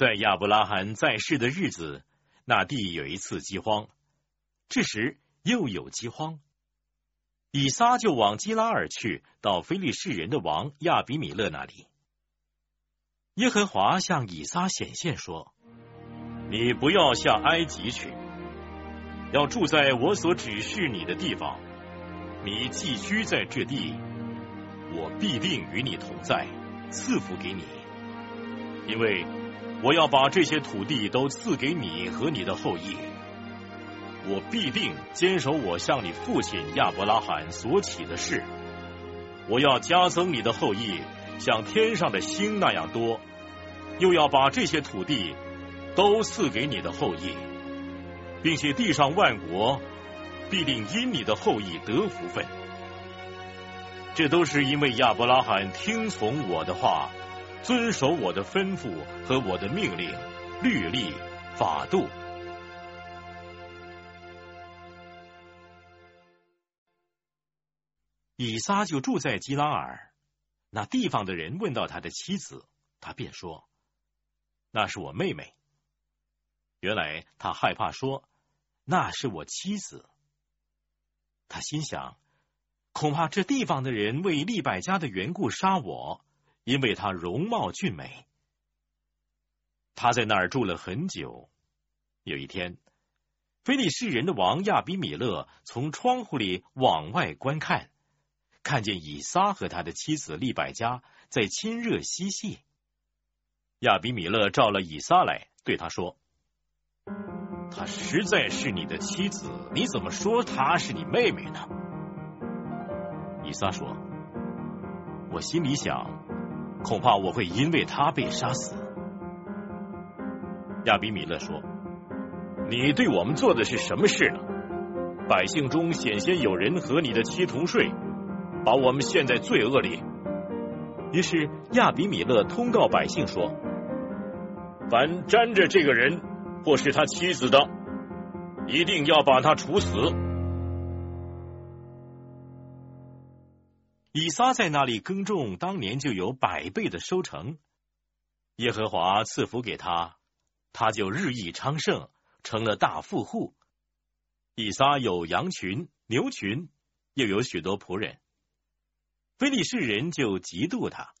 在亚伯拉罕在世的日子，那地有一次饥荒，这时又有饥荒。以撒就往基拉尔去，到非利士人的王亚比米勒那里。耶和华向以撒显现说：“你不要下埃及去，要住在我所指示你的地方。你寄居在这地，我必定与你同在，赐福给你，因为我要把这些土地都赐给你和你的后裔。”我必定坚守我向你父亲亚伯拉罕所起的事。我要加增你的后裔，像天上的星那样多，又要把这些土地都赐给你的后裔，并且地上万国必定因你的后裔得福分。这都是因为亚伯拉罕听从我的话，遵守我的吩咐和我的命令、律例、法度。以撒就住在基拉尔，那地方的人问到他的妻子，他便说：“那是我妹妹。”原来他害怕说：“那是我妻子。”他心想：“恐怕这地方的人为利百家的缘故杀我，因为他容貌俊美。”他在那儿住了很久。有一天，菲利士人的王亚比米勒从窗户里往外观看。看见以撒和他的妻子利百加在亲热嬉戏，亚比米勒召了以撒来，对他说：“她实在是你的妻子，你怎么说她是你妹妹呢？”以撒说：“我心里想，恐怕我会因为他被杀死。”亚比米勒说：“你对我们做的是什么事呢？百姓中险些有人和你的妻同睡。”把我们陷在罪恶里。于是亚比米勒通告百姓说：“凡沾着这个人或是他妻子的，一定要把他处死。”以撒在那里耕种，当年就有百倍的收成。耶和华赐福给他，他就日益昌盛，成了大富户。以撒有羊群、牛群，又有许多仆人。菲利士人就嫉妒他。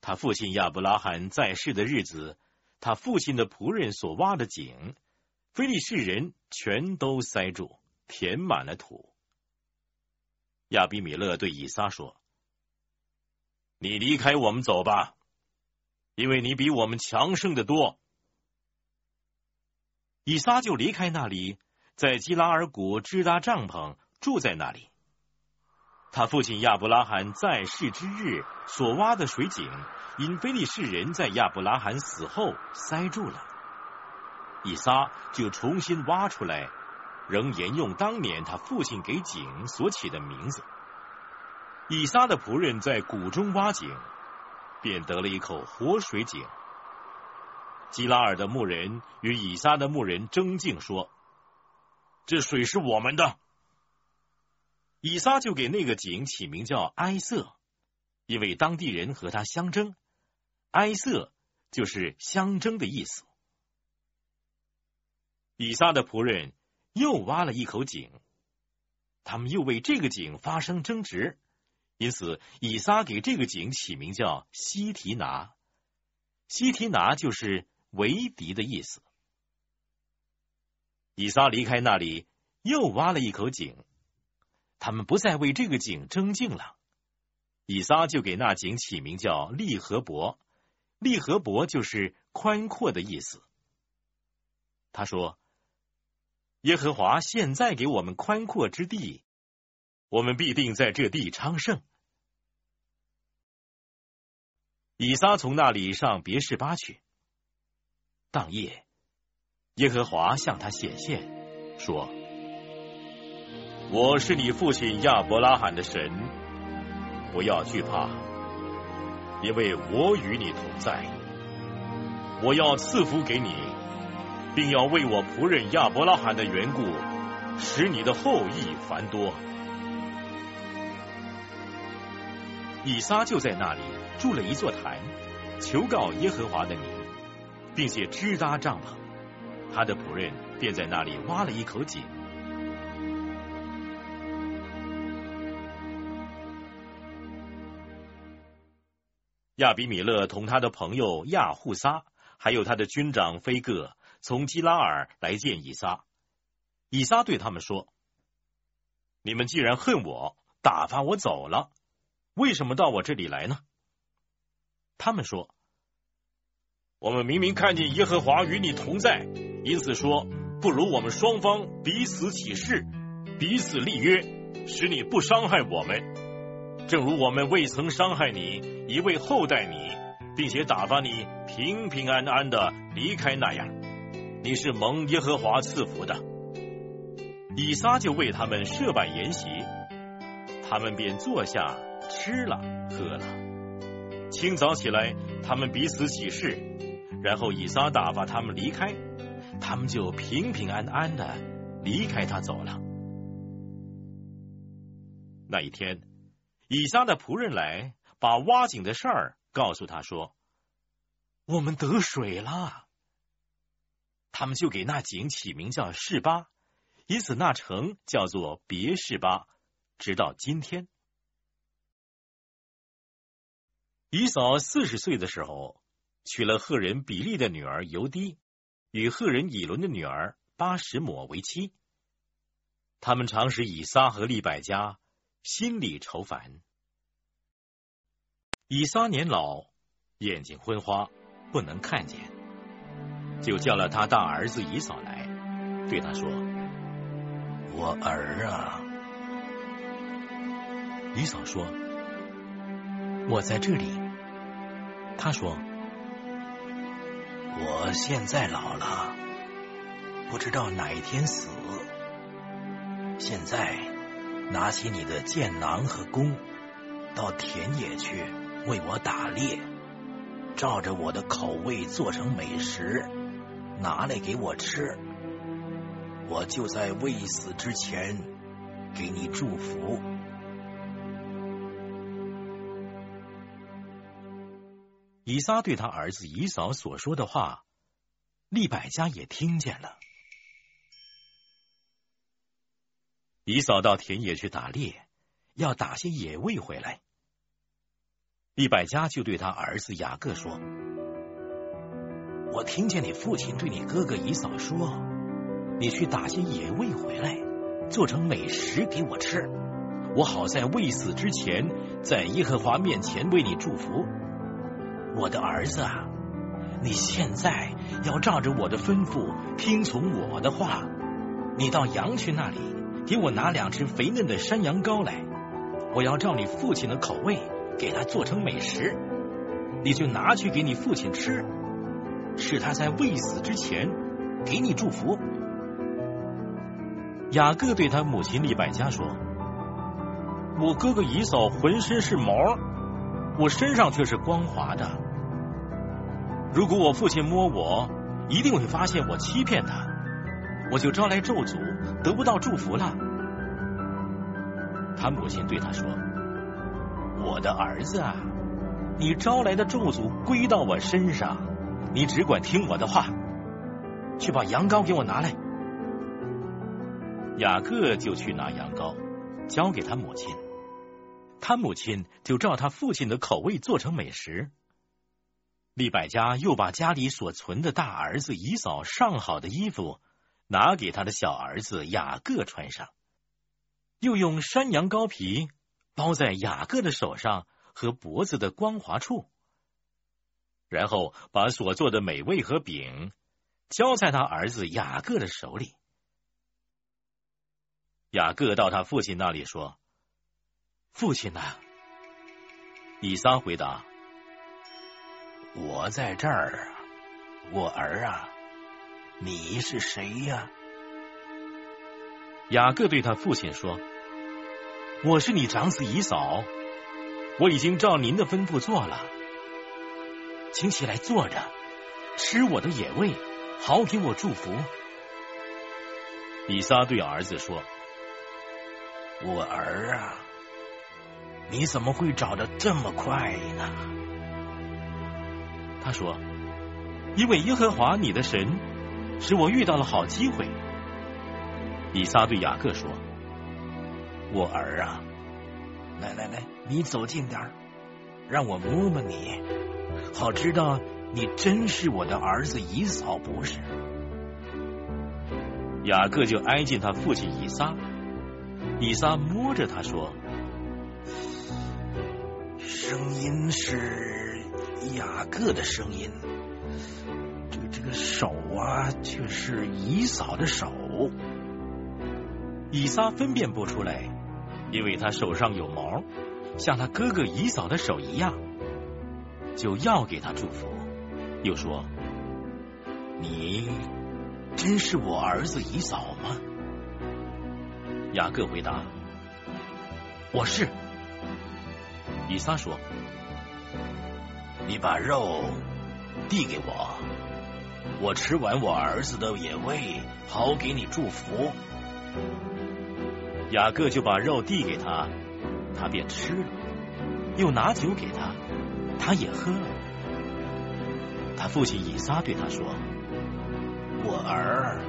他父亲亚伯拉罕在世的日子，他父亲的仆人所挖的井，菲利士人全都塞住，填满了土。亚比米勒对以撒说：“你离开我们走吧，因为你比我们强盛的多。”以撒就离开那里，在基拉尔谷支搭帐篷，住在那里。他父亲亚伯拉罕在世之日所挖的水井，因非利士人在亚伯拉罕死后塞住了。以撒就重新挖出来，仍沿用当年他父亲给井所起的名字。以撒的仆人在谷中挖井，便得了一口活水井。基拉尔的牧人与以撒的牧人争竞说：“这水是我们的。”以撒就给那个井起名叫埃瑟，因为当地人和他相争。埃瑟就是相争的意思。以撒的仆人又挖了一口井，他们又为这个井发生争执，因此以撒给这个井起名叫西提拿。西提拿就是为敌的意思。以撒离开那里，又挖了一口井。他们不再为这个井争竞了，以撒就给那井起名叫利和伯，利和伯就是宽阔的意思。他说：“耶和华现在给我们宽阔之地，我们必定在这地昌盛。”以撒从那里上别是巴去。当夜，耶和华向他显现，说。我是你父亲亚伯拉罕的神，不要惧怕，因为我与你同在。我要赐福给你，并要为我仆人亚伯拉罕的缘故，使你的后裔繁多。以撒就在那里筑了一座坛，求告耶和华的名，并且支搭帐篷。他的仆人便在那里挖了一口井。亚比米勒同他的朋友亚护撒，还有他的军长菲戈，从基拉尔来见以撒。以撒对他们说：“你们既然恨我，打发我走了，为什么到我这里来呢？”他们说：“我们明明看见耶和华与你同在，因此说，不如我们双方彼此起誓，彼此立约，使你不伤害我们。”正如我们未曾伤害你，一味厚待你，并且打发你平平安安的离开那样，你是蒙耶和华赐福的。以撒就为他们设摆筵席，他们便坐下吃了喝了。清早起来，他们彼此起誓，然后以撒打发他们离开，他们就平平安安的离开他走了。那一天。以撒的仆人来，把挖井的事儿告诉他说：“我们得水了。”他们就给那井起名叫示巴，因此那城叫做别示巴，直到今天。以嫂四十岁的时候，娶了赫人比利的女儿尤迪，与赫人以伦的女儿巴什抹为妻。他们常使以撒和利百家。心里愁烦。以撒年老，眼睛昏花，不能看见，就叫了他大儿子以嫂来，对他说：“我儿啊！”以嫂说：“我在这里。”他说：“我现在老了，不知道哪一天死。现在。”拿起你的箭囊和弓，到田野去为我打猎，照着我的口味做成美食，拿来给我吃。我就在未死之前给你祝福。以撒对他儿子以扫所说的话，利百加也听见了。以扫到田野去打猎，要打些野味回来。利百加就对他儿子雅各说：“我听见你父亲对你哥哥姨嫂说，你去打些野味回来，做成美食给我吃，我好在未死之前，在耶和华面前为你祝福。我的儿子啊，你现在要照着我的吩咐，听从我的话，你到羊群那里。”给我拿两只肥嫩的山羊羔来，我要照你父亲的口味给他做成美食，你就拿去给你父亲吃，是他在未死之前给你祝福。雅各对他母亲利百加说：“我哥哥以扫浑身是毛，我身上却是光滑的。如果我父亲摸我，一定会发现我欺骗他。”我就招来咒诅，得不到祝福了。他母亲对他说：“我的儿子啊，你招来的咒诅归到我身上，你只管听我的话，去把羊羔给我拿来。”雅各就去拿羊羔，交给他母亲。他母亲就照他父亲的口味做成美食。利百家又把家里所存的大儿子以扫上好的衣服。拿给他的小儿子雅各穿上，又用山羊羔皮包在雅各的手上和脖子的光滑处，然后把所做的美味和饼交在他儿子雅各的手里。雅各到他父亲那里说：“父亲呐。”以撒回答：“我在这儿，我儿啊。”你是谁呀？雅各对他父亲说：“我是你长子以嫂，我已经照您的吩咐做了，请起来坐着，吃我的野味，好给我祝福。”以撒对儿子说：“我儿啊，你怎么会找的这么快呢？”他说。因为耶和华你的神使我遇到了好机会。”以撒对雅各说：“我儿啊，来来来，你走近点儿，让我摸摸你，好知道你真是我的儿子以扫不是？”雅各就挨近他父亲以撒，以撒摸着他说：“声音是雅各的声音，这个这个手啊，却是以扫的手。”以撒分辨不出来，因为他手上有毛，像他哥哥以扫的手一样，就要给他祝福，又说：“你。”真是我儿子以扫吗？雅各回答：“我是。”以撒说：“你把肉递给我，我吃完我儿子的野味，好给你祝福。”雅各就把肉递给他，他便吃了；又拿酒给他，他也喝了。他父亲以撒对他说。我儿，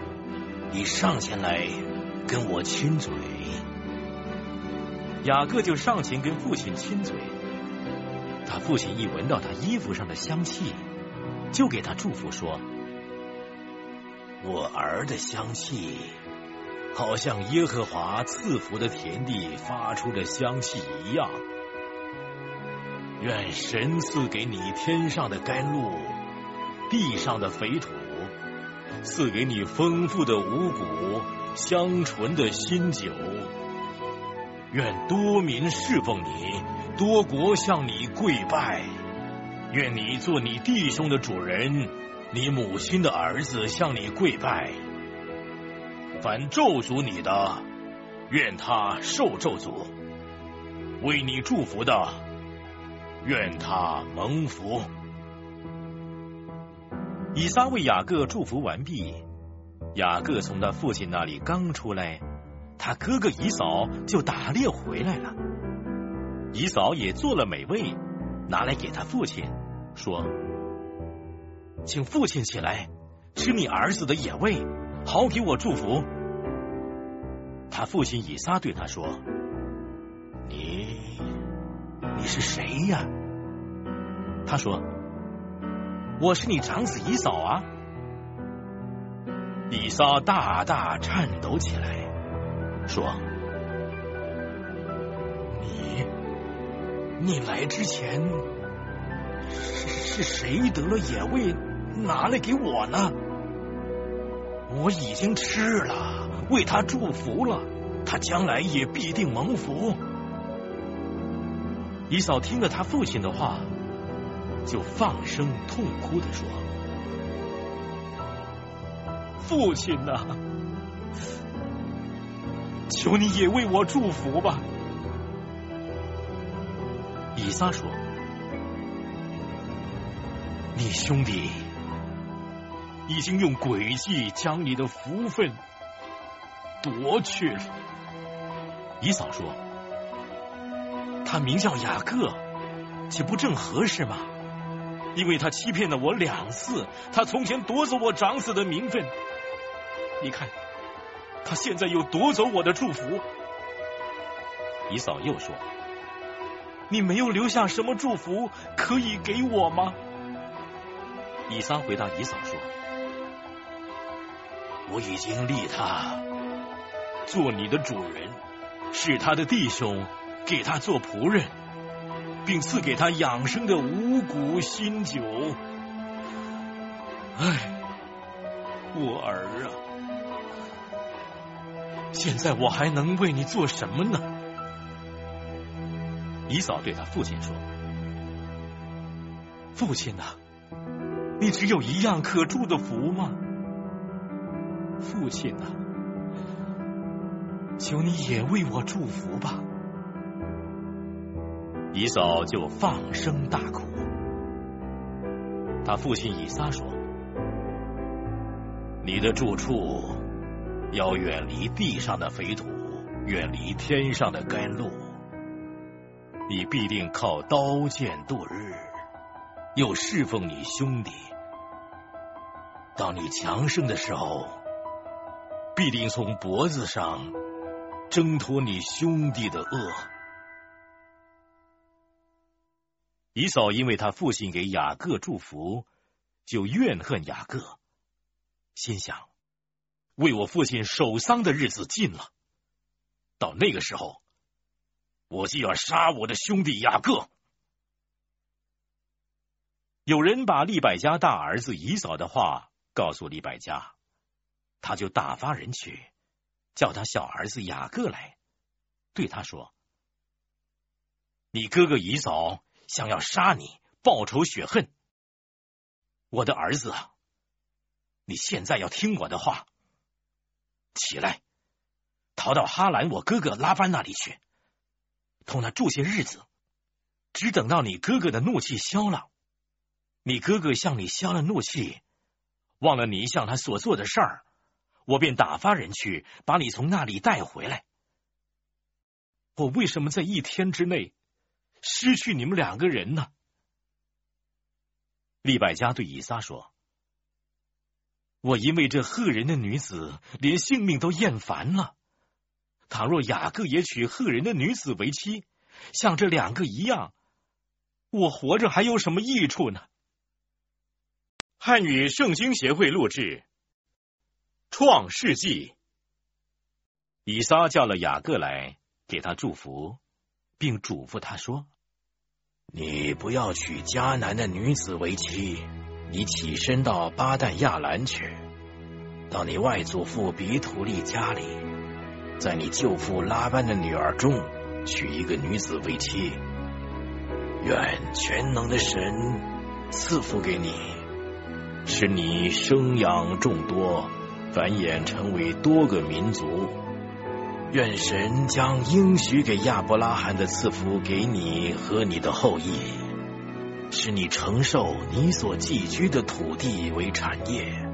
你上前来跟我亲嘴。雅各就上前跟父亲亲嘴。他父亲一闻到他衣服上的香气，就给他祝福说：“我儿的香气，好像耶和华赐福的田地发出的香气一样。愿神赐给你天上的甘露，地上的肥土。”赐给你丰富的五谷，香醇的新酒。愿多民侍奉你，多国向你跪拜。愿你做你弟兄的主人，你母亲的儿子向你跪拜。凡咒诅你的，愿他受咒诅；为你祝福的，愿他蒙福。以撒为雅各祝福完毕，雅各从他父亲那里刚出来，他哥哥以扫就打猎回来了。以扫也做了美味，拿来给他父亲，说：“请父亲起来吃你儿子的野味，好给我祝福。”他父亲以撒对他说：“你你是谁呀？”他说。我是你长子以扫啊！以撒大大颤抖起来，说：“你，你来之前是是谁得了野味拿来给我呢？我已经吃了，为他祝福了，他将来也必定蒙福。”以嫂听了他父亲的话。就放声痛哭的说：“父亲呐，求你也为我祝福吧。”以撒说：“你兄弟已经用诡计将你的福分夺去了。”以嫂说：“他名叫雅各，岂不正合适吗？”因为他欺骗了我两次，他从前夺走我长子的名分，你看，他现在又夺走我的祝福。姨嫂又说：“你没有留下什么祝福可以给我吗？”以撒回答姨嫂说：“我已经立他做你的主人，是他的弟兄给他做仆人。”并赐给他养生的五谷新酒。唉，我儿啊，现在我还能为你做什么呢？姨嫂对他父亲说：“父亲呐，你只有一样可祝的福吗？父亲呐，求你也为我祝福吧。”以嫂就放声大哭。他父亲以撒说：“你的住处要远离地上的肥土，远离天上的甘露。你必定靠刀剑度日，又侍奉你兄弟，当你强盛的时候，必定从脖子上挣脱你兄弟的恶。以扫因为他父亲给雅各祝福，就怨恨雅各，心想：为我父亲守丧的日子近了，到那个时候，我就要杀我的兄弟雅各。有人把利百加大儿子以扫的话告诉利百加，他就打发人去，叫他小儿子雅各来，对他说：“你哥哥以扫。”想要杀你，报仇雪恨，我的儿子！你现在要听我的话，起来，逃到哈兰我哥哥拉班那里去，同他住些日子，只等到你哥哥的怒气消了，你哥哥向你消了怒气，忘了你向他所做的事儿，我便打发人去把你从那里带回来。我为什么在一天之内？失去你们两个人呢？利百加对以撒说：“我因为这赫人的女子，连性命都厌烦了。倘若雅各也娶赫人的女子为妻，像这两个一样，我活着还有什么益处呢？”汉语圣经协会录制《创世纪》。以撒叫了雅各来，给他祝福。并嘱咐他说：“你不要娶迦南的女子为妻，你起身到巴旦亚兰去，到你外祖父比土利家里，在你舅父拉班的女儿中娶一个女子为妻。愿全能的神赐福给你，使你生养众多，繁衍成为多个民族。”愿神将应许给亚伯拉罕的赐福给你和你的后裔，使你承受你所寄居的土地为产业，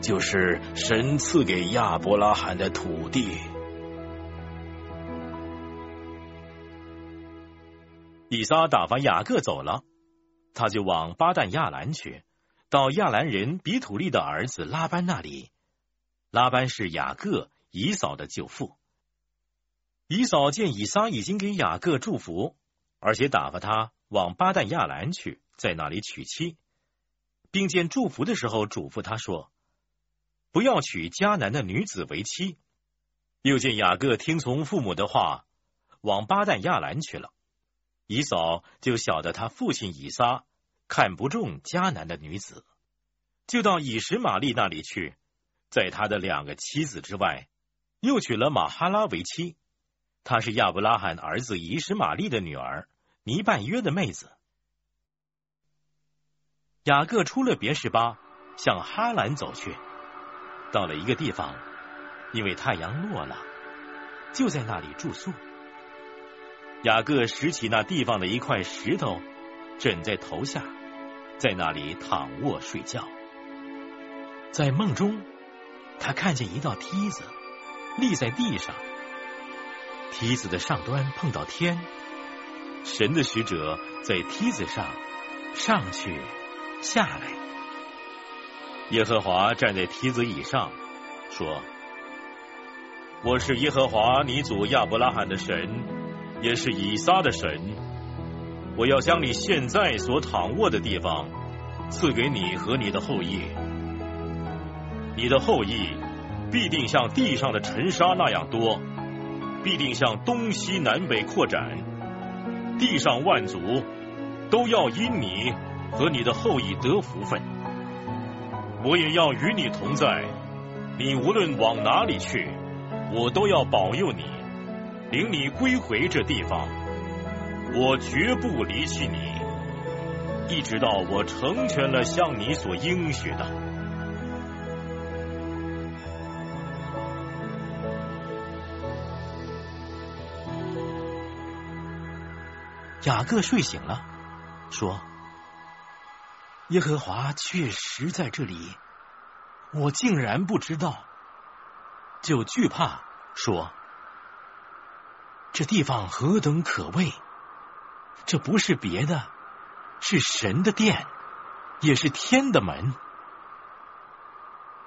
就是神赐给亚伯拉罕的土地。以撒打发雅各走了，他就往巴旦亚兰去，到亚兰人比土利的儿子拉班那里。拉班是雅各。以扫的舅父，以扫见以撒已经给雅各祝福，而且打发他往巴旦亚兰去，在那里娶妻，并见祝福的时候嘱咐他说：“不要娶迦南的女子为妻。”又见雅各听从父母的话，往巴旦亚兰去了，以扫就晓得他父亲以撒看不中迦南的女子，就到以实玛利那里去，在他的两个妻子之外。又娶了马哈拉为妻，她是亚伯拉罕儿子以实玛利的女儿，尼半约的妹子。雅各出了别什巴，向哈兰走去，到了一个地方，因为太阳落了，就在那里住宿。雅各拾起那地方的一块石头，枕在头下，在那里躺卧睡觉。在梦中，他看见一道梯子。立在地上，梯子的上端碰到天，神的使者在梯子上上去下来。耶和华站在梯子以上，说：“我是耶和华你祖亚伯拉罕的神，也是以撒的神。我要将你现在所躺卧的地方赐给你和你的后裔，你的后裔。”必定像地上的尘沙那样多，必定向东西南北扩展。地上万族都要因你和你的后裔得福分。我也要与你同在，你无论往哪里去，我都要保佑你，领你归回这地方。我绝不离弃你，一直到我成全了向你所应许的。雅各睡醒了，说：“耶和华确实在这里，我竟然不知道，就惧怕，说：这地方何等可畏！这不是别的，是神的殿，也是天的门。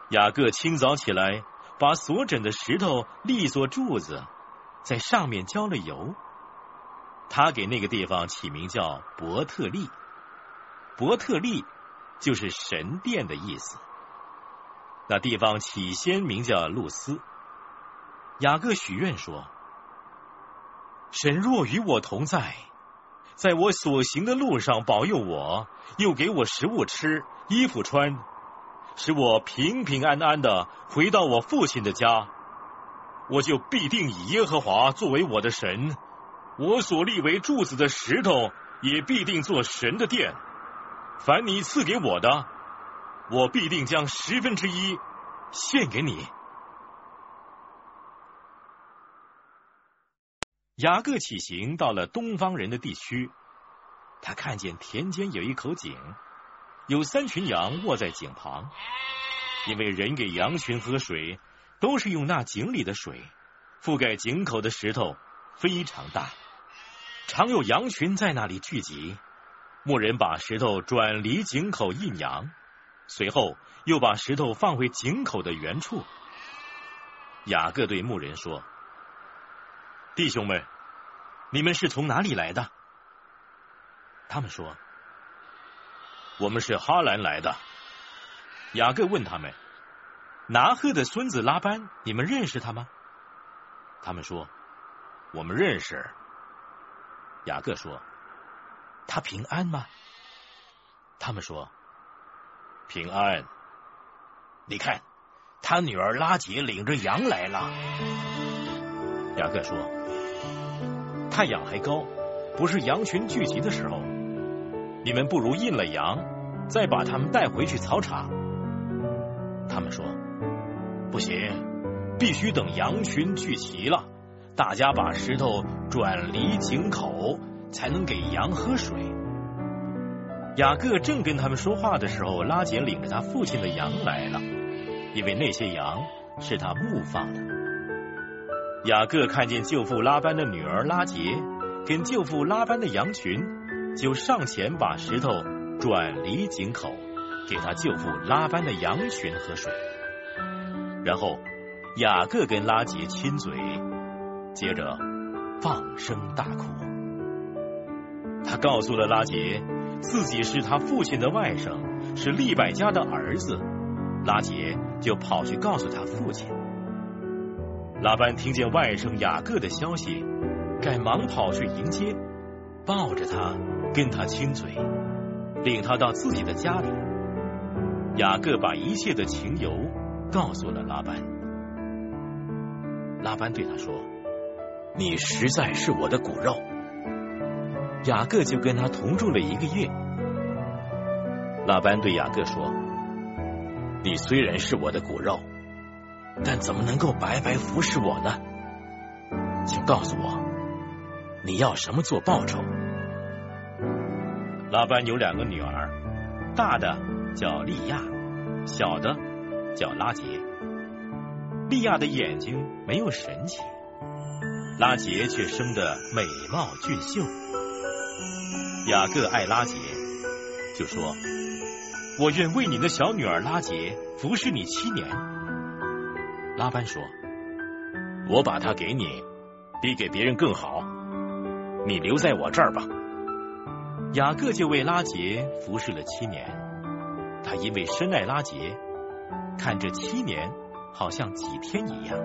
雅各清早起来，把所枕的石头立作柱子，在上面浇了油。他给那个地方起名叫伯特利。伯特利就是神殿的意思。那地方起先名叫露丝。雅各许愿说：“神若与我同在，在我所行的路上保佑我，又给我食物吃、衣服穿，使我平平安安的回到我父亲的家，我就必定以耶和华作为我的神。我所立为柱子的石头，也必定做神的殿。凡你赐给我的。”我必定将十分之一献给你。雅各起行，到了东方人的地区，他看见田间有一口井，有三群羊卧在井旁。因为人给羊群喝水，都是用那井里的水。覆盖井口的石头非常大，常有羊群在那里聚集。牧人把石头转离井口印羊。随后又把石头放回井口的原处。雅各对牧人说：“弟兄们，你们是从哪里来的？”他们说：“我们是哈兰来的。”雅各问他们：“拿鹤的孙子拉班，你们认识他吗？”他们说：“我们认识。”雅各说：“他平安吗？”他们说。平安，你看，他女儿拉杰领着羊来了。雅各说：“太阳还高，不是羊群聚集的时候，你们不如印了羊，再把他们带回去草场。”他们说：“不行，必须等羊群聚齐了，大家把石头转离井口，才能给羊喝水。”雅各正跟他们说话的时候，拉杰领着他父亲的羊来了，因为那些羊是他牧放的。雅各看见舅父拉班的女儿拉杰跟舅父拉班的羊群，就上前把石头转离井口，给他舅父拉班的羊群喝水。然后雅各跟拉杰亲嘴，接着放声大哭。他告诉了拉杰。自己是他父亲的外甥，是利百家的儿子。拉杰就跑去告诉他父亲。拉班听见外甥雅各的消息，赶忙跑去迎接，抱着他，跟他亲嘴，领他到自己的家里。雅各把一切的情由告诉了拉班。拉班对他说：“你实在是我的骨肉。”雅各就跟他同住了一个月。拉班对雅各说：“你虽然是我的骨肉，但怎么能够白白服侍我呢？请告诉我，你要什么做报酬？”拉班有两个女儿，大的叫利亚，小的叫拉杰。利亚的眼睛没有神气，拉杰却生得美貌俊秀。雅各爱拉杰，就说：“我愿为你的小女儿拉杰服侍你七年。”拉班说：“我把她给你，比给别人更好。你留在我这儿吧。”雅各就为拉杰服侍了七年。他因为深爱拉杰，看这七年好像几天一样。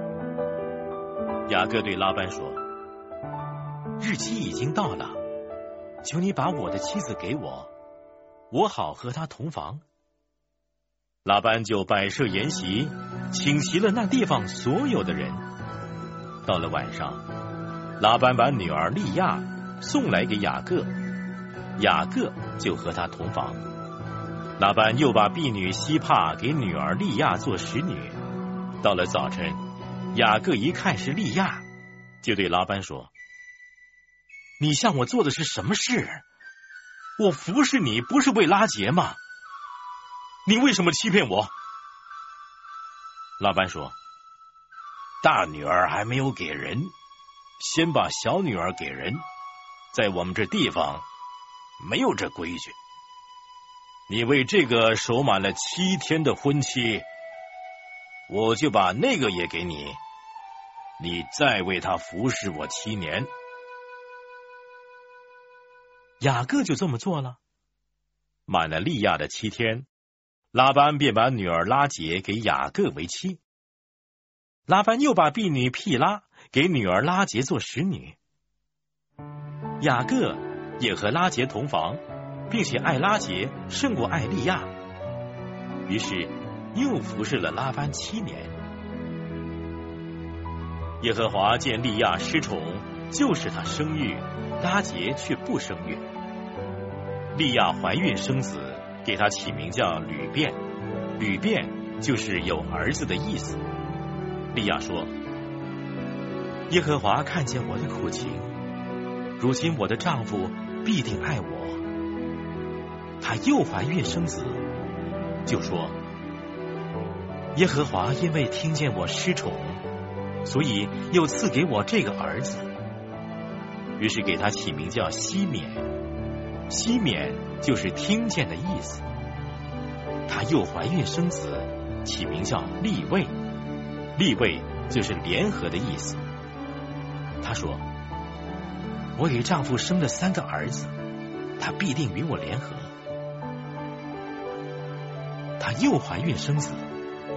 雅各对拉班说：“日期已经到了。”求你把我的妻子给我，我好和她同房。拉班就摆设筵席，请齐了那地方所有的人。到了晚上，拉班把女儿利亚送来给雅各，雅各就和他同房。拉班又把婢女希帕给女儿利亚做使女。到了早晨，雅各一看是利亚，就对拉班说。你向我做的是什么事？我服侍你不是为拉杰吗？你为什么欺骗我？拉班说：“大女儿还没有给人，先把小女儿给人。在我们这地方没有这规矩。你为这个守满了七天的婚期，我就把那个也给你，你再为他服侍我七年。”雅各就这么做了。满了利亚的七天，拉班便把女儿拉杰给雅各为妻。拉班又把婢女毗拉给女儿拉杰做使女。雅各也和拉杰同房，并且爱拉杰胜过爱利亚，于是又服侍了拉班七年。耶和华见利亚失宠，就使他生育，拉杰却不生育。利亚怀孕生子，给他起名叫吕便。吕便就是有儿子的意思。利亚说：“耶和华看见我的苦情，如今我的丈夫必定爱我。他又怀孕生子，就说：耶和华因为听见我失宠，所以又赐给我这个儿子。于是给他起名叫西缅。西缅就是听见的意思。他又怀孕生子，起名叫立位。”立位就是联合的意思。他说：“我给丈夫生了三个儿子，他必定与我联合。”他又怀孕生子，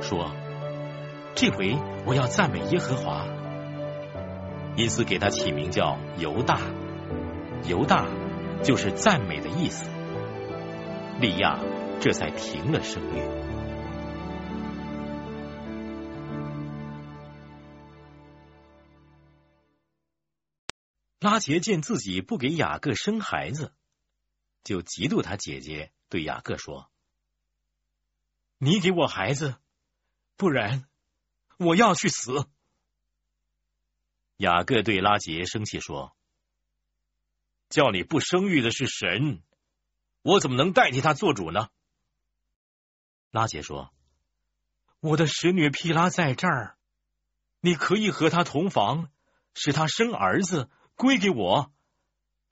说：“这回我要赞美耶和华。”因此给他起名叫犹大。犹大就是赞美的意思。利亚这才停了生育。拉杰见自己不给雅各生孩子，就嫉妒他姐姐，对雅各说：“你给我孩子，不然我要去死。”雅各对拉杰生气说：“叫你不生育的是神，我怎么能代替他做主呢？”拉杰说：“我的使女皮拉在这儿，你可以和她同房，使她生儿子。”归给我，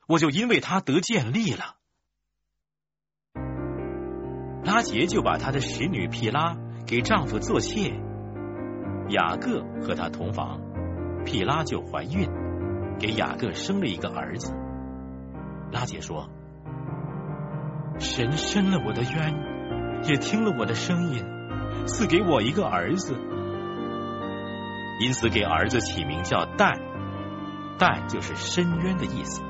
我就因为他得建立了。拉杰就把他的使女皮拉给丈夫做妾，雅各和他同房，毗拉就怀孕，给雅各生了一个儿子。拉杰说：“神伸了我的冤，也听了我的声音，赐给我一个儿子，因此给儿子起名叫但。”但就是深渊的意思。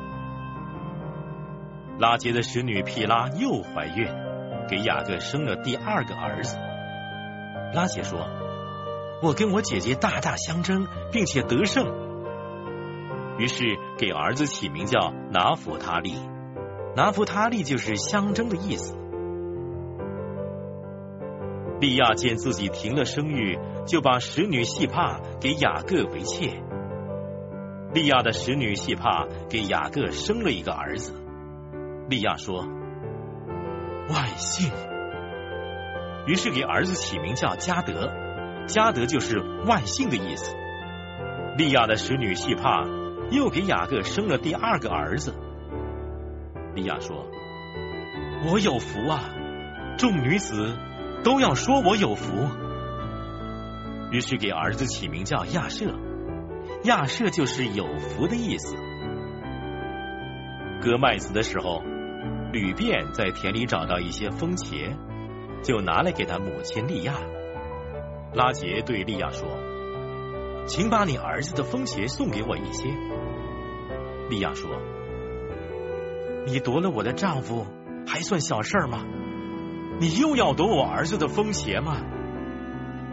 拉杰的使女毗拉又怀孕，给雅各生了第二个儿子。拉杰说：“我跟我姐姐大大相争，并且得胜。”于是给儿子起名叫拿弗他利。拿弗他利就是相争的意思。利亚见自己停了生育，就把使女细帕给雅各为妾。利亚的使女细帕给雅各生了一个儿子。利亚说：“万幸。”于是给儿子起名叫加德，加德就是万幸的意思。利亚的使女细帕又给雅各生了第二个儿子。利亚说：“我有福啊！众女子都要说我有福。”于是给儿子起名叫亚舍。亚舍就是有福的意思。割麦子的时候，吕便在田里找到一些风茄，就拿来给他母亲利亚。拉杰对利亚说：“请把你儿子的风鞋送给我一些。”利亚说：“你夺了我的丈夫，还算小事儿吗？你又要夺我儿子的风鞋吗？”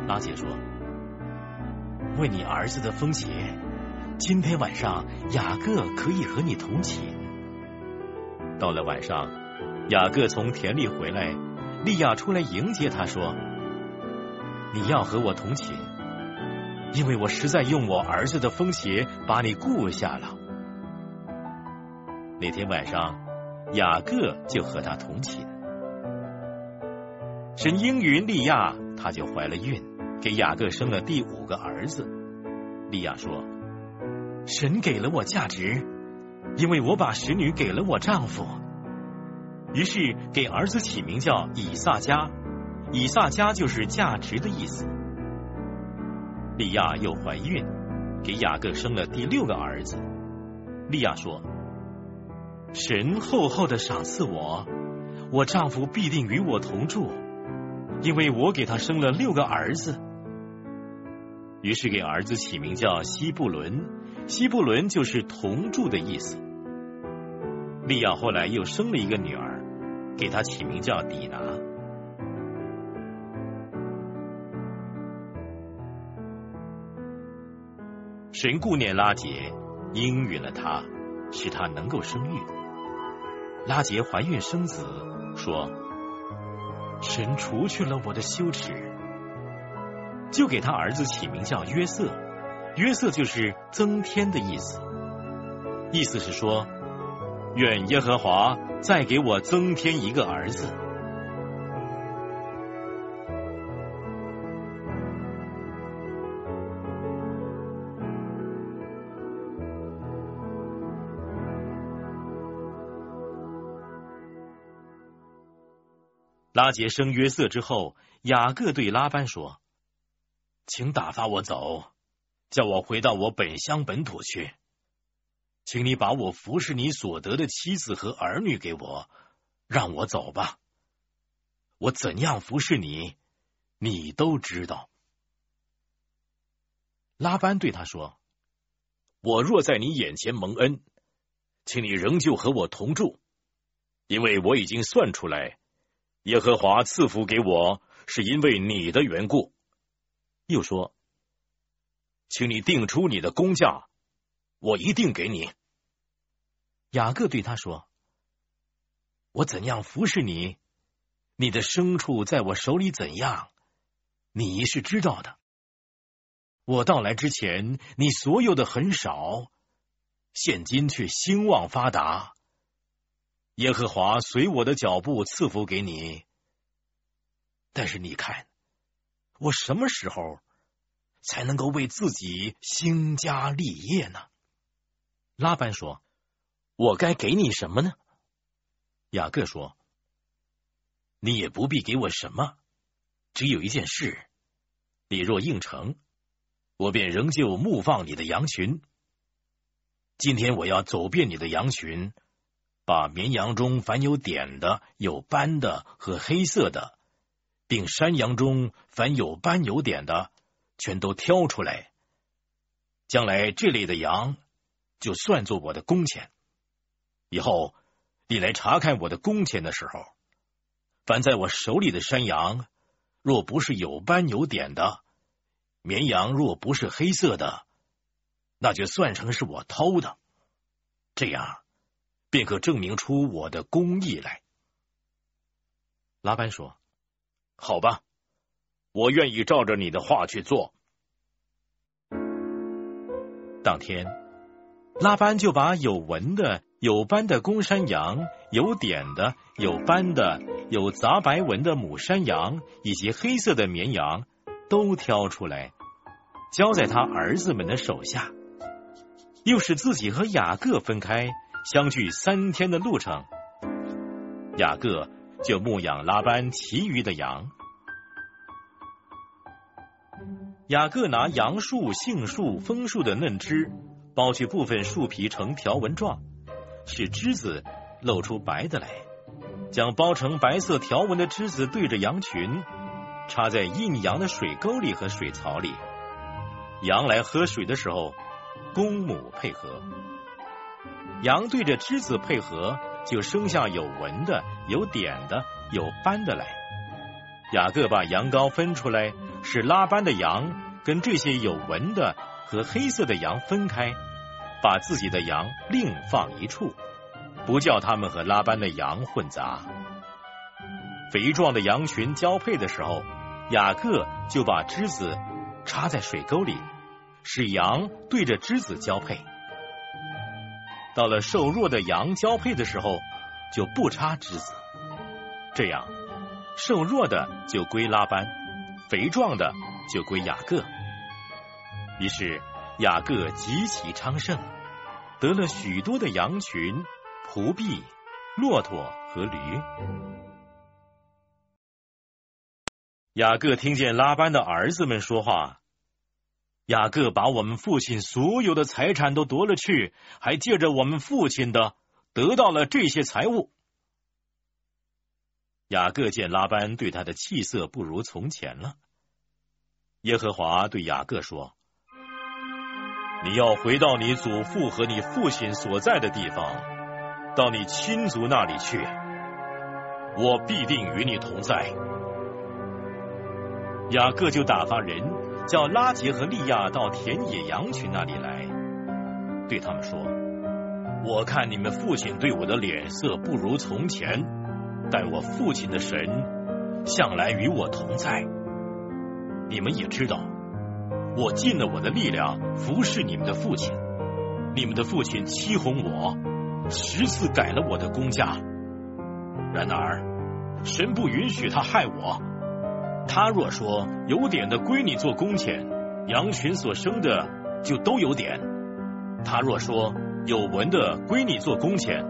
拉杰说。为你儿子的风鞋，今天晚上雅各可以和你同寝。到了晚上，雅各从田里回来，利亚出来迎接他说：“你要和我同寝，因为我实在用我儿子的风邪把你雇下了。”那天晚上，雅各就和他同寝。神应允利亚，他就怀了孕。给雅各生了第五个儿子，利亚说：“神给了我价值，因为我把使女给了我丈夫。”于是给儿子起名叫以撒加，以撒加就是价值的意思。利亚又怀孕，给雅各生了第六个儿子。利亚说：“神厚厚的赏赐我，我丈夫必定与我同住，因为我给他生了六个儿子。”于是给儿子起名叫西布伦，西布伦就是同住的意思。利亚后来又生了一个女儿，给她起名叫底拿。神顾念拉杰，应允了他，使他能够生育。拉杰怀孕生子，说：“神除去了我的羞耻。”就给他儿子起名叫约瑟，约瑟就是增添的意思，意思是说，愿耶和华再给我增添一个儿子。拉杰生约瑟之后，雅各对拉班说。请打发我走，叫我回到我本乡本土去。请你把我服侍你所得的妻子和儿女给我，让我走吧。我怎样服侍你，你都知道。拉班对他说：“我若在你眼前蒙恩，请你仍旧和我同住，因为我已经算出来，耶和华赐福给我，是因为你的缘故。”又说：“请你定出你的工价，我一定给你。”雅各对他说：“我怎样服侍你，你的牲畜在我手里怎样，你是知道的。我到来之前，你所有的很少，现今却兴旺发达。耶和华随我的脚步赐福给你，但是你看。”我什么时候才能够为自己兴家立业呢？拉班说：“我该给你什么呢？”雅各说：“你也不必给我什么，只有一件事，你若应承，我便仍旧牧放你的羊群。今天我要走遍你的羊群，把绵羊中凡有点的、有斑的和黑色的。”并山羊中凡有斑有点的，全都挑出来。将来这类的羊就算作我的工钱。以后你来查看我的工钱的时候，凡在我手里的山羊，若不是有斑有点的，绵羊若不是黑色的，那就算成是我偷的。这样便可证明出我的公义来。拉班说。好吧，我愿意照着你的话去做。当天，拉班就把有纹的、有斑的公山羊、有点的、有斑的、有杂白纹的母山羊以及黑色的绵羊都挑出来，交在他儿子们的手下，又使自己和雅各分开，相距三天的路程。雅各。就牧养拉班其余的羊。雅各拿杨树、杏树、枫树的嫩枝，剥去部分树皮成条纹状，使枝子露出白的来。将包成白色条纹的枝子对着羊群，插在印羊的水沟里和水槽里。羊来喝水的时候，公母配合。羊对着枝子配合。就生下有纹的、有点的、有斑的来。雅各把羊羔分出来，使拉班的羊跟这些有纹的和黑色的羊分开，把自己的羊另放一处，不叫他们和拉班的羊混杂。肥壮的羊群交配的时候，雅各就把枝子插在水沟里，使羊对着枝子交配。到了瘦弱的羊交配的时候，就不插枝子，这样瘦弱的就归拉班，肥壮的就归雅各。于是雅各极其昌盛，得了许多的羊群、仆婢、骆驼和驴。雅各听见拉班的儿子们说话，雅各把我们父亲所有的财产都夺了去，还借着我们父亲的得到了这些财物。雅各见拉班对他的气色不如从前了，耶和华对雅各说：“你要回到你祖父和你父亲所在的地方，到你亲族那里去，我必定与你同在。”雅各就打发人。叫拉杰和利亚到田野羊群那里来，对他们说：“我看你们父亲对我的脸色不如从前，但我父亲的神向来与我同在。你们也知道，我尽了我的力量服侍你们的父亲。你们的父亲欺哄我，十次改了我的工价。然而，神不允许他害我。”他若说有点的归你做工钱，羊群所生的就都有点；他若说有纹的归你做工钱，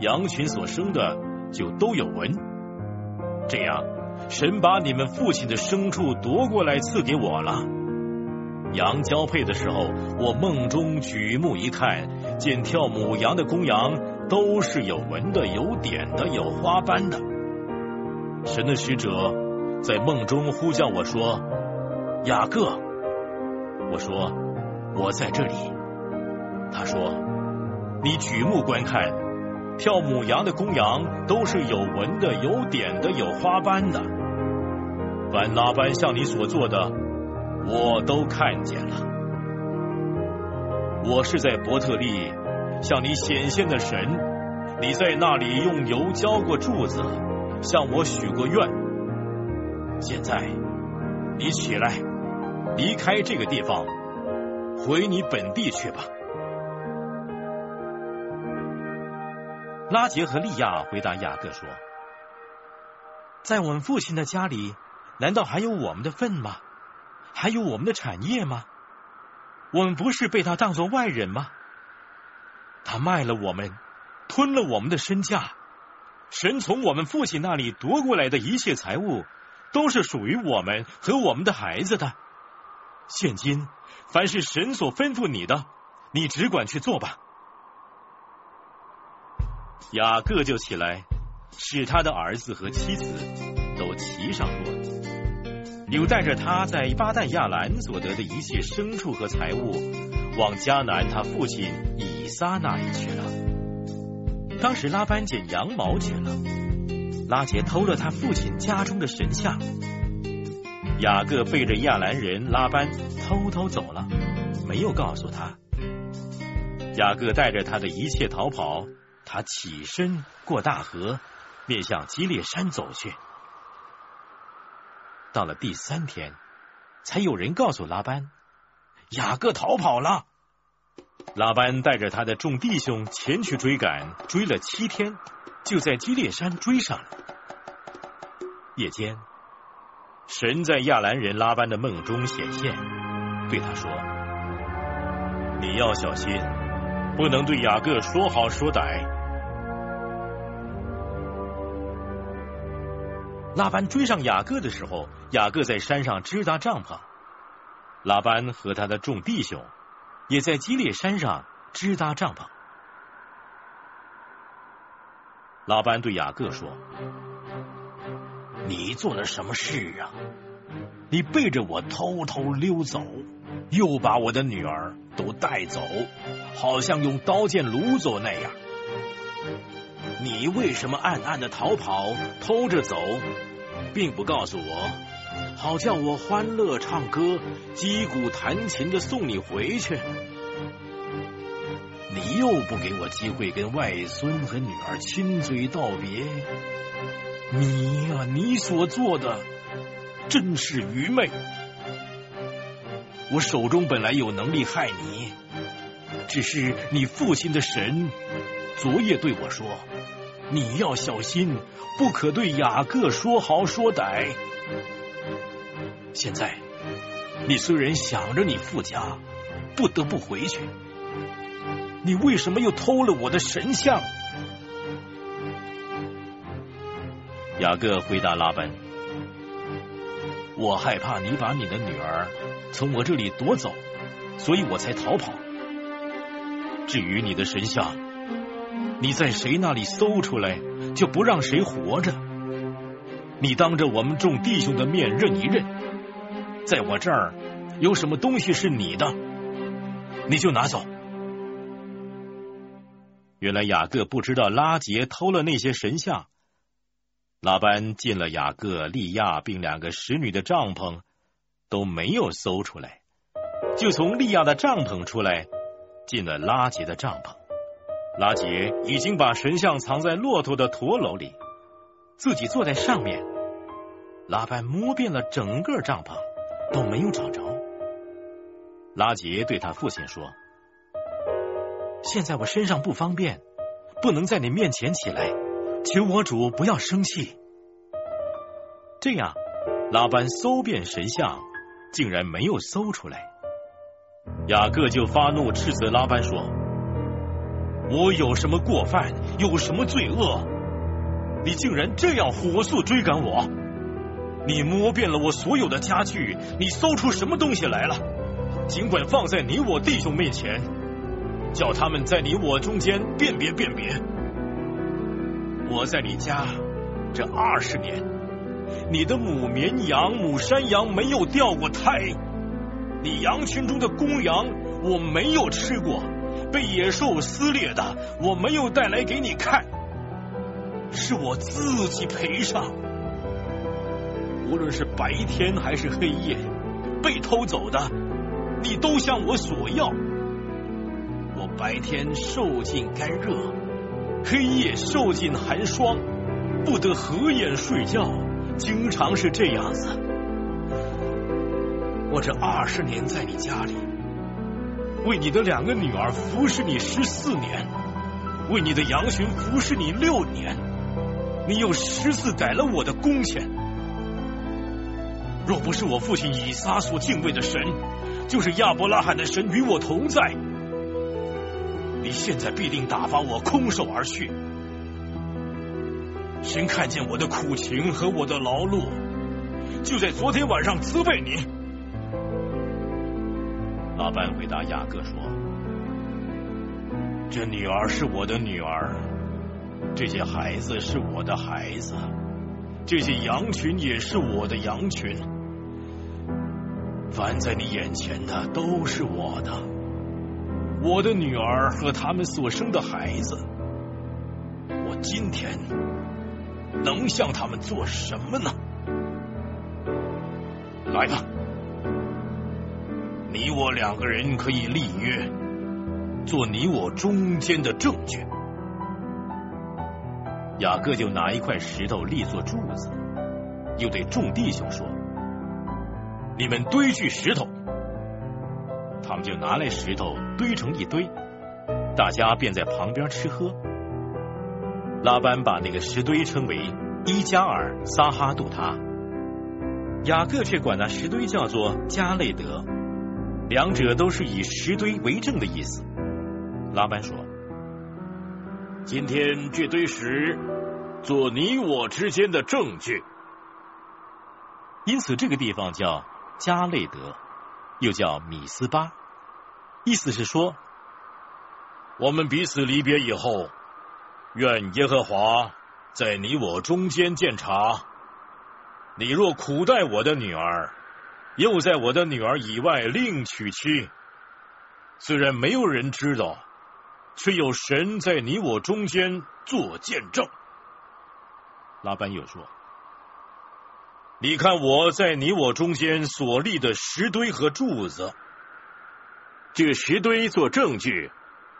羊群所生的就都有纹。这样，神把你们父亲的牲畜夺过来赐给我了。羊交配的时候，我梦中举目一看，见跳母羊的公羊都是有纹的、有点的、有花斑的。神的使者。在梦中呼叫我说：“雅各。”我说：“我在这里。”他说：“你举目观看，跳母羊的公羊都是有纹的、有点的、有花斑的。凡拉班向你所做的，我都看见了。我是在伯特利向你显现的神，你在那里用油浇过柱子，向我许过愿。”现在，你起来，离开这个地方，回你本地去吧。拉杰和利亚回答雅各说：“在我们父亲的家里，难道还有我们的份吗？还有我们的产业吗？我们不是被他当作外人吗？他卖了我们，吞了我们的身价，神从我们父亲那里夺过来的一切财物。”都是属于我们和我们的孩子的。现今，凡是神所吩咐你的，你只管去做吧。雅各就起来，使他的儿子和妻子都骑上骆，又带着他在巴旦亚兰所得的一切牲畜和财物，往迦南他父亲以撒那里去了。当时拉班捡羊毛去了。拉杰偷了他父亲家中的神像，雅各背着亚兰人拉班偷偷走了，没有告诉他。雅各带着他的一切逃跑，他起身过大河，面向基列山走去。到了第三天，才有人告诉拉班，雅各逃跑了。拉班带着他的众弟兄前去追赶，追了七天。就在基列山追上了。夜间，神在亚兰人拉班的梦中显现，对他说：“你要小心，不能对雅各说好说歹。”拉班追上雅各的时候，雅各在山上支搭帐篷，拉班和他的众弟兄也在基列山上支搭帐篷。拉班对雅各说：“你做了什么事啊？你背着我偷偷溜走，又把我的女儿都带走，好像用刀剑掳走那样。你为什么暗暗的逃跑，偷着走，并不告诉我，好叫我欢乐唱歌，击鼓弹琴的送你回去？”你又不给我机会跟外孙和女儿亲嘴道别，你呀，你所做的真是愚昧。我手中本来有能力害你，只是你父亲的神昨夜对我说：“你要小心，不可对雅各说好说歹。”现在你虽然想着你父家，不得不回去。你为什么又偷了我的神像？雅各回答拉班：“我害怕你把你的女儿从我这里夺走，所以我才逃跑。至于你的神像，你在谁那里搜出来，就不让谁活着。你当着我们众弟兄的面认一认，在我这儿有什么东西是你的，你就拿走。原来雅各不知道拉杰偷了那些神像。拉班进了雅各、利亚并两个使女的帐篷，都没有搜出来，就从利亚的帐篷出来，进了拉杰的帐篷。拉杰已经把神像藏在骆驼的驼楼里，自己坐在上面。拉班摸遍了整个帐篷，都没有找着。拉杰对他父亲说：“现在我身上不方便，不能在你面前起来。”求我主不要生气。这样，拉班搜遍神像，竟然没有搜出来。雅各就发怒，斥责拉班说：“我有什么过犯，有什么罪恶？你竟然这样火速追赶我！你摸遍了我所有的家具，你搜出什么东西来了？尽管放在你我弟兄面前，叫他们在你我中间辨别辨别。”我在你家这二十年，你的母绵羊、母山羊没有掉过胎，你羊群中的公羊我没有吃过，被野兽撕裂的我没有带来给你看，是我自己赔上。无论是白天还是黑夜，被偷走的，你都向我索要。白天受尽干热。黑夜受尽寒霜，不得合眼睡觉，经常是这样子。我这二十年在你家里，为你的两个女儿服侍你十四年，为你的羊群服侍你六年，你又十次改了我的工钱。若不是我父亲以撒所敬畏的神，就是亚伯拉罕的神与我同在。你现在必定打发我空手而去。神看见我的苦情和我的劳碌，就在昨天晚上责备你。老班回答雅各说：“这女儿是我的女儿，这些孩子是我的孩子，这些羊群也是我的羊群。凡在你眼前的都是我的。”我的女儿和他们所生的孩子，我今天能向他们做什么呢？来吧，你我两个人可以立约，做你我中间的证据。雅各就拿一块石头立作柱子，又对众弟兄说：“你们堆聚石头。”他们就拿来石头堆成一堆，大家便在旁边吃喝。拉班把那个石堆称为伊加尔撒哈杜他，雅各却管那石堆叫做加累德，两者都是以石堆为证的意思。拉班说：“今天这堆石做你我之间的证据，因此这个地方叫加累德。”又叫米斯巴，意思是说，我们彼此离别以后，愿耶和华在你我中间鉴察。你若苦待我的女儿，又在我的女儿以外另娶妻，虽然没有人知道，却有神在你我中间做见证。拉班又说。你看我在你我中间所立的石堆和柱子，这石堆做证据，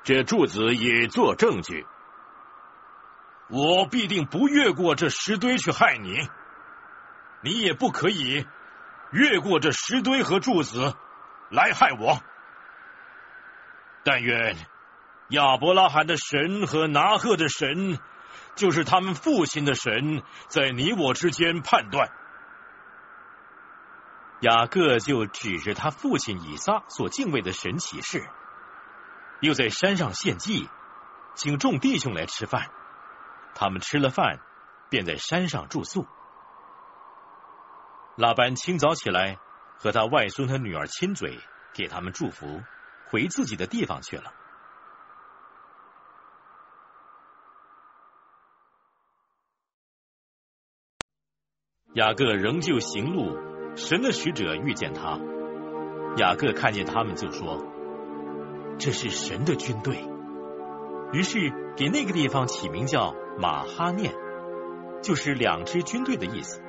这柱子也做证据。我必定不越过这石堆去害你，你也不可以越过这石堆和柱子来害我。但愿亚伯拉罕的神和拿赫的神，就是他们父亲的神，在你我之间判断。雅各就指着他父亲以撒所敬畏的神起誓，又在山上献祭，请众弟兄来吃饭。他们吃了饭，便在山上住宿。拉班清早起来，和他外孙和女儿亲嘴，给他们祝福，回自己的地方去了。雅各仍旧行路，神的使者遇见他。雅各看见他们，就说：“这是神的军队。”于是给那个地方起名叫马哈念，就是两支军队的意思。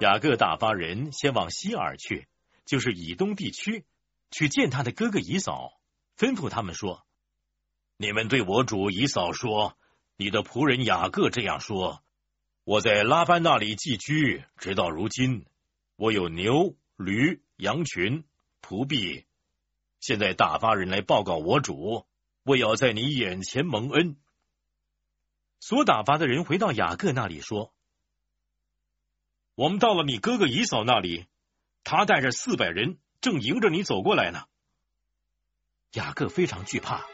雅各打发人先往西尔去，就是以东地区，去见他的哥哥以扫，吩咐他们说：“你们对我主以扫说。”你的仆人雅各这样说：“我在拉班那里寄居，直到如今，我有牛、驴、羊群、仆婢。现在打发人来报告我主，我要在你眼前蒙恩。”所打发的人回到雅各那里说：“我们到了你哥哥以嫂那里，他带着四百人，正迎着你走过来呢。”雅各非常惧怕。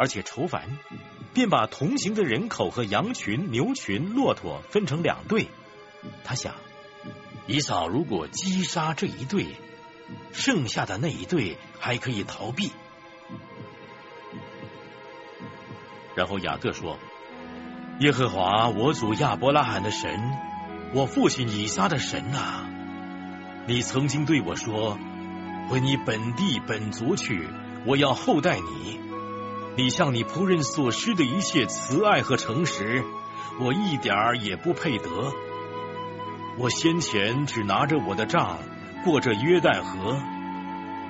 而且愁烦，便把同行的人口和羊群、牛群、骆驼分成两队。他想，以扫如果击杀这一队，剩下的那一队还可以逃避。然后雅各说：“耶和华我祖亚伯拉罕的神，我父亲以撒的神啊，你曾经对我说，回你本地本族去，我要厚待你。”你向你仆人所施的一切慈爱和诚实，我一点儿也不配得。我先前只拿着我的杖过着约旦河，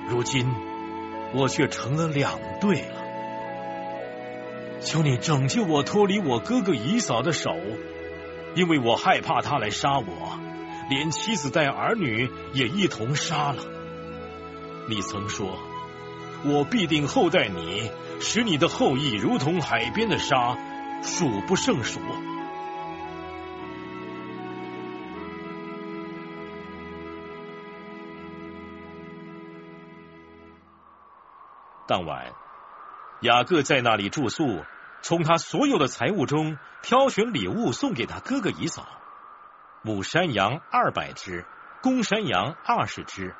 如今我却成了两队了。求你拯救我脱离我哥哥姨嫂的手，因为我害怕他来杀我，连妻子带儿女也一同杀了。你曾说，我必定厚待你。使你的后裔如同海边的沙，数不胜数。当晚，雅各在那里住宿，从他所有的财物中挑选礼物送给他哥哥以扫：母山羊二百只，公山羊二十只，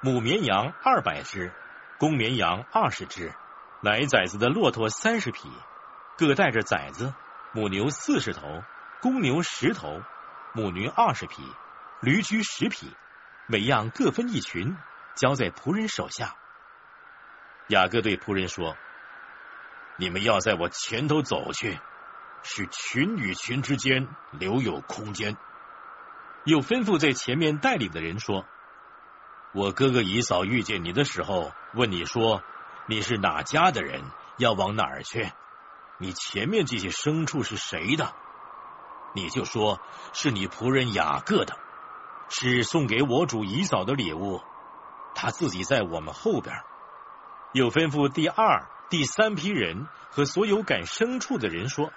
母绵羊二百只，公绵羊二十只。奶崽子的骆驼三十匹，各带着崽子；母牛四十头，公牛十头，母驴二十匹，驴驹十匹，每样各分一群，交在仆人手下。雅各对仆人说：“你们要在我前头走去，使群与群之间留有空间。”又吩咐在前面带领的人说：“我哥哥姨嫂遇见你的时候，问你说。”你是哪家的人？要往哪儿去？你前面这些牲畜是谁的？你就说是你仆人雅各的，是送给我主姨嫂的礼物。他自己在我们后边。又吩咐第二、第三批人和所有赶牲畜的人说：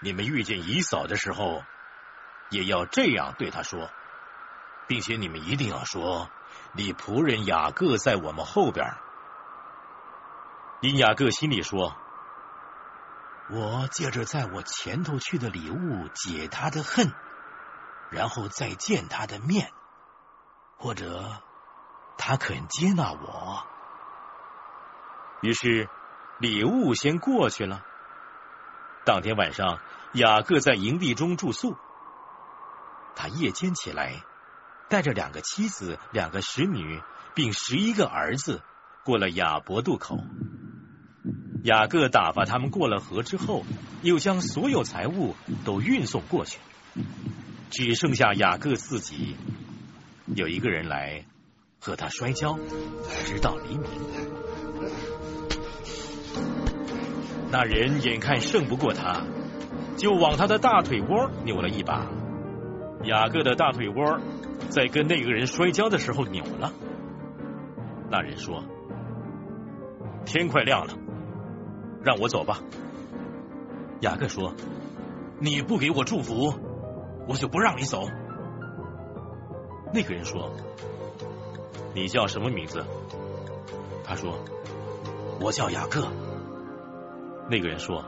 你们遇见姨嫂的时候，也要这样对他说，并且你们一定要说，你仆人雅各在我们后边。因雅各心里说：“我借着在我前头去的礼物解他的恨，然后再见他的面，或者他肯接纳我。”于是礼物先过去了。当天晚上，雅各在营地中住宿。他夜间起来，带着两个妻子、两个使女，并十一个儿子，过了雅伯渡口。雅各打发他们过了河之后，又将所有财物都运送过去，只剩下雅各自己。有一个人来和他摔跤，直到黎明。那人眼看胜不过他，就往他的大腿窝扭了一把。雅各的大腿窝在跟那个人摔跤的时候扭了。那人说：“天快亮了。”让我走吧，雅各说：“你不给我祝福，我就不让你走。”那个人说：“你叫什么名字？”他说：“我叫雅各。”那个人说：“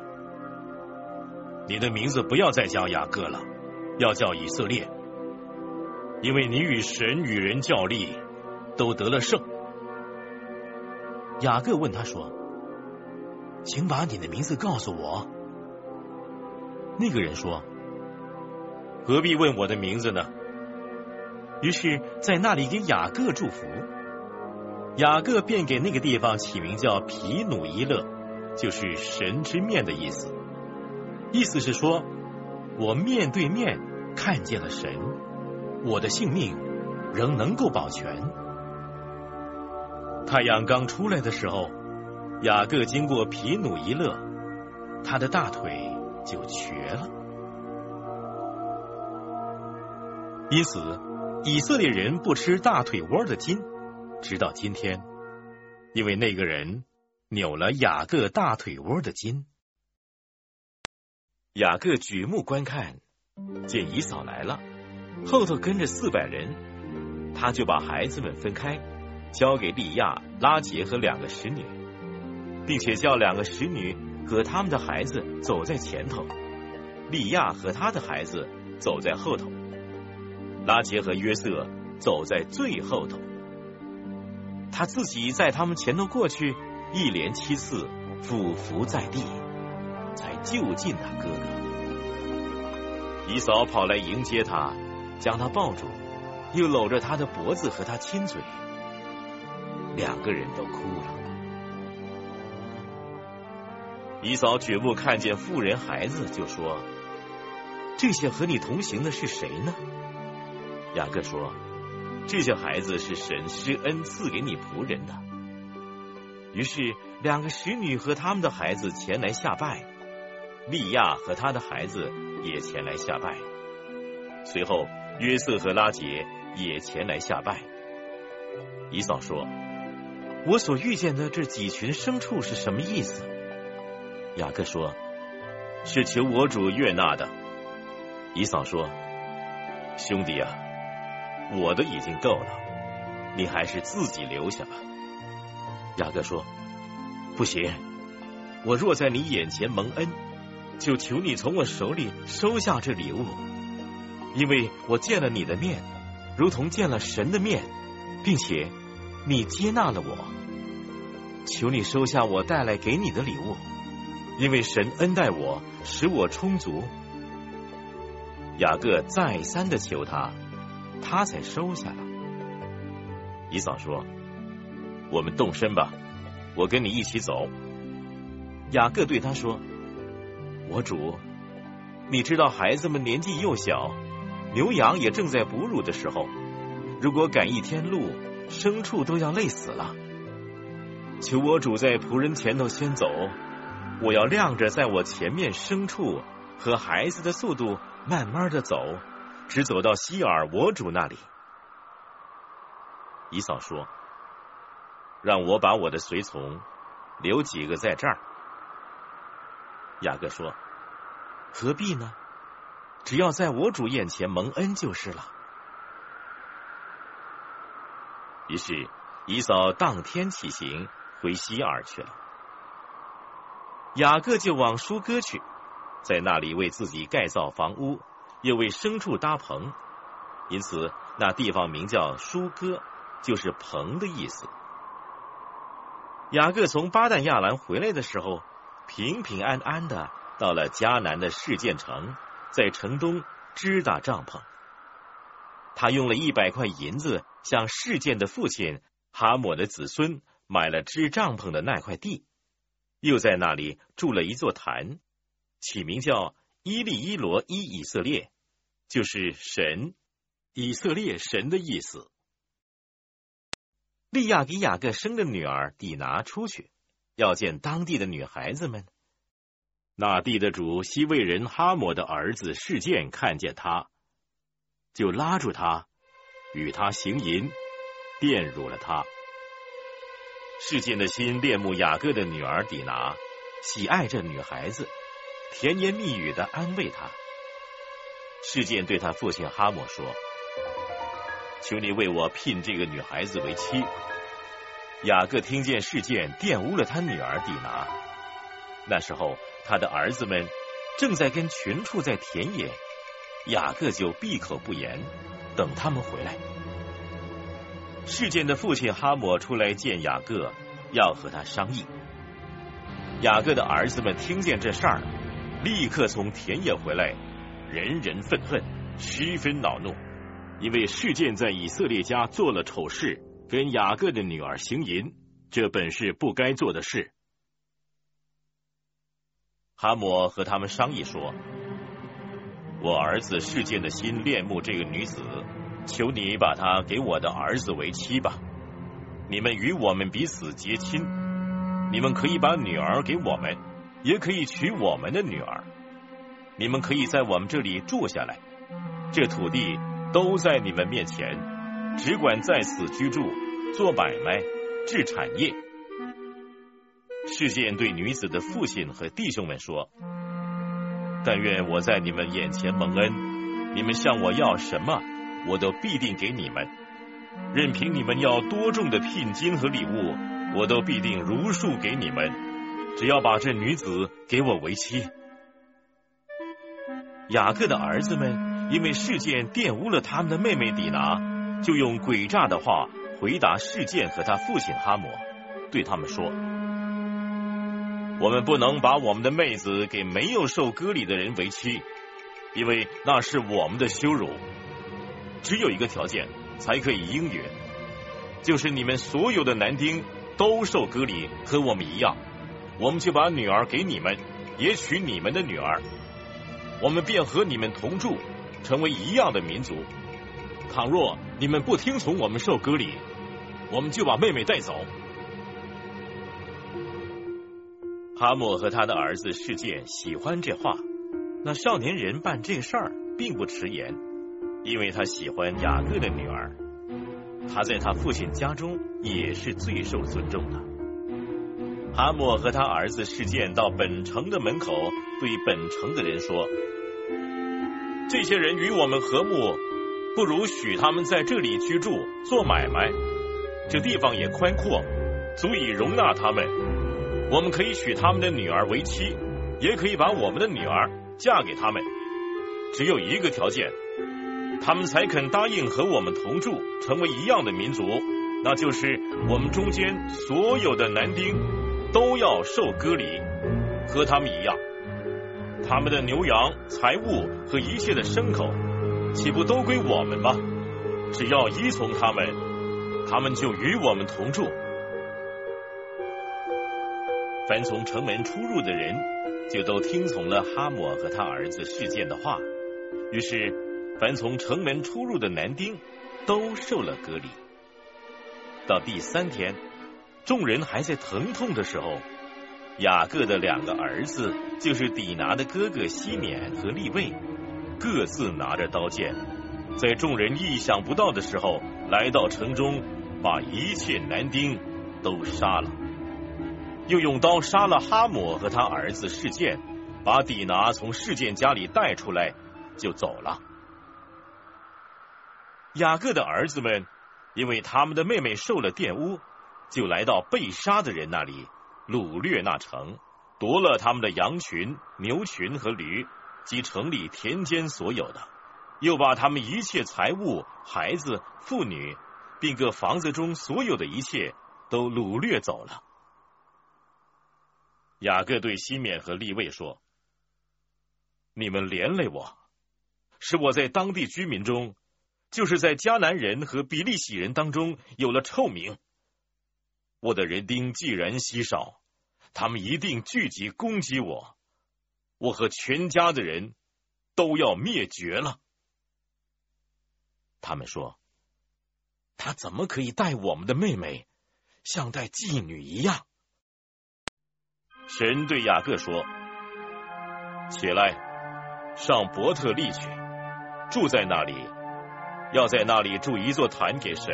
你的名字不要再叫雅各了，要叫以色列，因为你与神与人较力，都得了胜。雅各问他说：“请把你的名字告诉我。”那个人说：“何必问我的名字呢？”于是，在那里给雅各祝福。雅各便给那个地方起名叫皮努伊勒，就是神之面的意思。意思是说，我面对面看见了神，我的性命仍能够保全。太阳刚出来的时候，雅各经过皮努伊勒，他的大腿就瘸了。因此，以色列人不吃大腿窝的筋。直到今天，因为那个人扭了雅各大腿窝的筋。雅各举目观看，见姨嫂来了，后头跟着四百人，他就把孩子们分开，交给利亚、拉杰和两个使女，并且叫两个使女和他们的孩子走在前头，利亚和他的孩子走在后头，拉杰和约瑟走在最后头。他自己在他们前头过去，一连七次俯伏在地，才就近他哥哥。姨嫂跑来迎接他，将他抱住，又搂着他的脖子和他亲嘴，两个人都哭了。姨嫂举目看见妇人孩子，就说：“这些和你同行的是谁呢？”雅各说。这些孩子是神施恩赐给你仆人的。于是，两个使女和他们的孩子前来下拜，利亚和他的孩子也前来下拜。随后，约瑟和拉杰也前来下拜。以嫂说：“我所遇见的这几群牲畜是什么意思？”雅各说：“是求我主悦纳的。”以嫂说：“兄弟啊！”我的已经够了，你还是自己留下吧。雅各说：“不行，我若在你眼前蒙恩，就求你从我手里收下这礼物，因为我见了你的面，如同见了神的面，并且你接纳了我。求你收下我带来给你的礼物，因为神恩待我，使我充足。”雅各再三的求他。他才收下了。姨嫂说：“我们动身吧，我跟你一起走。”雅各对他说：“我主，你知道孩子们年纪幼小，牛羊也正在哺乳的时候，如果赶一天路，牲畜都要累死了。求我主在仆人前头先走，我要亮着在我前面牲畜和孩子的速度，慢慢的走。”只走到希尔我主那里，姨嫂说：“让我把我的随从留几个在这儿。”雅各说：“何必呢？只要在我主眼前蒙恩就是了。”于是姨嫂当天起行回希尔去了。雅各就往舒哥去，在那里为自己盖造房屋。又为牲畜搭棚，因此那地方名叫舒哥，就是棚的意思。雅各从巴旦亚兰回来的时候，平平安安的到了迦南的事件城，在城东支搭帐篷。他用了一百块银子，向事件的父亲哈姆的子孙买了支帐篷的那块地，又在那里筑了一座坛，起名叫伊利伊罗伊以色列。就是神，以色列神的意思。利亚给雅各生的女儿底拿出去，要见当地的女孩子们。那地的主西魏人哈摩的儿子事件看见他，就拉住他，与他行淫，玷辱了他。事件的心恋慕雅各的女儿底拿，喜爱这女孩子，甜言蜜语的安慰她。事件对他父亲哈姆说：“求你为我聘这个女孩子为妻。”雅各听见事件玷污了他女儿底拿。那时候他的儿子们正在跟群畜在田野，雅各就闭口不言，等他们回来。事件的父亲哈姆出来见雅各，要和他商议。雅各的儿子们听见这事儿，立刻从田野回来，人人愤恨，十分恼怒，因为事件在以色列家做了丑事，跟雅各的女儿行淫，这本是不该做的事。哈姆和他们商议说：“我儿子事件的心恋慕这个女子。”求你把她给我的儿子为妻吧，你们与我们彼此结亲，你们可以把女儿给我们，也可以娶我们的女儿，你们可以在我们这里住下来，这土地都在你们面前，只管在此居住，做买卖，置产业。事件对女子的父亲和弟兄们说：“但愿我在你们眼前蒙恩，你们向我要什么？”我都必定给你们，任凭你们要多重的聘金和礼物，我都必定如数给你们。只要把这女子给我为妻。雅各的儿子们因为事件玷污了他们的妹妹底拿，就用诡诈的话回答事件和他父亲哈摩，对他们说：“我们不能把我们的妹子给没有受割礼的人为妻，因为那是我们的羞辱。”只有一个条件才可以应允，就是你们所有的男丁都受割礼，和我们一样，我们就把女儿给你们，也娶你们的女儿，我们便和你们同住，成为一样的民族。倘若你们不听从我们受割礼，我们就把妹妹带走。哈莫和他的儿子世界喜欢这话，那少年人办这事儿并不迟延。因为他喜欢雅各的女儿，他在他父亲家中也是最受尊重的。哈莫和他儿子事件到本城的门口，对本城的人说：“这些人与我们和睦，不如许他们在这里居住做买卖。这地方也宽阔，足以容纳他们。我们可以娶他们的女儿为妻，也可以把我们的女儿嫁给他们。只有一个条件。”他们才肯答应和我们同住，成为一样的民族，那就是我们中间所有的男丁都要受割礼，和他们一样。他们的牛羊、财物和一切的牲口，岂不都归我们吗？只要依从他们，他们就与我们同住。凡从城门出入的人，就都听从了哈姆和他儿子事件的话，于是。凡从城门出入的男丁，都受了隔离。到第三天，众人还在疼痛的时候，雅各的两个儿子，就是底拿的哥哥西缅和利位，各自拿着刀剑，在众人意想不到的时候，来到城中，把一切男丁都杀了，又用刀杀了哈姆和他儿子事件，把底拿从事件家里带出来，就走了。雅各的儿子们，因为他们的妹妹受了玷污，就来到被杀的人那里，掳掠那城，夺了他们的羊群、牛群和驴，及城里田间所有的，又把他们一切财物、孩子、妇女，并各房子中所有的一切，都掳掠走了。雅各对西缅和利未说：“你们连累我，使我在当地居民中。”就是在迦南人和比利洗人当中有了臭名。我的人丁既然稀少，他们一定聚集攻击我，我和全家的人都要灭绝了。他们说：“他怎么可以待我们的妹妹像待妓女一样？”神对雅各说：“起来，上伯特利去，住在那里。”要在那里筑一座坛给神，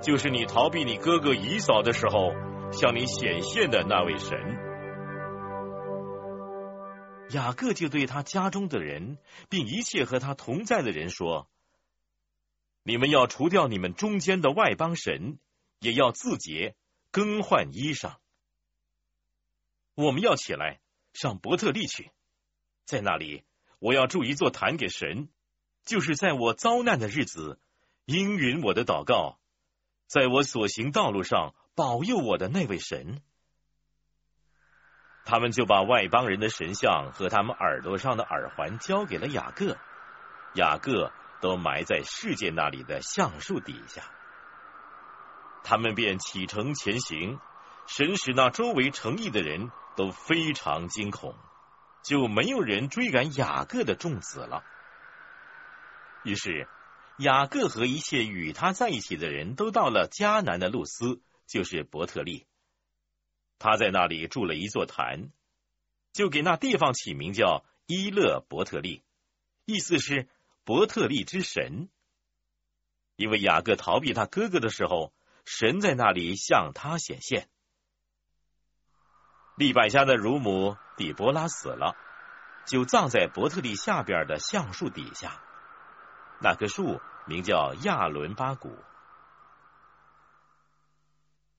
就是你逃避你哥哥姨嫂的时候向你显现的那位神。雅各就对他家中的人，并一切和他同在的人说：“你们要除掉你们中间的外邦神，也要自洁，更换衣裳。我们要起来上伯特利去，在那里我要筑一座坛给神。”就是在我遭难的日子应允我的祷告，在我所行道路上保佑我的那位神。他们就把外邦人的神像和他们耳朵上的耳环交给了雅各，雅各都埋在世界那里的橡树底下。他们便启程前行，神使那周围城邑的人都非常惊恐，就没有人追赶雅各的众子了。于是，雅各和一切与他在一起的人都到了迦南的路斯，就是伯特利。他在那里筑了一座坛，就给那地方起名叫伊勒伯特利，意思是伯特利之神。因为雅各逃避他哥哥的时候，神在那里向他显现。利百加的乳母底波拉死了，就葬在伯特利下边的橡树底下，那棵树名叫亚伦巴谷。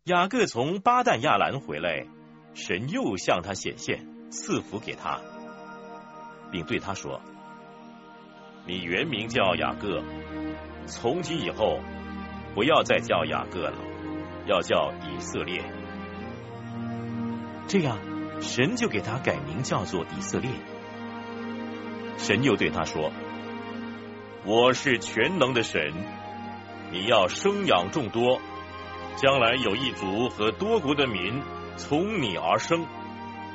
雅各从巴旦亚兰回来，神又向他显现，赐福给他，并对他说：“你原名叫雅各，从今以后不要再叫雅各了，要叫以色列。”这样，神就给他改名叫做以色列。神又对他说：“我是全能的神，你要生养众多。”将来有一族和多国的民从你而生，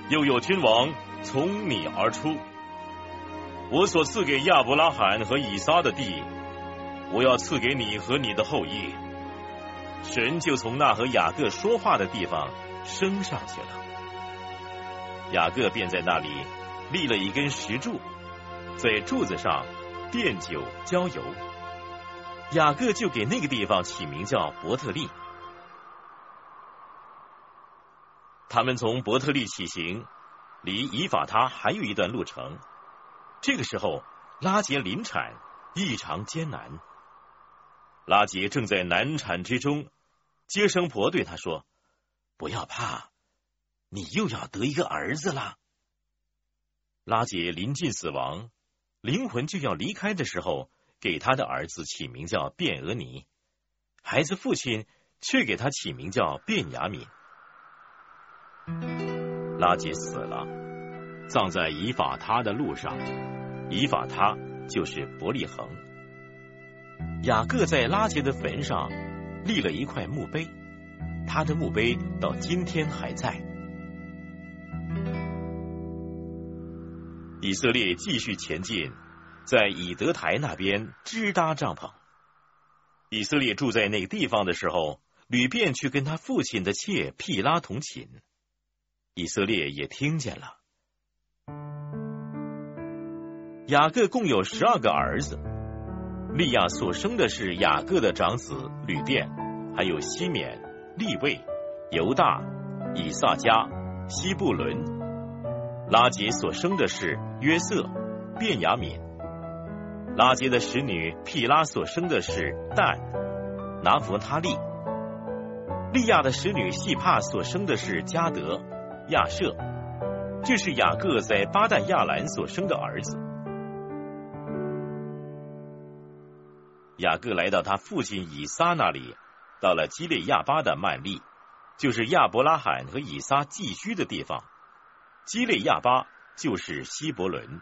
又有君王从你而出。我所赐给亚伯拉罕和以撒的地，我要赐给你和你的后裔。神就从那和雅各说话的地方升上去了。雅各便在那里立了一根石柱，在柱子上奠酒浇油。雅各就给那个地方起名叫伯特利。他们从伯特利起行，离以法他还有一段路程。这个时候，拉杰临产，异常艰难。拉杰正在难产之中，接生婆对他说：“不要怕，你又要得一个儿子了。”拉杰临近死亡，灵魂就要离开的时候，给他的儿子起名叫卞俄尼，孩子父亲却给他起名叫卞雅敏。拉杰死了，葬在以法他的路上。以法他就是伯利恒。雅各在拉杰的坟上立了一块墓碑，他的墓碑到今天还在。以色列继续前进，在以德台那边支搭帐篷。以色列住在那个地方的时候，吕便去跟他父亲的妾毗拉同寝。以色列也听见了。雅各共有十二个儿子，利亚所生的是雅各的长子吕便，还有西缅、利位、犹大、以撒加、西布伦。拉杰所生的是约瑟、便雅敏。拉杰的使女毗拉所生的是但、拿弗他利。利亚的使女细帕所生的是加德。亚舍，这是雅各在巴旦亚兰所生的儿子。雅各来到他父亲以撒那里，到了基列亚巴的曼利，就是亚伯拉罕和以撒寄居的地方。基列亚巴就是希伯伦。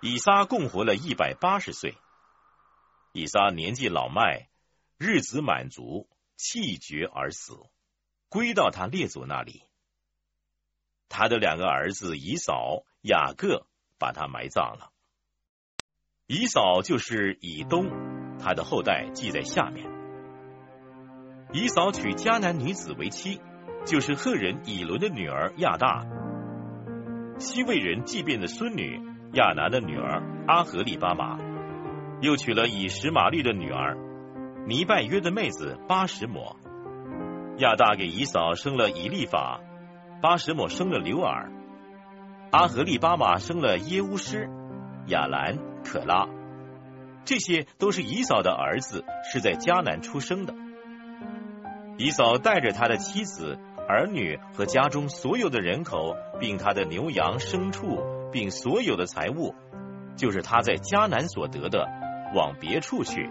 以撒共活了一百八十岁。以撒年纪老迈，日子满足，气绝而死，归到他列祖那里。他的两个儿子以扫、雅各把他埋葬了。以扫就是以东，他的后代记在下面。以扫娶迦南女子为妻，就是赫人以伦的女儿亚大。西魏人祭便的孙女亚南的女儿阿合利巴马，又娶了以实玛利的女儿尼拜约的妹子巴什抹。亚大给以嫂生了以利法。巴什抹生了刘尔，阿合利巴马生了耶乌施、亚兰、可拉，这些都是以嫂的儿子，是在迦南出生的。以嫂带着他的妻子、儿女和家中所有的人口，并他的牛羊牲畜，并所有的财物，就是他在迦南所得的，往别处去，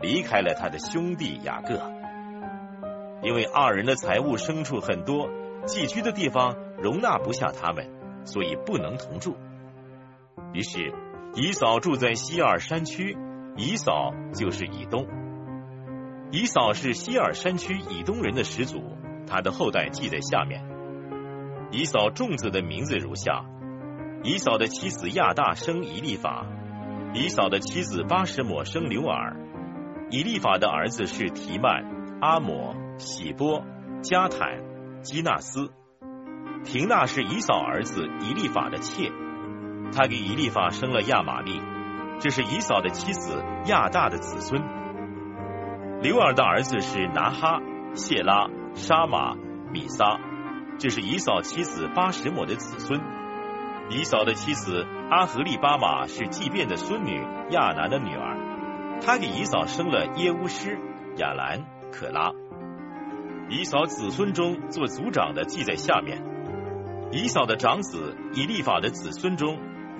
离开了他的兄弟雅各。因为二人的财物牲畜很多，寄居的地方容纳不下他们，所以不能同住。于是以扫住在西尔山区，以扫就是以东。以扫是西尔山区以东人的始祖，他的后代记在下面。以扫众子的名字如下：以扫的妻子亚大生以利法，以扫的妻子巴什抹生刘尔，以利法的儿子是提曼、阿抹、喜波、加坦、基纳斯。廷娜是以扫儿子以利法的妾，他给以利法生了亚玛利，这是以扫的妻子亚大的子孙。刘尔的儿子是拿哈、谢拉、沙马、米撒，这是以扫妻子巴什抹的子孙。以扫的妻子阿和利巴马是祭便的孙女亚南的女儿，她给以扫生了耶乌施、亚兰、可拉。以扫子孙中做族长的记在下面。以扫的长子以利法的子孙中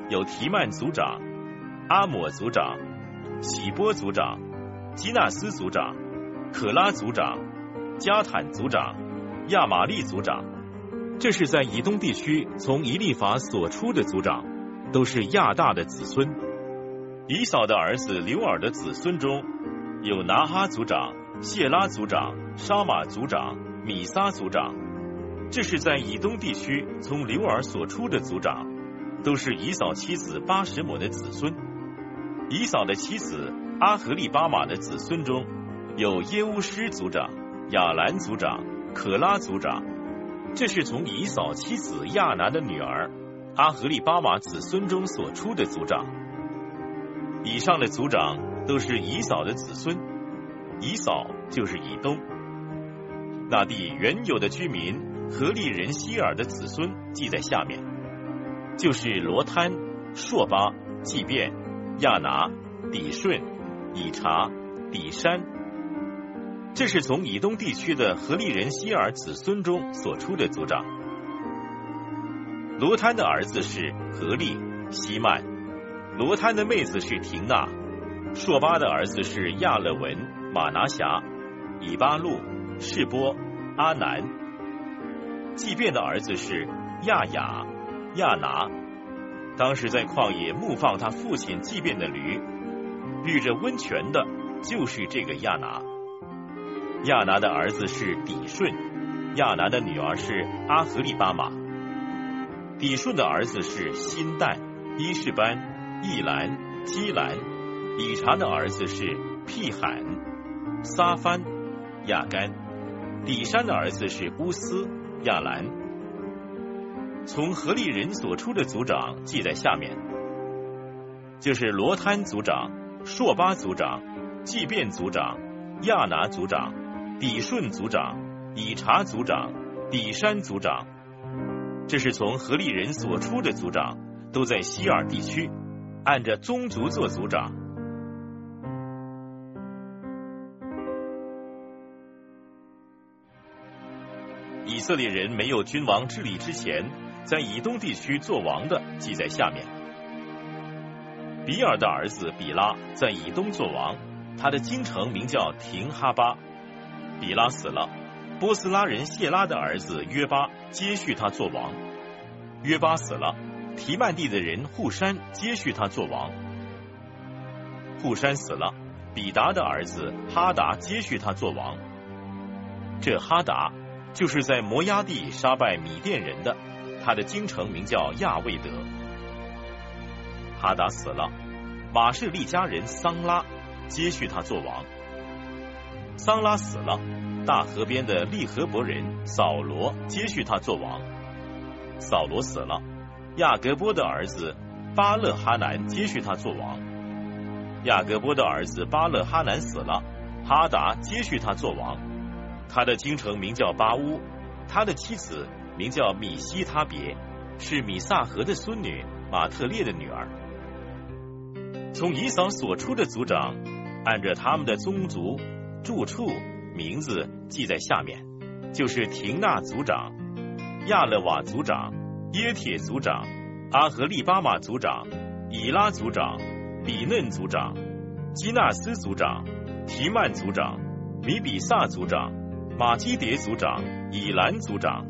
有提曼族长、阿抹族长、喜波族长。基纳斯族长、可拉族长、加坦族长、亚玛利族长，这是在以东地区从以利法所出的族长，都是亚大的子孙。以扫的儿子刘尔的子孙中有拿哈族长、谢拉族长、沙马族长、米撒族长，这是在以东地区从刘尔所出的族长，都是以扫妻子巴什姆的子孙。以扫的妻子。阿和利巴马的子孙中有耶乌施族长、亚兰族长、可拉族长，这是从以扫妻子亚拿的女儿阿和利巴马子孙中所出的族长。以上的族长都是以扫的子孙，以扫就是以东。那地原有的居民和利人希尔的子孙记在下面，就是罗滩、朔巴、祭便、亚拿、底顺。以查、底山，这是从以东地区的何利人希尔子孙中所出的族长。罗滩的儿子是何利、希曼，罗滩的妹子是廷娜，朔巴的儿子是亚勒文、马拿辖、以巴路、士波、阿南，祭便的儿子是亚雅、亚拿，当时在旷野牧放他父亲祭便的驴。绿着温泉的，就是这个亚拿。亚拿的儿子是底顺，亚拿的女儿是阿和利巴马。底顺的儿子是辛旦、伊士班、易兰、基兰。以查的儿子是辟罕、撒番、亚干。底山的儿子是乌斯、亚兰。从何利人所出的族长记在下面，就是罗滩族长。朔巴族长、祭便族长、亚拿族长、底顺族长、以查族长、底山族长，这是从何利人所出的族长，都在西尔地区，按着宗族做族长。以色列人没有君王治理之前，在以东地区做王的，记在下面。比尔的儿子比拉在以东做王，他的京城名叫廷哈巴。比拉死了，波斯拉人谢拉的儿子约巴接续他做王。约巴死了，提曼地的人户山接续他做王。户山死了，比达的儿子哈达接续他做王。这哈达就是在摩崖地杀败米甸人的，他的京城名叫亚未德。哈达死了，马士利家人桑拉接续他做王。桑拉死了，大河边的利和伯人扫罗接续他做王。扫罗死了，亚格波的儿子巴勒哈南接续他做王。亚格波的儿子巴勒哈南死了，哈达接续他做王。他的京城名叫巴乌，他的妻子名叫米西他别，是米萨河的孙女马特列的女儿。从以扫所出的族长，按着他们的宗族、住处、名字记在下面，就是廷纳族长、亚勒瓦族长、耶铁族长、阿和利巴马族长、以拉族长、比嫩族长、基纳斯族长、提曼族长、米比萨族长、马基迭族长、以兰族长。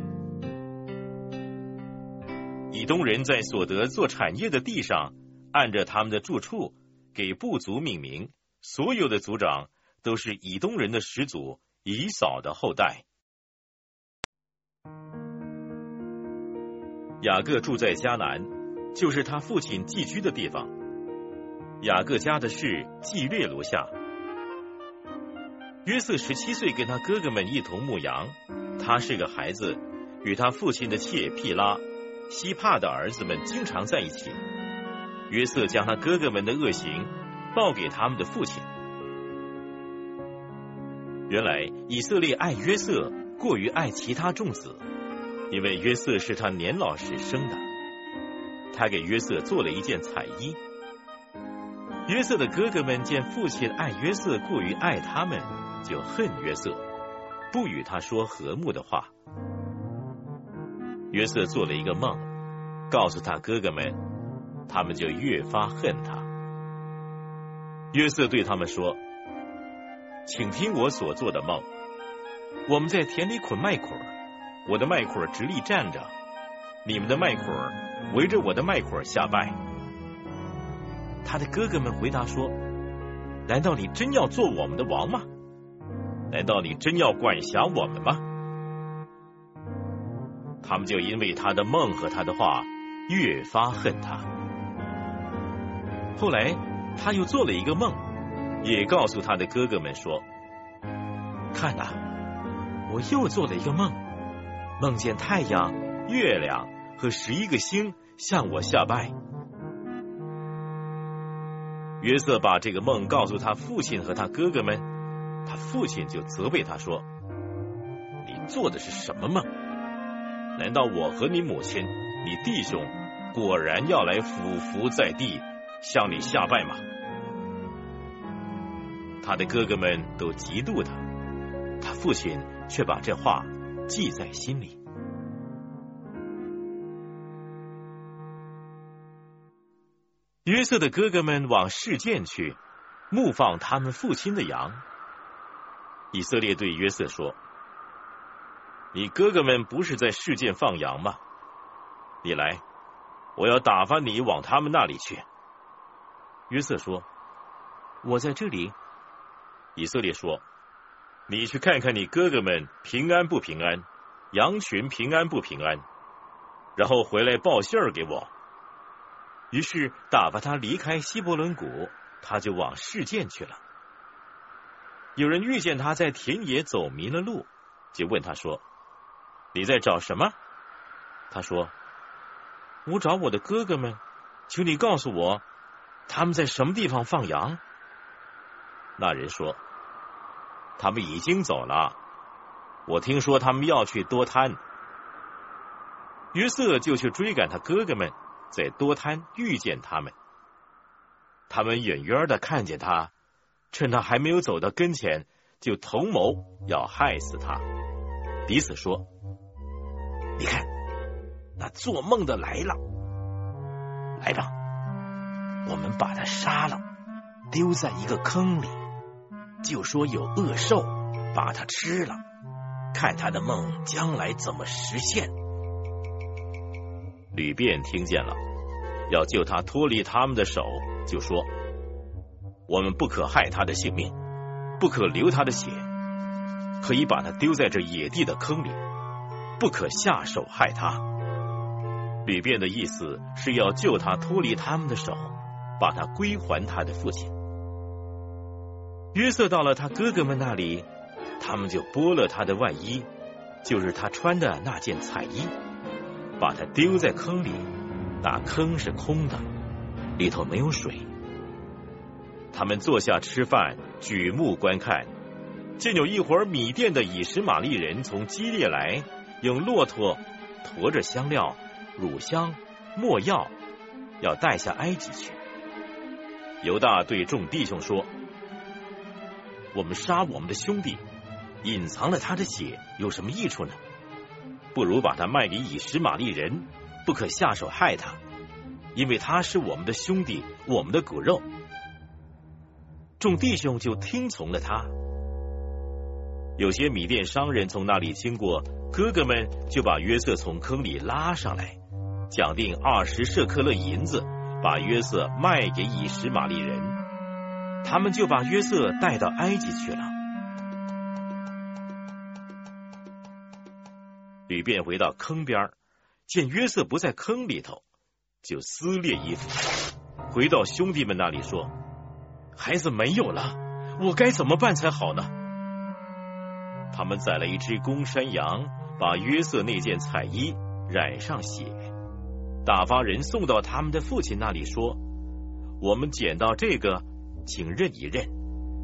以东人在所得做产业的地上，按着他们的住处给部族命名。所有的族长都是以东人的始祖以扫的后代。雅各住在迦南，就是他父亲寄居的地方。雅各家的事记略如下：约瑟十七岁，跟他哥哥们一同牧羊。他是个孩子，与他父亲的妾毗拉、希帕的儿子们经常在一起。约瑟将他哥哥们的恶行报给他们的父亲。原来以色列爱约瑟过于爱其他众子。因为约瑟是他年老时生的，他给约瑟做了一件彩衣。约瑟的哥哥们见父亲爱约瑟过于爱他们，就恨约瑟，不与他说和睦的话。约瑟做了一个梦，告诉他哥哥们，他们就越发恨他。约瑟对他们说：“请听我所做的梦，我们在田里捆麦捆。”我的麦捆直立站着，你们的麦捆围着我的麦捆下拜。他的哥哥们回答说：“难道你真要做我们的王吗？难道你真要管辖我们吗？”他们就因为他的梦和他的话越发恨他。后来他又做了一个梦，也告诉他的哥哥们说：“看呐，我又做了一个梦。”梦见太阳、月亮和十一个星向我下拜。约瑟把这个梦告诉他父亲和他哥哥们，他父亲就责备他说：“你做的是什么梦？难道我和你母亲、你弟兄果然要来俯伏在地向你下拜吗？”他的哥哥们都嫉妒他，他父亲却把这话。记在心里。约瑟的哥哥们往事件去牧放他们父亲的羊。以色列对约瑟说：“你哥哥们不是在事件放羊吗？你来，我要打发你往他们那里去。”约瑟说：“我在这里。”以色列说。你去看看你哥哥们平安不平安，羊群平安不平安，然后回来报信儿给我。于是打发他离开希伯伦谷，他就往事件去了。有人遇见他在田野走迷了路，就问他说：“你在找什么？”他说：“我找我的哥哥们，请你告诉我，他们在什么地方放羊。”那人说。他们已经走了，我听说他们要去多滩。约瑟就去追赶他哥哥们，在多滩遇见他们。他们远远的看见他，趁他还没有走到跟前，就同谋要害死他。彼此说：“你看，那做梦的来了，来吧，我们把他杀了，丢在一个坑里。”就说有恶兽把他吃了，看他的梦将来怎么实现。吕便听见了，要救他脱离他们的手，就说：“我们不可害他的性命，不可流他的血，可以把他丢在这野地的坑里，不可下手害他。”吕便的意思是要救他脱离他们的手，把他归还他的父亲。约瑟到了他哥哥们那里，他们就剥了他的外衣，就是他穿的那件彩衣，把他丢在坑里。那坑是空的，里头没有水。他们坐下吃饭，举目观看，见有一伙米店的以实玛利人从基列来，用骆驼驮着香料、乳香、没药，要带下埃及去。犹大对众弟兄说。我们杀我们的兄弟，隐藏了他的血，有什么益处呢？不如把他卖给以实玛利人，不可下手害他。因为他是我们的兄弟，我们的骨肉。”众弟兄就听从了他。有些米店商人从那里经过，哥哥们就把约瑟从坑里拉上来，讲定二十舍克勒银子，把约瑟卖给以实玛利人。他们就把约瑟带到埃及去了。吕便回到坑边，见约瑟不在坑里头，就撕裂衣服，回到兄弟们那里说：“孩子没有了，我该怎么办才好呢？”他们宰了一只公山羊，把约瑟那件彩衣染上血，打发人送到他们的父亲那里说：“我们捡到这个，请认一认，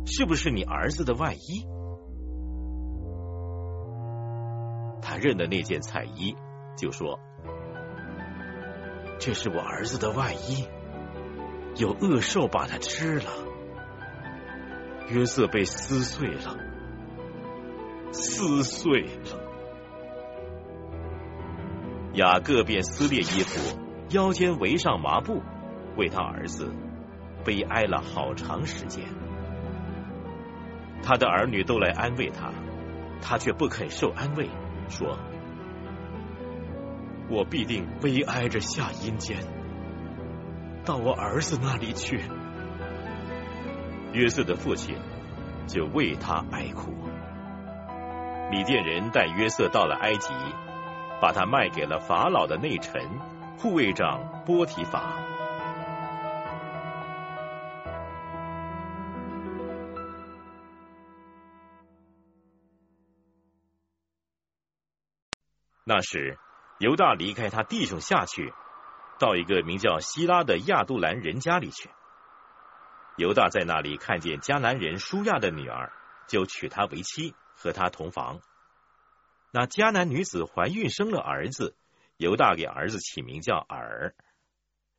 是不是你儿子的外衣？”他认的那件彩衣，就说：“这是我儿子的外衣，有恶兽把它吃了。”约瑟被撕碎了。撕碎了，雅各便撕裂衣服，腰间围上麻布，为他儿子悲哀了好长时间。他的儿女都来安慰他，他却不肯受安慰，说：“我必定悲哀着下阴间，到我儿子那里去。”约瑟的父亲就为他哀哭。米甸人带约瑟到了埃及，把他卖给了法老的内臣护卫长波提法。那时，犹大离开他弟兄下去，到一个名叫希拉的亚杜兰人家里去。犹大在那里看见迦南人舒亚的女儿，就娶她为妻。和她同房，那迦南女子怀孕生了儿子，犹大给儿子起名叫尔。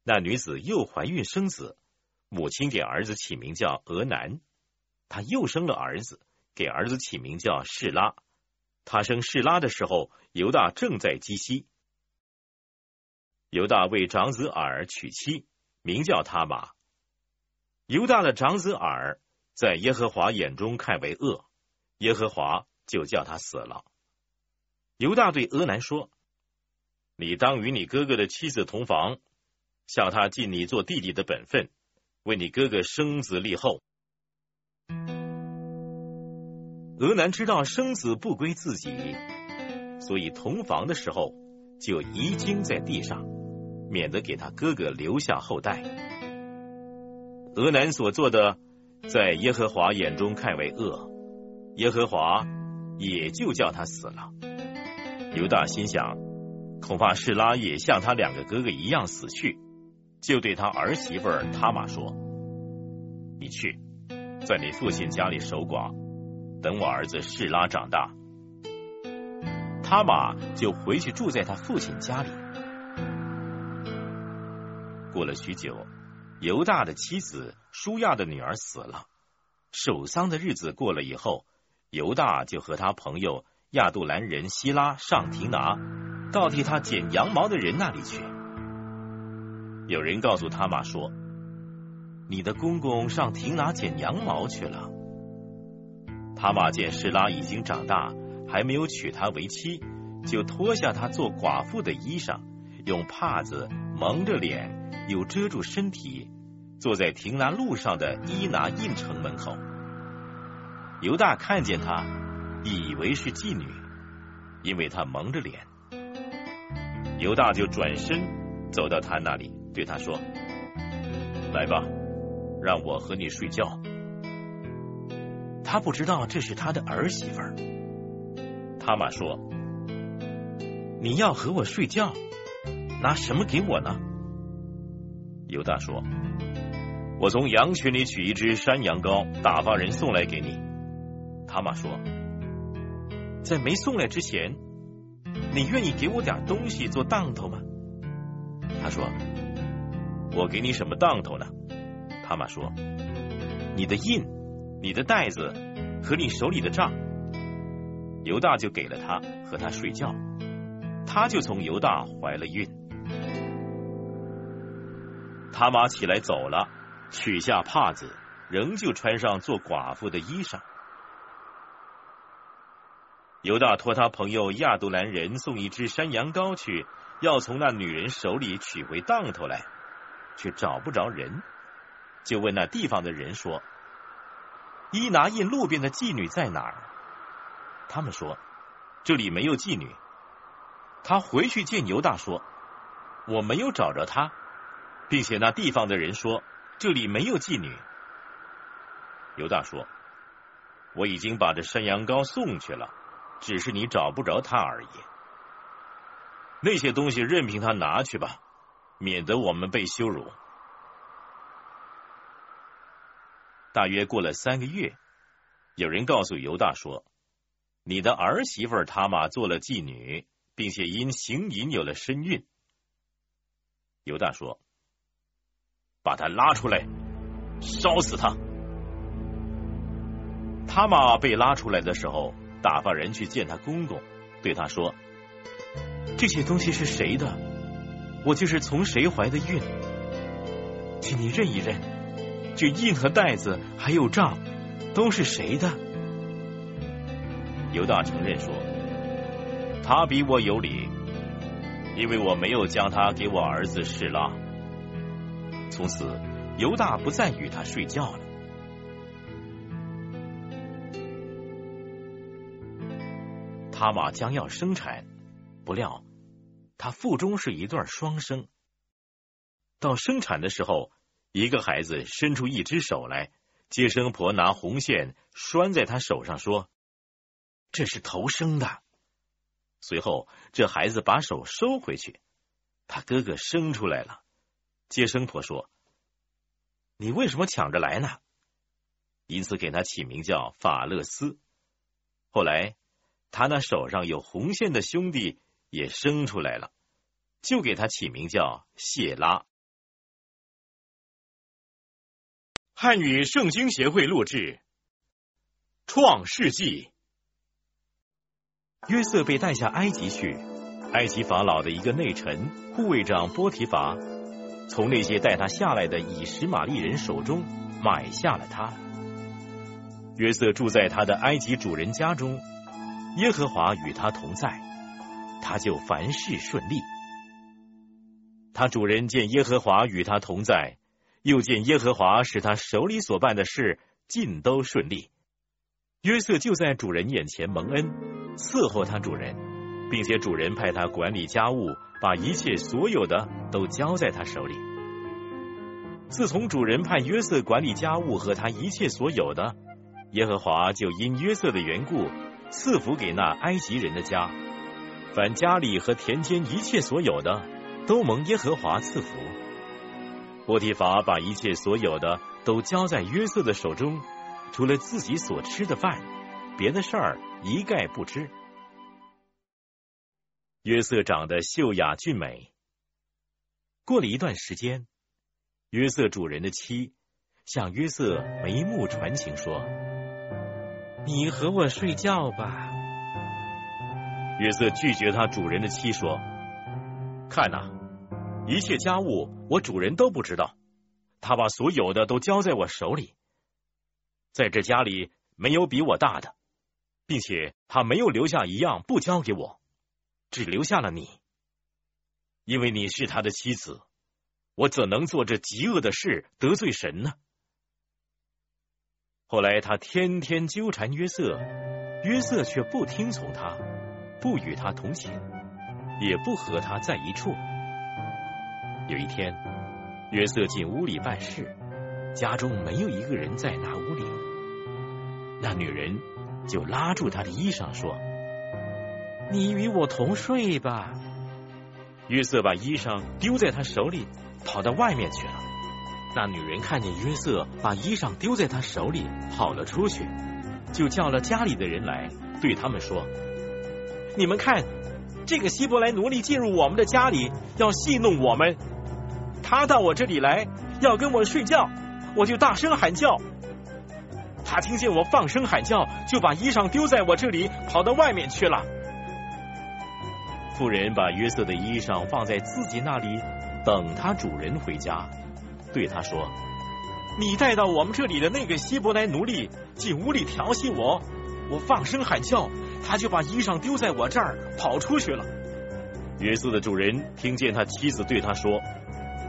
那女子又怀孕生子，母亲给儿子起名叫俄南。他又生了儿子，给儿子起名叫士拉。他生士拉的时候，犹大正在基西。犹大为长子尔娶妻，名叫他玛。犹大的长子尔在耶和华眼中看为恶。耶和华就叫他死了。犹大对俄南说：“你当与你哥哥的妻子同房，向他尽你做弟弟的本分，为你哥哥生子立后。”俄南知道生死不归自己，所以同房的时候就遗精在地上，免得给他哥哥留下后代。俄南所做的，在耶和华眼中看为恶。耶和华也就叫他死了。犹大心想，恐怕士拉也像他两个哥哥一样死去，就对他儿媳妇塔玛说：“你去，在你父亲家里守寡，等我儿子士拉长大。”他玛就回去住在他父亲家里。过了许久，犹大的妻子舒亚的女儿死了，守丧的日子过了以后。犹大就和他朋友亚杜兰人希拉上提拿，到替他剪羊毛的人那里去。有人告诉他玛说：“你的公公上提拿剪羊毛去了。”他玛见示拉已经长大，还没有娶她为妻，就脱下她做寡妇的衣裳，用帕子蒙着脸，又遮住身体，坐在亭拿路上的伊拿印城门口。犹大看见他，以为是妓女，因为他蒙着脸。犹大就转身走到他那里，对他说：“来吧，让我和你睡觉。”他不知道这是他的儿媳妇儿。他玛说：“你要和我睡觉，拿什么给我呢？”犹大说：“我从羊群里取一只山羊羔，打发人送来给你。”蛤蟆说：“在没送来之前，你愿意给我点东西做当头吗？”他说：“我给你什么当头呢？”蛤蟆说：“你的印、你的袋子和你手里的账。”犹大就给了他，和他睡觉，他就从犹大怀了孕。他妈起来走了，取下帕子，仍旧穿上做寡妇的衣裳。犹大托他朋友亚杜兰人送一只山羊羔去，要从那女人手里取回当头来，却找不着人，就问那地方的人说：“伊拿印路边的妓女在哪儿？”他们说：“这里没有妓女。”他回去见犹大说：“我没有找着她，并且那地方的人说这里没有妓女。”犹大说：“我已经把这山羊羔送去了。”只是你找不着他而已。那些东西任凭他拿去吧，免得我们被羞辱。大约过了三个月，有人告诉犹大说：“你的儿媳妇他妈做了妓女，并且因行淫有了身孕。”犹大说：“把他拉出来，烧死他。”他妈被拉出来的时候。打发人去见他公公，对他说：“这些东西是谁的？我就是从谁怀的孕，请你认一认，这印和袋子还有账都是谁的？”犹大承认说：“他比我有理，因为我没有将他给我儿子示拉。”从此，犹大不再与他睡觉了。他玛将要生产，不料他腹中是一对双生。到生产的时候，一个孩子伸出一只手来，接生婆拿红线拴在他手上，说：“这是头生的。”随后，这孩子把手收回去，他哥哥生出来了。接生婆说：“你为什么抢着来呢？”因此给他起名叫法勒斯。后来。他那手上有红线的兄弟也生出来了，就给他起名叫谢拉。汉语圣经协会录制《创世纪》。约瑟被带下埃及去，埃及法老的一个内臣护卫长波提乏，从那些带他下来的以实玛利人手中买下了他。约瑟住在他的埃及主人家中。耶和华与他同在，他就凡事顺利。他主人见耶和华与他同在，又见耶和华使他手里所办的事尽都顺利。约瑟就在主人眼前蒙恩，伺候他主人，并且主人派他管理家务，把一切所有的都交在他手里。自从主人派约瑟管理家务和他一切所有的，耶和华就因约瑟的缘故。赐福给那埃及人的家，凡家里和田间一切所有的，都蒙耶和华赐福。波提法把一切所有的都交在约瑟的手中，除了自己所吃的饭，别的事儿一概不知。约瑟长得秀雅俊美。过了一段时间，约瑟主人的妻向约瑟眉目传情说。你和我睡觉吧。约瑟拒绝他主人的妻说：“看呐，一切家务我主人都不知道，他把所有的都交在我手里，在这家里没有比我大的，并且他没有留下一样不交给我，只留下了你，因为你是他的妻子，我怎能做这极恶的事得罪神呢？”后来，他天天纠缠约瑟，约瑟却不听从他，不与他同寝，也不和他在一处。有一天，约瑟进屋里办事，家中没有一个人在那屋里，那女人就拉住他的衣裳说：“你与我同睡吧。”约瑟把衣裳丢在他手里，跑到外面去了。那女人看见约瑟把衣裳丢在他手里，跑了出去，就叫了家里的人来，对他们说：“你们看，这个希伯来奴隶进入我们的家里，要戏弄我们。他到我这里来，要跟我睡觉，我就大声喊叫。他听见我放声喊叫，就把衣裳丢在我这里，跑到外面去了。”妇人把约瑟的衣裳放在自己那里，等他主人回家。对他说：“你带到我们这里的那个希伯来奴隶进屋里调戏我，我放声喊叫，他就把衣裳丢在我这儿跑出去了。”约瑟的主人听见他妻子对他说：“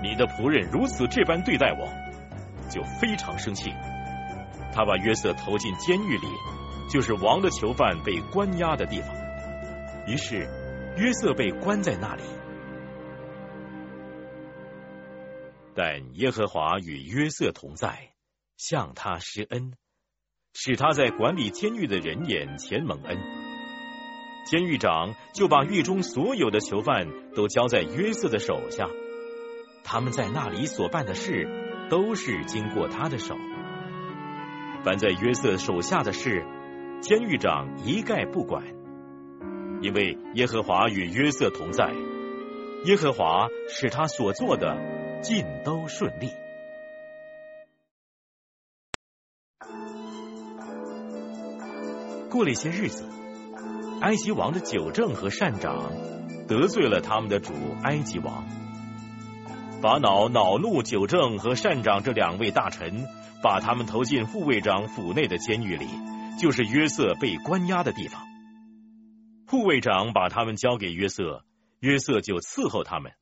你的仆人如此这般对待我，就非常生气。他把约瑟投进监狱里，就是王的囚犯被关押的地方。于是约瑟被关在那里。但耶和华与约瑟同在，向他施恩，使他在管理监狱的人眼前蒙恩。监狱长就把狱中所有的囚犯都交在约瑟的手下，他们在那里所办的事，都是经过他的手。凡在约瑟手下的事，监狱长一概不管，因为耶和华与约瑟同在，耶和华使他所做的。尽都顺利。过了一些日子，埃及王的九正和善长得罪了他们的主埃及王，法恼恼怒九正和善长这两位大臣，把他们投进护卫长府内的监狱里，就是约瑟被关押的地方。护卫长把他们交给约瑟，约瑟就伺候他们。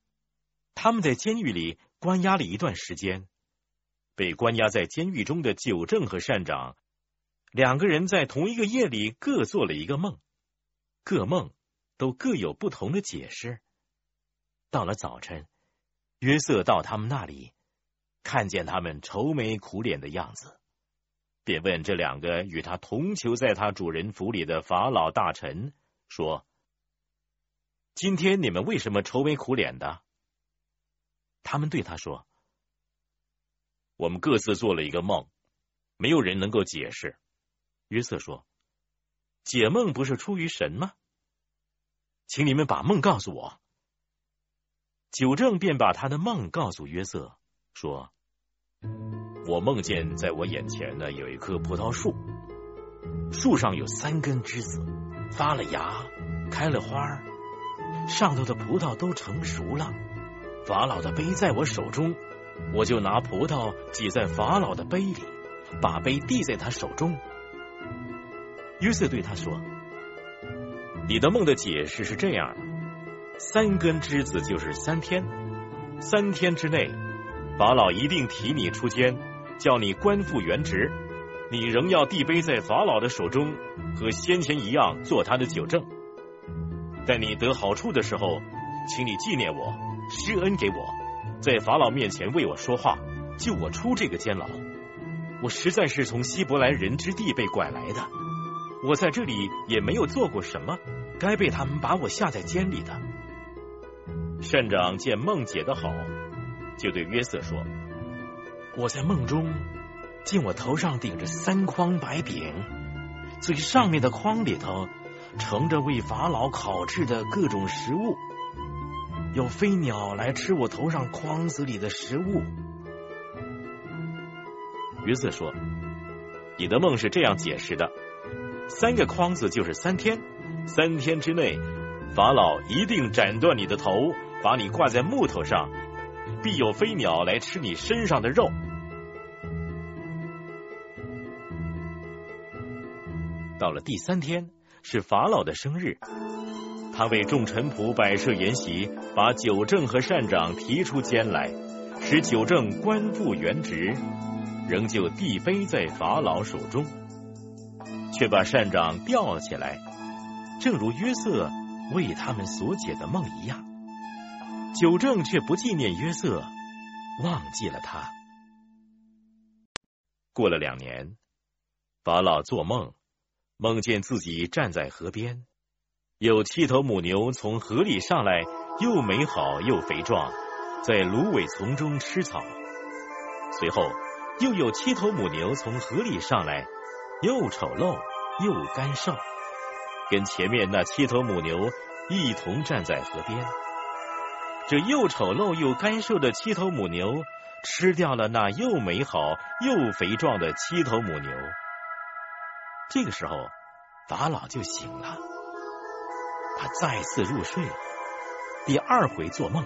他们在监狱里。关押了一段时间，被关押在监狱中的九正和善长两个人在同一个夜里各做了一个梦，各梦都各有不同的解释。到了早晨，约瑟到他们那里，看见他们愁眉苦脸的样子，便问这两个与他同囚在他主人府里的法老大臣说：“今天你们为什么愁眉苦脸的？”他们对他说：“我们各自做了一个梦，没有人能够解释。”约瑟说：“解梦不是出于神吗？请你们把梦告诉我。”九正便把他的梦告诉约瑟，说：“我梦见在我眼前呢有一棵葡萄树，树上有三根枝子，发了芽，开了花，上头的葡萄都成熟了。”法老的杯在我手中，我就拿葡萄挤在法老的杯里，把杯递在他手中。约瑟对他说：“你的梦的解释是这样的：三根枝子就是三天，三天之内，法老一定提你出监，叫你官复原职。你仍要递杯在法老的手中，和先前一样做他的酒证。在你得好处的时候，请你纪念我。”施恩给我，在法老面前为我说话，救我出这个监牢。我实在是从希伯来人之地被拐来的，我在这里也没有做过什么，该被他们把我下在监里的。善长见梦解的好，就对约瑟说：“我在梦中见我头上顶着三筐白饼，最上面的筐里头盛着为法老烤制的各种食物。”有飞鸟来吃我头上筐子里的食物。约瑟说：“你的梦是这样解释的：三个筐子就是三天，三天之内，法老一定斩断你的头，把你挂在木头上，必有飞鸟来吃你身上的肉。到了第三天，是法老的生日。”他为众臣仆摆设筵席，把九正和善长提出监来，使九正官复原职，仍旧递杯在法老手中，却把善长吊起来，正如约瑟为他们所解的梦一样。九正却不纪念约瑟，忘记了他。过了两年，法老做梦，梦见自己站在河边。有七头母牛从河里上来，又美好又肥壮，在芦苇丛中吃草。随后又有七头母牛从河里上来，又丑陋又干瘦，跟前面那七头母牛一同站在河边。这又丑陋又干瘦的七头母牛吃掉了那又美好又肥壮的七头母牛。这个时候，法老就醒了。他再次入睡，第二回做梦，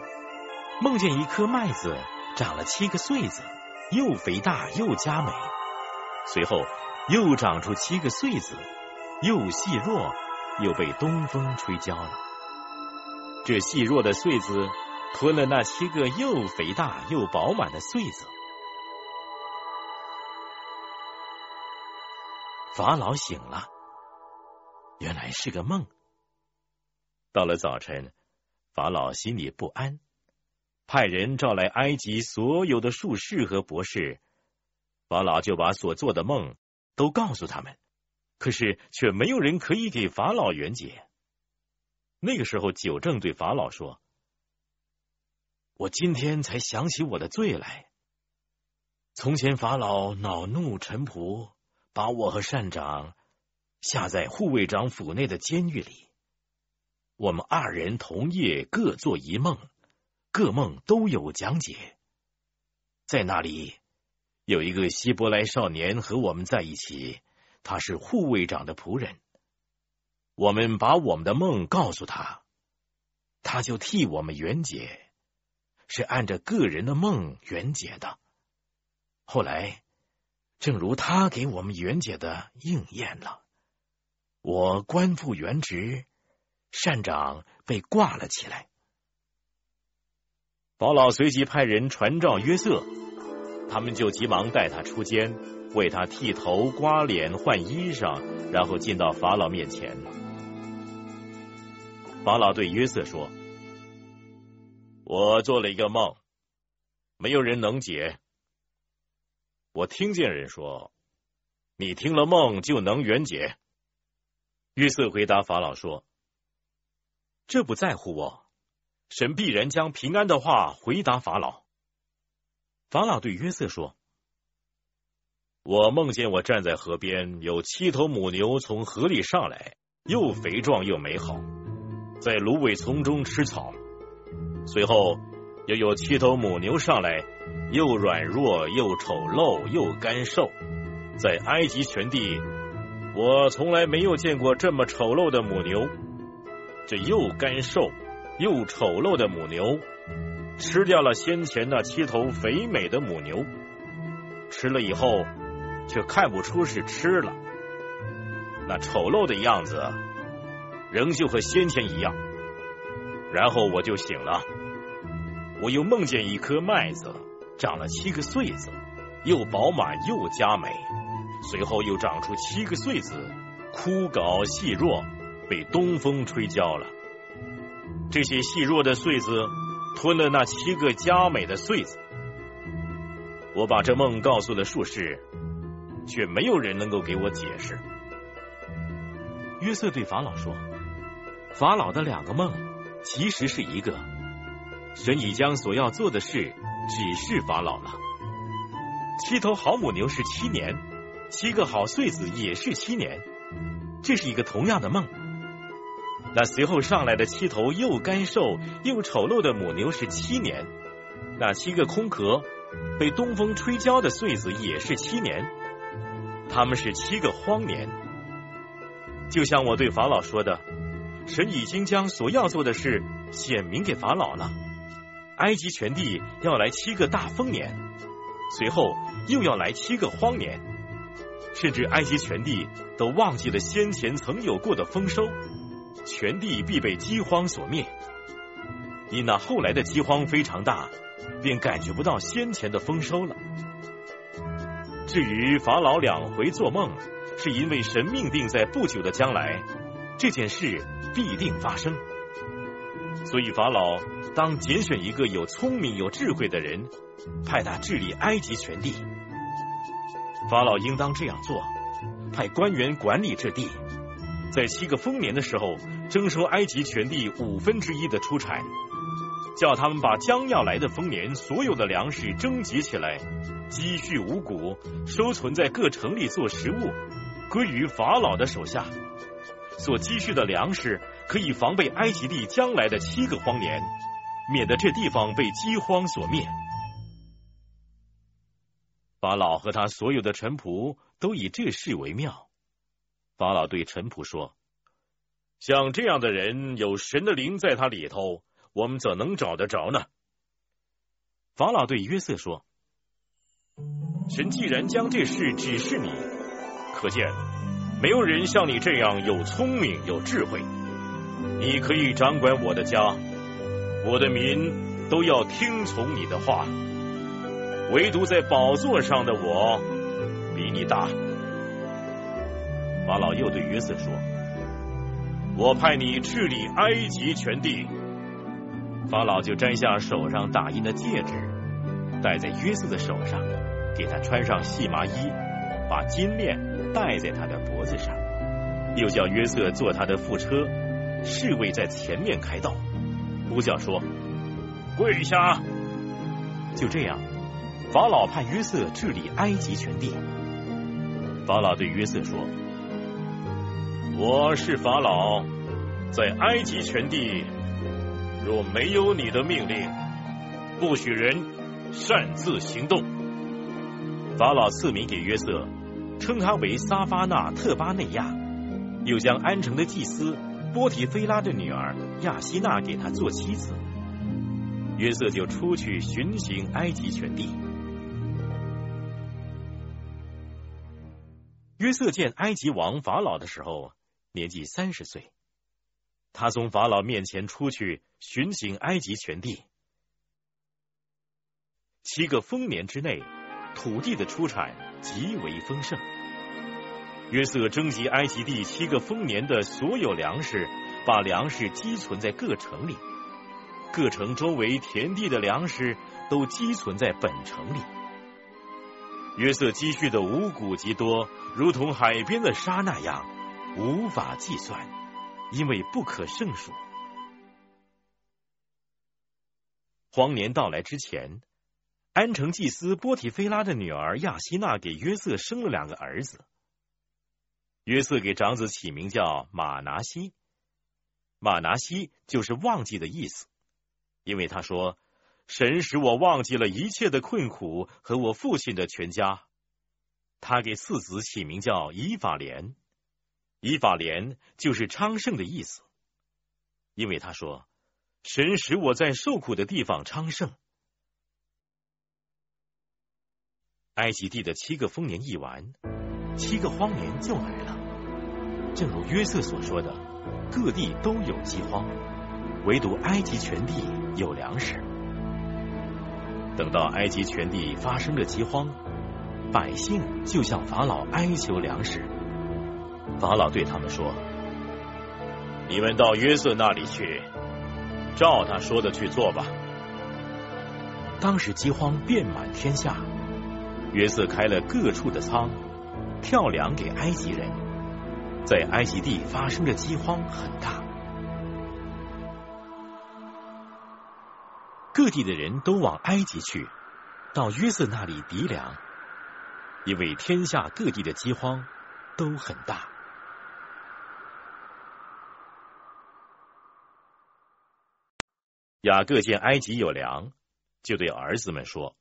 梦见一颗麦子长了七个穗子，又肥大又佳美。随后又长出七个穗子，又细弱，又被东风吹焦了。这细弱的穗子吞了那七个又肥大又饱满的穗子。法老醒了，原来是个梦。到了早晨，法老心里不安。派人召来埃及所有的术士和博士，法老就把所做的梦都告诉他们，可是却没有人可以给法老圆解。那个时候，九正对法老说：“我今天才想起我的罪来。从前法老恼怒臣仆，把我和善长下在护卫长府内的监狱里，我们二人同夜各做一梦。”各梦都有讲解，在那里有一个希伯来少年和我们在一起，他是护卫长的仆人。我们把我们的梦告诉他，他就替我们圆解，是按着个人的梦圆解的。后来，正如他给我们圆解的应验了，我官复原职，善长被挂了起来。法老随即派人传召约瑟，他们就急忙带他出监，为他剃头、刮脸、换衣裳，然后进到法老面前。法老对约瑟说：“我做了一个梦，没有人能解。我听见人说，你听了梦就能圆解。”约瑟回答法老说：“这不在乎我。”神必然将平安的话回答法老。法老对约瑟说：“我梦见我站在河边，有七头母牛从河里上来，又肥壮又美好，在芦苇丛中吃草。随后又有七头母牛上来，又软弱又丑陋又干瘦，在埃及全地，我从来没有见过这么丑陋的母牛。这又干瘦。”又丑陋的母牛吃掉了先前那七头肥美的母牛，吃了以后却看不出是吃了，那丑陋的样子仍旧和先前一样。然后我就醒了，我又梦见一颗麦子长了七个穗子，又饱满又佳美，随后又长出七个穗子，枯槁细弱，被东风吹焦了。这些细弱的穗子吞了那七个佳美的穗子。我把这梦告诉了术士，却没有人能够给我解释。约瑟对法老说：“法老的两个梦其实是一个，神已将所要做的事指示法老了。七头好母牛是七年，七个好穗子也是七年，这是一个同样的梦。”那随后上来的七头又干瘦又丑陋的母牛是七年，那七个空壳被东风吹焦的穗子也是七年，他们是七个荒年。就像我对法老说的，神已经将所要做的事显明给法老了。埃及全地要来七个大丰年，随后又要来七个荒年，甚至埃及全地都忘记了先前曾有过的丰收。全地必被饥荒所灭，因那后来的饥荒非常大，便感觉不到先前的丰收了。至于法老两回做梦，是因为神命定在不久的将来，这件事必定发生，所以法老当拣选一个有聪明有智慧的人，派他治理埃及全地。法老应当这样做，派官员管理这地。在七个丰年的时候，征收埃及全地五分之一的出产，叫他们把将要来的丰年所有的粮食征集起来，积蓄五谷，收存在各城里做食物，归于法老的手下。所积蓄的粮食可以防备埃及地将来的七个荒年，免得这地方被饥荒所灭。法老和他所有的臣仆都以这事为妙。法老对臣仆说：“像这样的人，有神的灵在他里头，我们怎能找得着呢？”法老对约瑟说：“神既然将这事指示你，可见没有人像你这样有聪明有智慧。你可以掌管我的家，我的民都要听从你的话。唯独在宝座上的我比你大。”法老又对约瑟说：“我派你治理埃及全地。”法老就摘下手上打印的戒指，戴在约瑟的手上，给他穿上细麻衣，把金链戴在他的脖子上，又叫约瑟坐他的副车，侍卫在前面开道，呼叫说：“跪下！”就这样，法老派约瑟治理埃及全地。法老对约瑟说：“我是法老，在埃及全地。”若没有你的命令，不许人擅自行动。法老赐名给约瑟，称他为撒巴纳特巴内亚，又将安城的祭司波提菲拉的女儿亚希娜给他做妻子。约瑟就出去巡行埃及全地。约瑟见埃及王法老的时候，年纪三十岁。他从法老面前出去巡行埃及全地。七个丰年之内，土地的出产极为丰盛。约瑟征集埃及地七个丰年的所有粮食，把粮食积存在各城里。各城周围田地的粮食都积存在本城里。约瑟积蓄的五谷极多，如同海边的沙那样，无法计算。因为不可胜数。荒年到来之前，安城祭司波提菲拉的女儿亚希娜给约瑟生了两个儿子。约瑟给长子起名叫马拿西，马拿西就是忘记的意思，因为他说：“神使我忘记了一切的困苦和我父亲的全家。”他给次子起名叫以法莲。以法莲就是昌盛的意思，因为他说：“神使我在受苦的地方昌盛。”埃及地的七个丰年一完，七个荒年就来了。正如约瑟所说的，各地都有饥荒，唯独埃及全地有粮食。等到埃及全地发生了饥荒，百姓就向法老哀求粮食。法老对他们说：“你们到约瑟那里去，照他说的去做吧。”当时饥荒遍满天下，约瑟开了各处的仓，跳粮给埃及人，在埃及地发生的饥荒很大，各地的人都往埃及去，到约瑟那里籴粮，因为天下各地的饥荒都很大。雅各见埃及有粮，就对儿子们说：“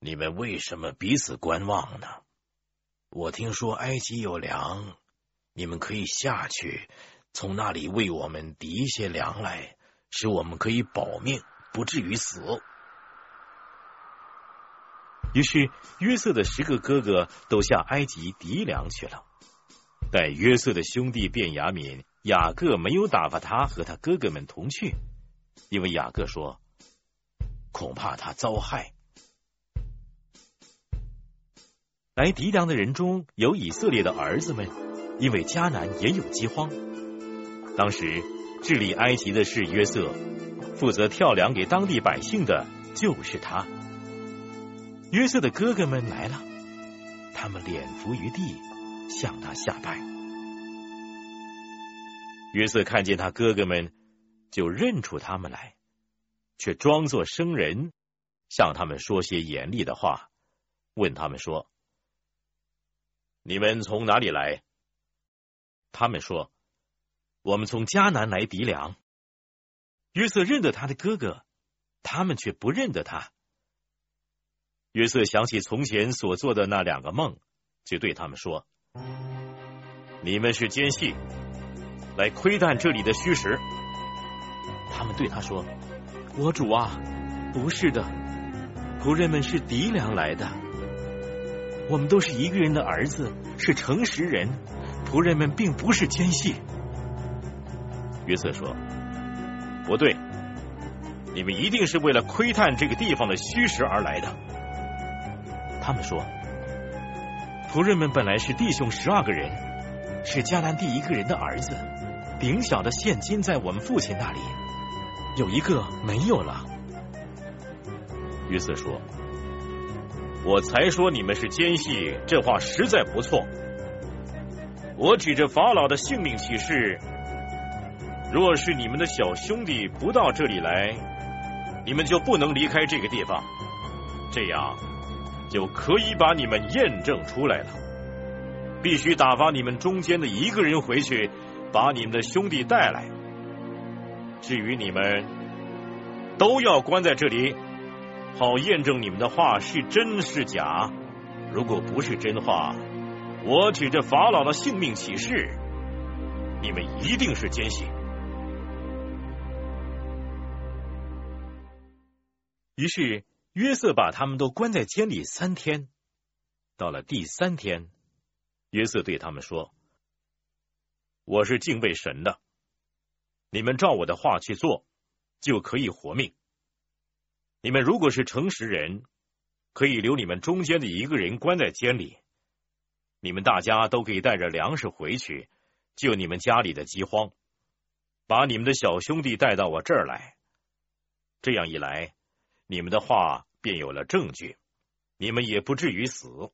你们为什么彼此观望呢？我听说埃及有粮，你们可以下去，从那里为我们抵一些粮来，使我们可以保命，不至于死。”于是约瑟的十个哥哥都向埃及抵粮去了。但约瑟的兄弟便雅敏、雅各没有打发他和他哥哥们同去。因为雅各说：“恐怕他遭害。”来敌粮的人中有以色列的儿子们，因为迦南也有饥荒。当时治理埃及的是约瑟，负责跳粮给当地百姓的就是他。约瑟的哥哥们来了，他们脸伏于地，向他下拜。约瑟看见他哥哥们。就认出他们来，却装作生人，向他们说些严厉的话，问他们说：“你们从哪里来？”他们说：“我们从迦南来敌粮。”约瑟认得他的哥哥，他们却不认得他。约瑟想起从前所做的那两个梦，就对他们说：“你们是奸细，来窥探这里的虚实。”他们对他说：“我主啊，不是的，仆人们是敌粮来的。我们都是一个人的儿子，是诚实人。仆人们并不是奸细。约瑟说：“不对，你们一定是为了窥探这个地方的虚实而来的。”他们说：“仆人们本来是弟兄十二个人，是迦南第一个人的儿子。顶小的现金在我们父亲那里，有一个没有了。”约瑟说：“我才说你们是奸细，这话实在不错。我指着法老的性命起誓，若是你们的小兄弟不到这里来，你们就不能离开这个地方。这样就可以把你们验证出来了。必须打发你们中间的一个人回去，把你们的兄弟带来。至于你们，都要关在这里。”好验证你们的话是真是假。如果不是真话，我指着法老的性命起誓，你们一定是奸细。于是约瑟把他们都关在监里三天。到了第三天，约瑟对他们说：“我是敬畏神的，你们照我的话去做，就可以活命。”你们如果是诚实人，可以留你们中间的一个人关在监里。你们大家都可以带着粮食回去，救你们家里的饥荒，把你们的小兄弟带到我这儿来。这样一来，你们的话便有了证据，你们也不至于死。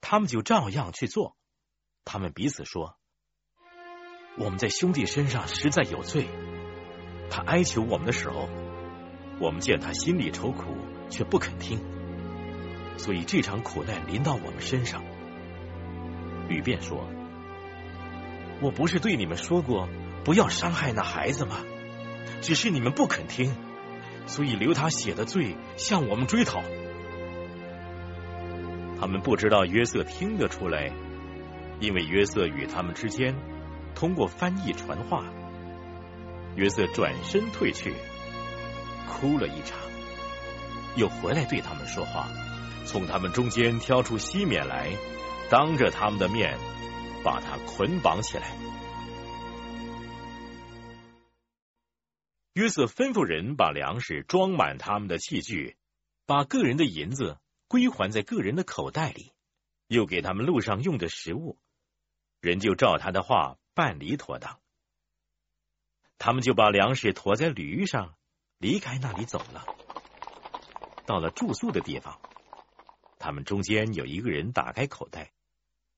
他们就照样去做。他们彼此说：“我们在兄弟身上实在有罪。他哀求我们的时候。”我们见他心里愁苦，却不肯听，所以这场苦难临到我们身上。吕便说：“我不是对你们说过不要伤害那孩子吗？只是你们不肯听，所以留他写的罪向我们追讨。”他们不知道约瑟听得出来，因为约瑟与他们之间通过翻译传话。约瑟转身退去。哭了一场，又回来对他们说话，从他们中间挑出西缅来，当着他们的面把他捆绑起来。约瑟吩咐人把粮食装满他们的器具，把个人的银子归还在个人的口袋里，又给他们路上用的食物，人就照他的话办理妥当。他们就把粮食驮在驴上。离开那里走了，到了住宿的地方，他们中间有一个人打开口袋，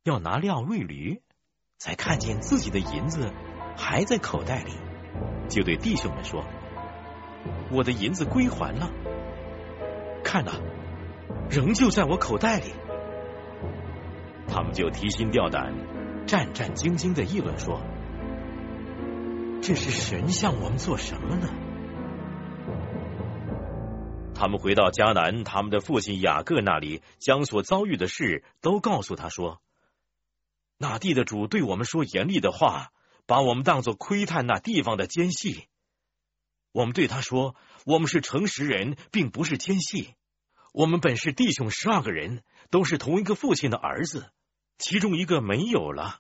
要拿料喂驴，才看见自己的银子还在口袋里，就对弟兄们说：“我的银子归还了，看呐，仍旧在我口袋里。”他们就提心吊胆、战战兢兢的议论说：“这是神向我们做什么呢？”他们回到迦南，他们的父亲雅各那里，将所遭遇的事都告诉他说：“那地的主对我们说严厉的话，把我们当作窥探那地方的奸细。我们对他说：我们是诚实人，并不是奸细。我们本是弟兄十二个人，都是同一个父亲的儿子，其中一个没有了，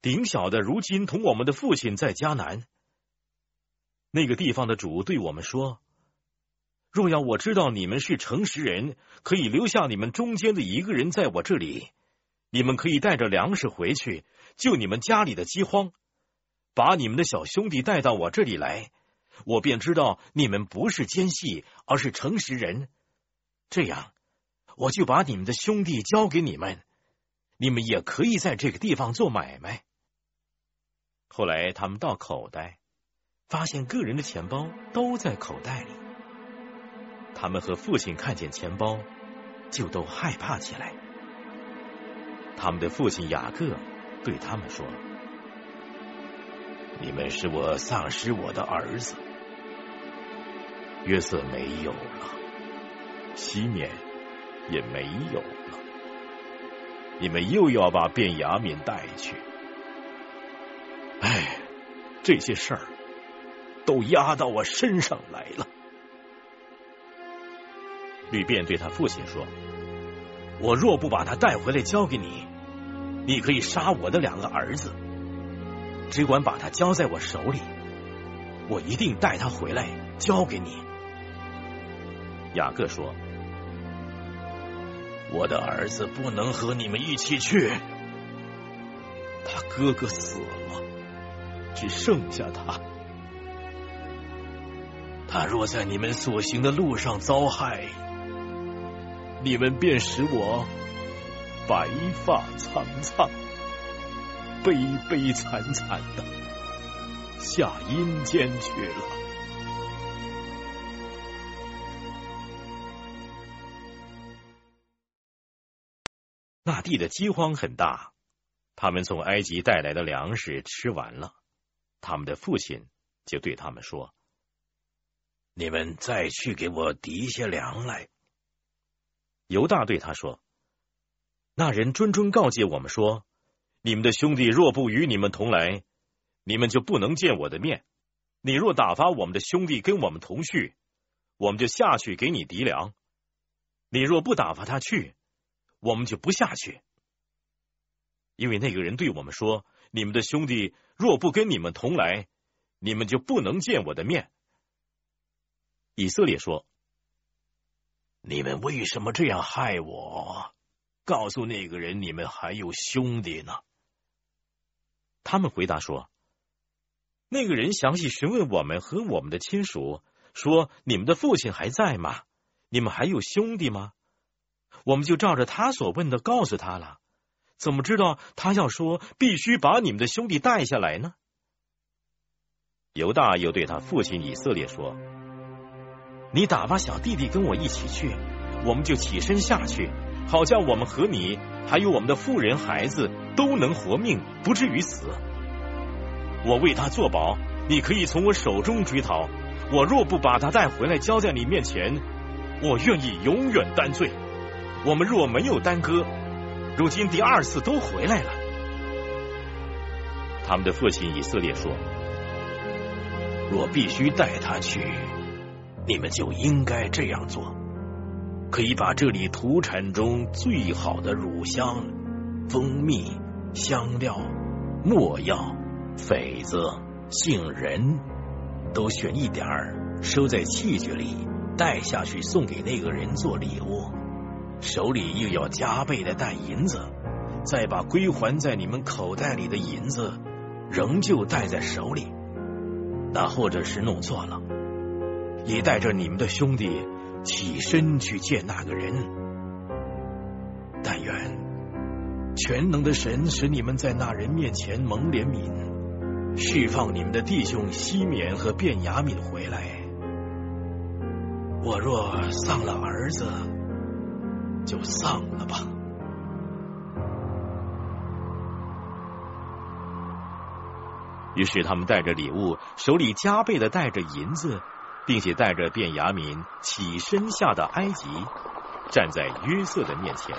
顶小的如今同我们的父亲在迦南。那个地方的主对我们说。”若要我知道你们是诚实人，可以留下你们中间的一个人在我这里，你们可以带着粮食回去，救你们家里的饥荒，把你们的小兄弟带到我这里来，我便知道你们不是奸细，而是诚实人。这样，我就把你们的兄弟交给你们，你们也可以在这个地方做买卖。后来他们到口袋，发现个人的钱包都在口袋里。他们和父亲看见钱包，就都害怕起来。他们的父亲雅各对他们说：“你们是我丧失我的儿子，约瑟没有了，西缅也没有了。你们又要把卞雅敏带去。哎，这些事儿都压到我身上来了。”吕便对他父亲说：“我若不把他带回来交给你，你可以杀我的两个儿子，只管把他交在我手里，我一定带他回来交给你。”雅各说：“我的儿子不能和你们一起去，他哥哥死了，只剩下他。他若在你们所行的路上遭害，你们便使我白发苍苍、悲悲惨惨的下阴间去了。”那地的饥荒很大，他们从埃及带来的粮食吃完了，他们的父亲就对他们说：“你们再去给我提些粮来。”犹大对他说：“那人谆谆告诫我们说，你们的兄弟若不与你们同来，你们就不能见我的面。你若打发我们的兄弟跟我们同去，我们就下去给你敌粮；你若不打发他去。”我们就不下去，因为那个人对我们说：“你们的兄弟若不跟你们同来，你们就不能见我的面。”以色列说：“你们为什么这样害我？告诉那个人，你们还有兄弟呢。”他们回答说：“那个人详细询问我们和我们的亲属，说：你们的父亲还在吗？你们还有兄弟吗？”我们就照着他所问的告诉他了，怎么知道他要说必须把你们的兄弟带下来呢？犹大又对他父亲以色列说：“你打发小弟弟跟我一起去，我们就起身下去，好叫我们和你还有我们的妇人孩子都能活命，不至于死。我为他作保，你可以从我手中追讨。我若不把他带回来交在你面前，我愿意永远担罪。”我们若没有耽搁，如今第二次都回来了。他们的父亲以色列说：“若必须带他去，你们就应该这样做。可以把这里土产中最好的乳香、蜂蜜、香料、没药、榧子、杏仁，都选一点儿，收在器具里，带下去送给那个人做礼物。”手里又要加倍的带银子，再把归还在你们口袋里的银子仍旧带在手里。那或者是弄错了，你带着你们的兄弟起身去见那个人。但愿全能的神使你们在那人面前蒙怜悯，释放你们的弟兄西缅和卞雅敏回来。我若丧了儿子。就丧了吧。于是他们带着礼物，手里加倍的带着银子，并且带着便雅悯起身下到埃及，站在约瑟的面前。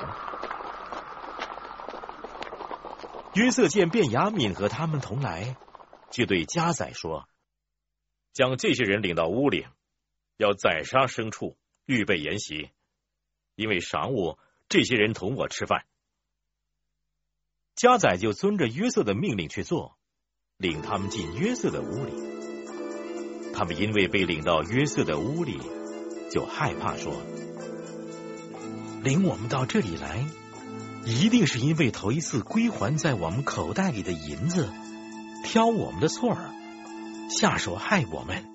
约瑟见便雅悯和他们同来，就对加宰说：“将这些人领到屋里，要宰杀牲畜，预备筵席。”因为晌午这些人同我吃饭，加仔就遵着约瑟的命令去做，领他们进约瑟的屋里。他们因为被领到约瑟的屋里，就害怕说：“领我们到这里来，一定是因为头一次归还在我们口袋里的银子，挑我们的错儿，下手害我们，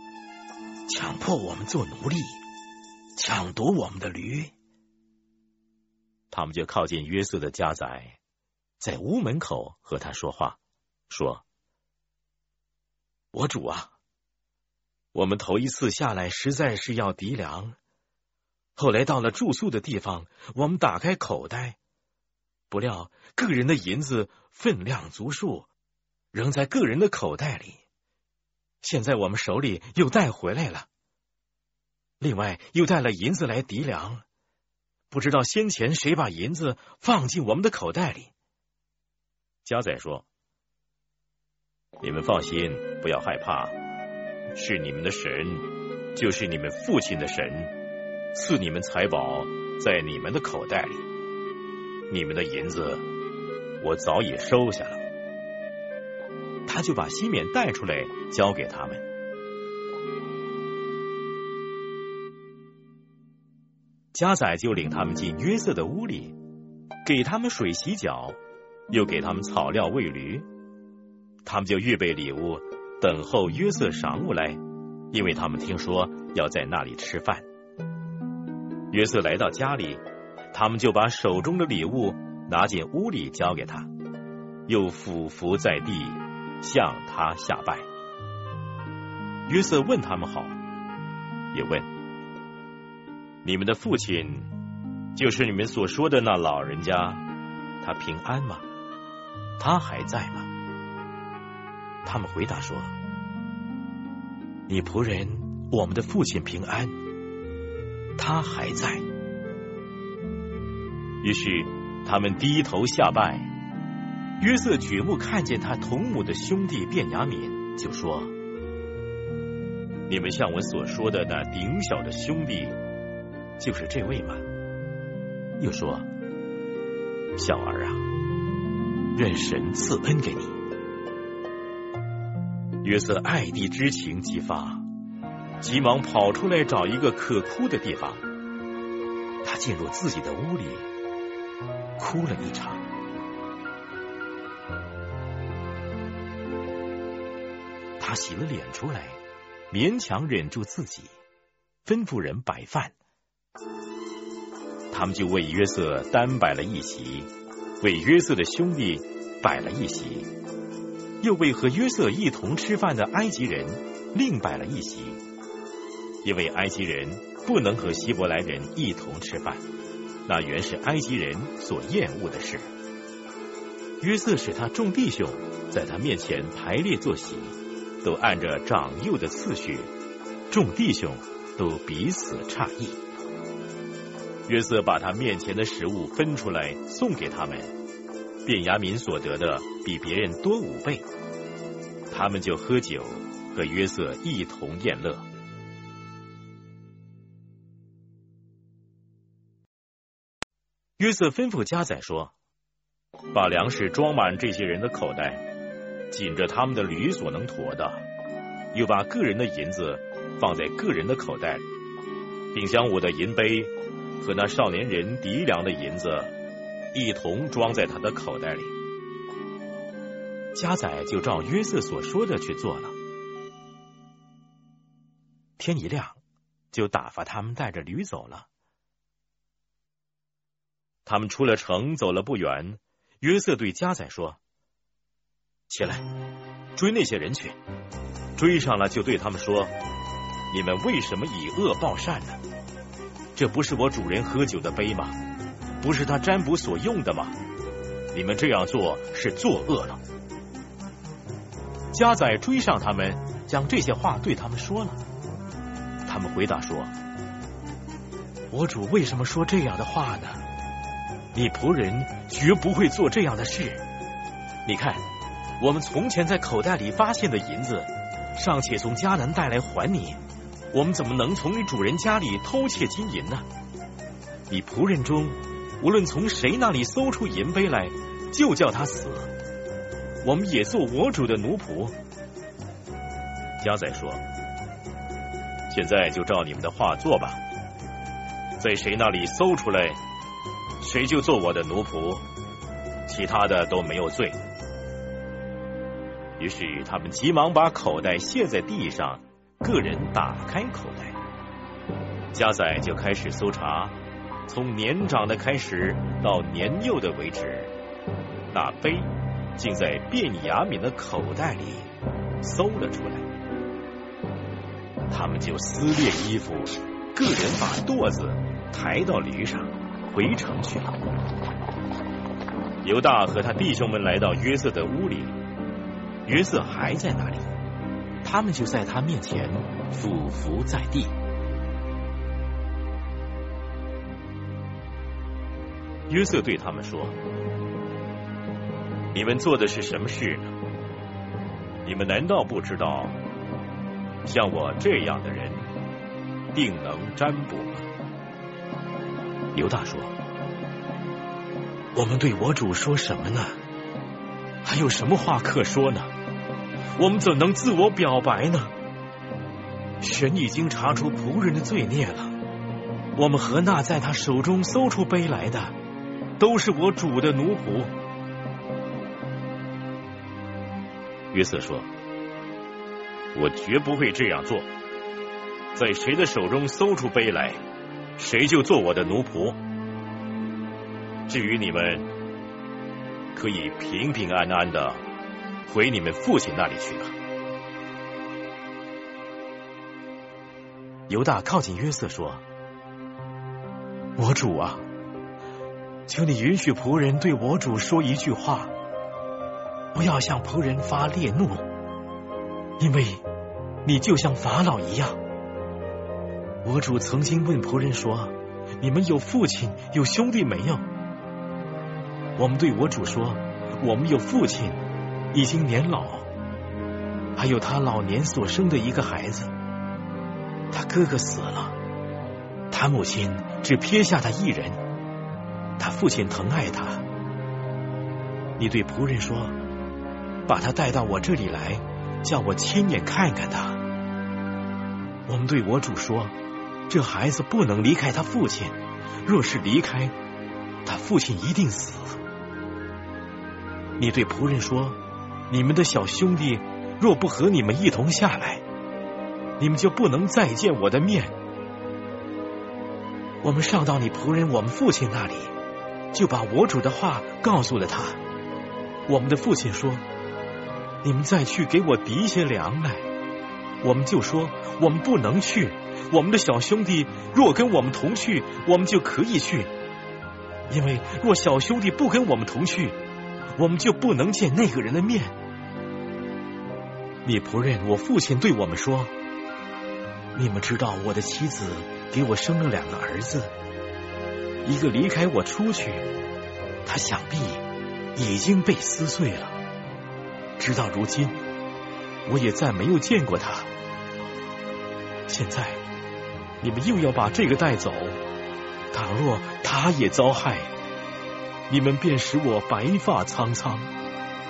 强迫我们做奴隶，抢夺我们的驴。”他们就靠近约瑟的家宅，在屋门口和他说话，说：“我主啊，我们头一次下来实在是要敌粮，后来到了住宿的地方，我们打开口袋，不料个人的银子分量足数，仍在个人的口袋里。现在我们手里又带回来了，另外又带了银子来敌粮。”不知道先前谁把银子放进我们的口袋里？加仔说：“你们放心，不要害怕，是你们的神，就是你们父亲的神，赐你们财宝在你们的口袋里，你们的银子我早已收下了。他就把西缅带出来交给他们。加载就领他们进约瑟的屋里，给他们水洗脚，又给他们草料喂驴。他们就预备礼物，等候约瑟晌午来，因为他们听说要在那里吃饭。约瑟来到家里，他们就把手中的礼物拿进屋里交给他，又俯伏在地向他下拜。约瑟问他们好，也问你们的父亲，就是你们所说的那老人家，他平安吗？他还在吗？他们回答说：“你仆人，我们的父亲平安。”他还在。于是他们低头下拜。约瑟举目看见他同母的兄弟卞雅敏，就说：“你们像我所说的那顶小的兄弟，就是这位吗？”又说：“小儿啊，愿神赐恩给你。”约瑟爱弟之情激发。急忙跑出来找一个可哭的地方，他进入自己的屋里，哭了一场。他洗了脸出来，勉强忍住自己，吩咐人摆饭。他们就为约瑟单摆了一席，为约瑟的兄弟摆了一席，又为和约瑟一同吃饭的埃及人另摆了一席。因为埃及人不能和希伯来人一同吃饭，那原是埃及人所厌恶的事。约瑟使他众弟兄在他面前排列坐席，都按着长幼的次序，众弟兄都彼此诧异。约瑟把他面前的食物分出来送给他们，便雅民所得的比别人多五倍，他们就喝酒，和约瑟一同宴乐。约瑟吩咐加载说：“把粮食装满这些人的口袋，紧着他们的驴所能驮的；又把个人的银子放在个人的口袋，并将我的银杯和那少年人敌粮的银子一同装在他的口袋里。”加载就照约瑟所说的去做了。天一亮，就打发他们带着驴走了。他们出了城，走了不远。约瑟对加载说：“起来，追那些人去。追上了，就对他们说：你们为什么以恶报善呢？这不是我主人喝酒的杯吗？不是他占卜所用的吗？你们这样做是作恶了。”加载追上他们，将这些话对他们说了。他们回答说：“我主为什么说这样的话呢？”你仆人绝不会做这样的事。你看，我们从前在口袋里发现的银子，尚且从迦南带来还你，我们怎么能从你主人家里偷窃金银呢？你仆人中，无论从谁那里搜出银杯来，就叫他死。我们也做我主的奴仆。加载说：“现在就照你们的话做吧，在谁那里搜出来？”谁就做我的奴仆，其他的都没有罪。于是他们急忙把口袋卸在地上，个人打开口袋。加载就开始搜查，从年长的开始到年幼的为止。那杯竟在卞雅敏的口袋里搜了出来。他们就撕裂衣服，个人把垛子抬到驴上。回城去了。犹大和他弟兄们来到约瑟的屋里，约瑟还在那里，他们就在他面前俯伏在地。约瑟对他们说：“你们做的是什么事呢？你们难道不知道，像我这样的人，定能占卜吗？”犹大说：“我们对我主说什么呢？还有什么话可说呢？我们怎能自我表白呢？神已经查出仆人的罪孽了。我们和那在他手中搜出杯来的，都是我主的奴仆。”约瑟说：“我绝不会这样做。在谁的手中搜出杯来？”谁就做我的奴仆。至于你们，可以平平安安的回你们父亲那里去了。犹大靠近约瑟说：“我主啊，请你允许仆人对我主说一句话，不要向仆人发烈怒，因为你就像法老一样。”我主曾经问仆人说：“你们有父亲有兄弟没有？”我们对我主说：“我们有父亲，已经年老，还有他老年所生的一个孩子。他哥哥死了，他母亲只撇下他一人。父亲疼爱他。你对仆人说：把他带到我这里来，叫我亲眼看看他。”我们对我主说。这孩子不能离开他父亲，若是离开，他父亲一定死。你对仆人说：“你们的小兄弟若不和你们一同下来，你们就不能再见我的面。”我们上到你仆人我们父亲那里，就把我主的话告诉了他。我们的父亲说：“你们再去给我提些粮来。”我们就说：“我们不能去。”我们的小兄弟若跟我们同去，我们就可以去；因为若小兄弟不跟我们同去，我们就不能见那个人的面。你仆人我父亲对我们说：“你们知道我的妻子给我生了两个儿子，一个离开我出去，他想必已经被撕碎了。直到如今，我也再没有见过他。现在。”你们又要把这个带走，倘若他也遭害，你们便使我白发苍苍、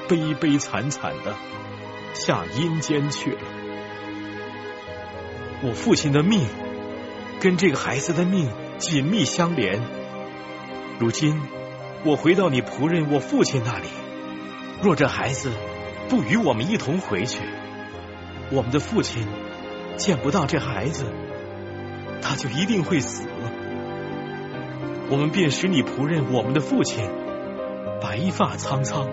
悲悲惨惨的下阴间去了。我父亲的命跟这个孩子的命紧密相连。如今我回到你仆人我父亲那里，若这孩子不与我们一同回去，我们的父亲见不到这孩子。他就一定会死，我们便使你仆人我们的父亲白发苍苍、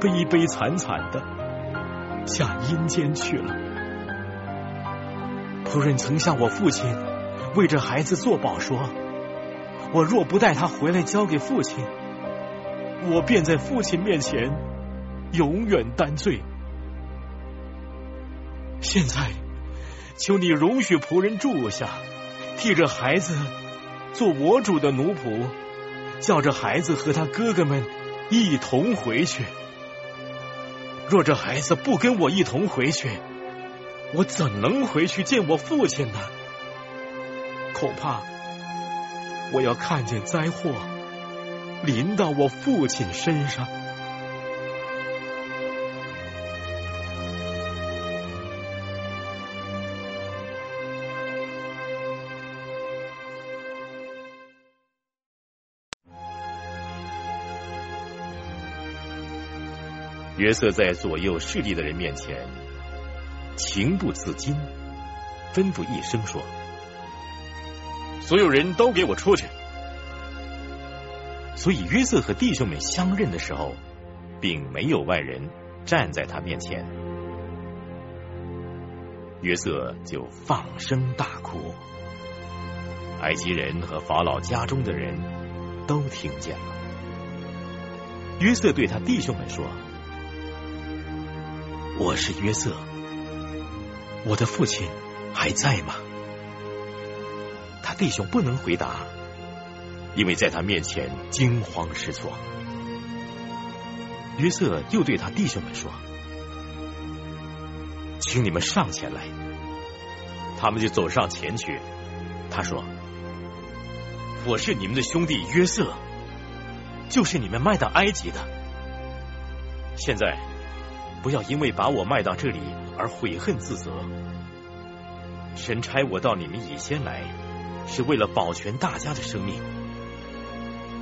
悲悲惨惨的下阴间去了。仆人曾向我父亲为这孩子作保说：“我若不带他回来交给父亲，我便在父亲面前永远担罪。”现在。求你容许仆人住下，替这孩子做我主的奴仆，叫这孩子和他哥哥们一同回去。若这孩子不跟我一同回去，我怎能回去见我父亲呢？恐怕我要看见灾祸临到我父亲身上。约瑟在左右势力的人面前情不自禁，吩咐一声说：“所有人都给我出去。”所以约瑟和弟兄们相认的时候，并没有外人站在他面前。约瑟就放声大哭，埃及人和法老家中的人都听见了。约瑟对他弟兄们说。我是约瑟，我的父亲还在吗？弟兄不能回答，因为在他面前惊慌失措。约瑟又对他弟兄们说：“请你们上前来。”他们就走上前去。他说：“我是你们的兄弟约瑟，就是你们卖到埃及的。现在不要因为把我卖到这里而悔恨自责。神差我到你们以先来，是为了保全大家的生命。